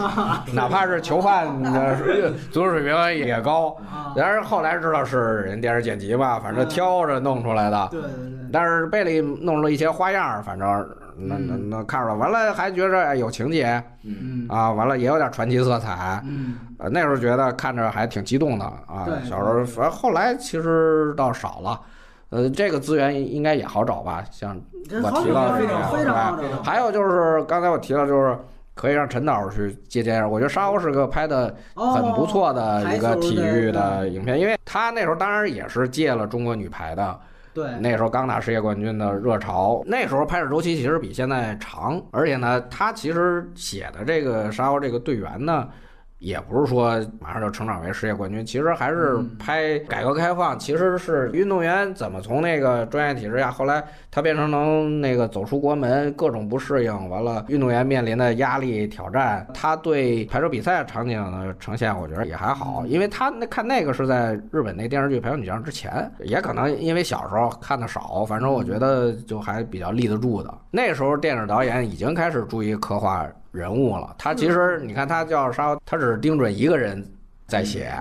哪怕是囚犯的 (laughs) 足球水平也高。啊，然而后来知道是人电视剪辑嘛，反正嗯挑着弄出来的。对对对，但是贝利弄了一些花样，反正能嗯能能看出来。完了还觉着哎有情节嗯啊，完了也有点传奇色彩。嗯，呃，那时候觉得看着还挺激动的啊。小时候，反正后来其实倒少了。呃，这个资源应该也好找吧？像我提到的非这个常非常好对找。还有就是刚才我提到，就是可以让陈导去接电影。我觉得沙鸥是个拍的很不错的一个体育的影片，因为他那时候当然也是借了中国女排的。对，那时候刚拿世界冠军的热潮，那时候拍摄周期其实比现在长，而且呢，他其实写的这个沙鸥这个队员呢，也不是说马上就成长为世界冠军，其实还是嗯。拍改革开放，其实是运动员怎么从那个专业体制下，后来他变成能那个走出国门，各种不适应，完了运动员面临的压力挑战，他对排球比赛场景的呈现，我觉得也还好，因为他那看那个是在日本那电视剧《排球女将》之前，也可能因为小时候看的少，反正我觉得就还比较立得住的。那时候电影导演已经开始注意刻画人物了，他其实你看他叫沙，他只是盯准一个人。在写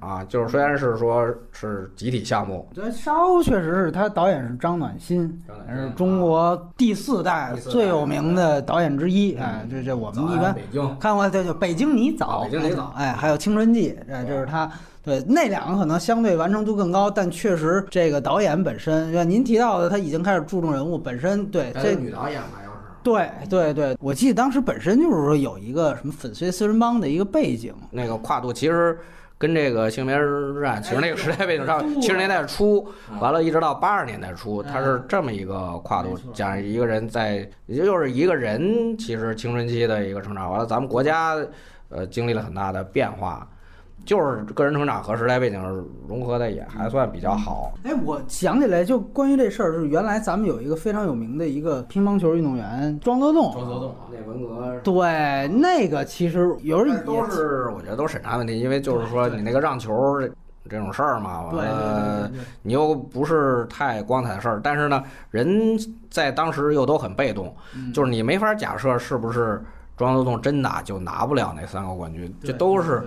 啊，就是虽然是说是集体项目，这沙鸥确实是他导演是张暖心，是中国第四代最有名的导演之一。哎，这这我们一般看过，对，就《北京泥枣》，啊北京泥早哎，还有《青春记》，哎，这是他。对，那两个可能相对完成度更高，但确实这个导演本身，像您提到的，他已经开始注重人物本身。对，这女导演吧，要是。对对对，我记得当时本身就是说有一个什么粉碎四人帮的一个背景。那个跨度其实跟这个性别日战，其实那个时代背景上，七十年代初，完了一直到八十年代初，它是这么一个跨度，讲一个人在，也就是一个人其实青春期的一个成长，完了咱们国家呃经历了很大的变化。就是个人成长和时代背景融合的也还算比较好。哎，我想起来，就关于这事儿，是原来咱们有一个非常有名的一个乒乓球运动员庄则栋。庄则栋、内文革，对，那个其实有人也都是我觉得都是审查问题，因为就是说你那个让球这这种事儿嘛，对完了对对对你又不是太光彩的事儿，但是呢，人在当时又都很被动，嗯就是你没法假设是不是庄则栋真打就拿不了那三个冠军，这都是。所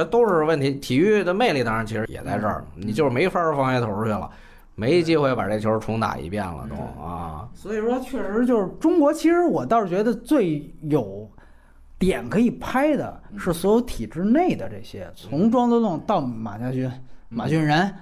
以都是问题。体育的魅力当然其实也在这儿，你就是没法儿放下头去了，没机会把这球重打一遍了都啊。所以说，确实就是中国，其实我倒是觉得最有点可以拍的是所有体制内的这些，从庄则栋到马家军、马俊仁，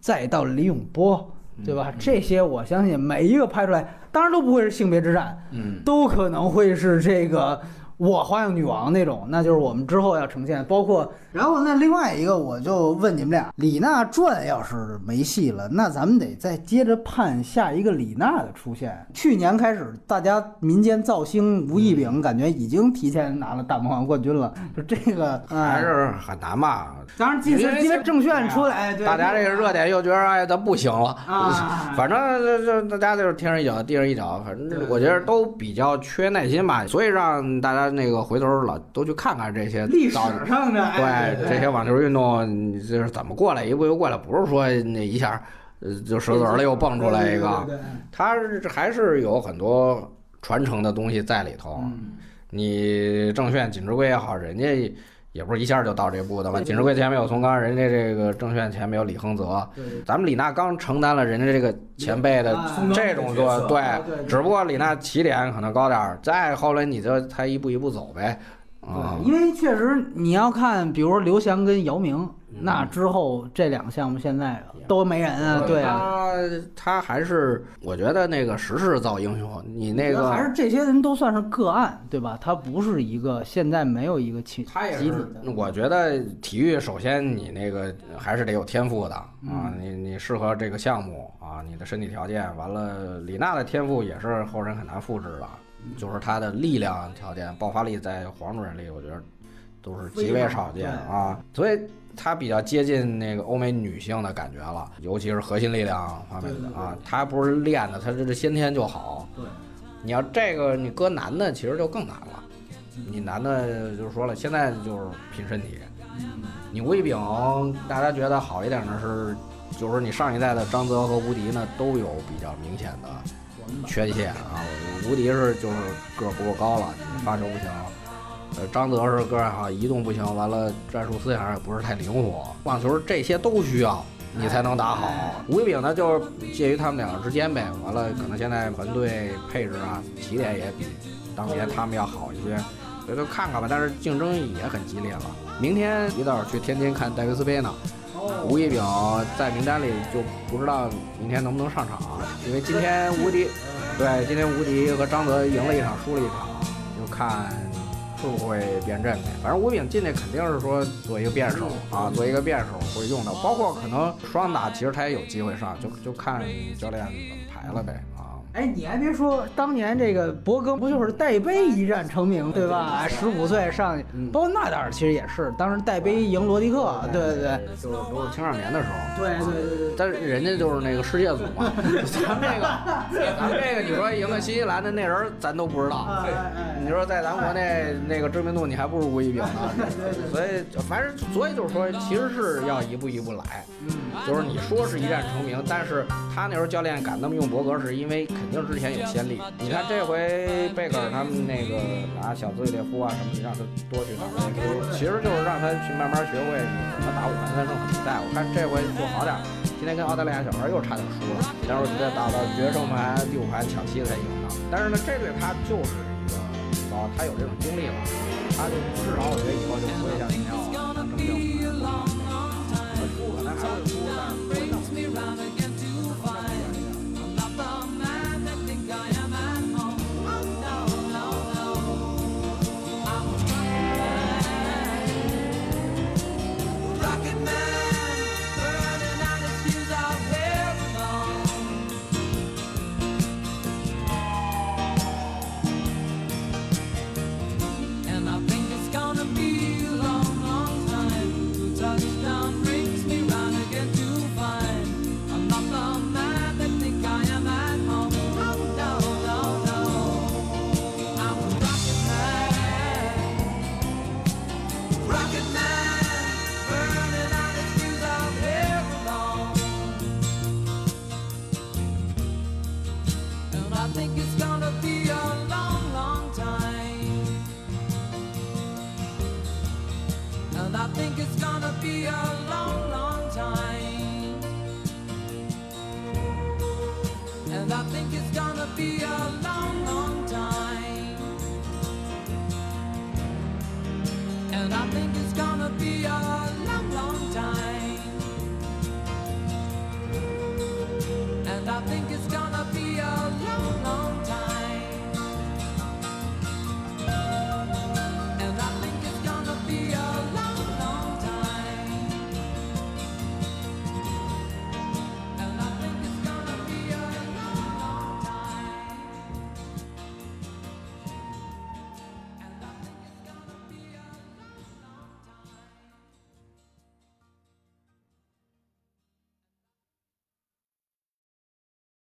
再到李永波，对吧？这些我相信每一个拍出来，当然都不会是性别之战，嗯，都可能会是这个我花样女王那种，那就是我们之后要呈现。包括，然后那另外一个，我就问你们俩，李娜传要是没戏了，那咱们得再接着盼下一个李娜的出现。去年开始，大家民间造星吴亦丙感觉已经提前拿了大魔王冠军了，就这个哎，还是很难吧？当然今次今天证券出来，哎对大家这个热点又觉得哎，咱不行了啊 (laughs) 反正这这大家就是天上一脚地上一脚，反正我觉得都比较缺耐心吧，所以让大家那个回头老都去看看这些历史早上的哎对这些网球运动，你这是怎么过来，一步一步过来，不是说那一下呃就石子儿了又蹦出来一个，它还是有很多传承的东西在里头。嗯你郑炫、锦织圭也好，人家也不是一下就到这步的嘛。锦织圭前面有宋刚，人家这个郑炫前面有李亨泽，咱们李娜刚承担了人家这个前辈的啊这种做，对，只不过李娜起点可能高点儿，再后来你就才一步一步走呗。啊。对，，因为确实你要看，比如说刘翔跟姚明，嗯。那之后这两个项目现在都没人啊，对。啊，他他还是我觉得那个时势造英雄，你那个还是这些人都算是个案，对吧？他不是一个现在没有一个集他也是集体的，，我觉得体育首先你那个还是得有天赋的啊，嗯。你你适合这个项目啊，你的身体条件，完了李娜的天赋也是后人很难复制的，嗯就是他的力量条件、爆发力在黄种人里，我觉得都是极为少见啊，所以他比较接近那个欧美女性的感觉了，尤其是核心力量方面的啊，他不是练的，他这是先天就好。对，你要这个你搁男的，其实就更难了。你男的就是说了，现在就是拼身体。你吴亦丙，大家觉得好一点的是，就是你上一代的张泽和吴迪呢，都有比较明显的缺陷啊。无敌是就是个儿不够高了，你发球不行。呃，张泽是个儿好，移动不行，完了战术思想也不是太灵活。网球这些都需要，你才能打好。吴亦丙呢，就是介于他们两个之间呗。完了，可能现在团队配置啊，起点也比当年他们要好一些，所以就看看吧。但是竞争也很激烈了。明天一早去天津看戴维斯杯呢。吴一丙在名单里就不知道明天能不能上场，因为今天无敌，对，今天无敌和张泽赢了一场，输了一场，就看会不会变阵呗。反正吴炳进去肯定是说做一个辩手啊，做一个辩手会用的，包括可能双打，其实他也有机会上，就就看教练怎么排了呗。哎，你还别说，当年这个博格不就是戴杯一战成名，对吧？十五岁上包括纳达尔其实也是，当时戴杯赢罗迪克，对对对，就是都是青少年的时候。对对对对。但是人家就是那个世界组嘛，(laughs) 咱们这个，咱们这个，你说赢了新西兰的那人，咱都不知道。你说在咱国内那个知名度，你还不如吴亦丙呢。所以反正所以就是说，其实是要一步一步来。嗯，就是你说是一战成名，但是他那时候教练敢那么用博格，是因为肯肯定之前有先例。你看这回贝克尔他们那个拿小兹列夫啊什么的，让他多去打列夫，其实就是让他去慢慢学会怎么打五盘三胜的比赛。我看这回就好点儿，今天跟澳大利亚小孩又差点输了，但是再打到决胜盘第五盘抢七才赢的。但是呢，这对他就是一个高，他有这种经历了，他就至少我觉得以后就不会像你那样正正输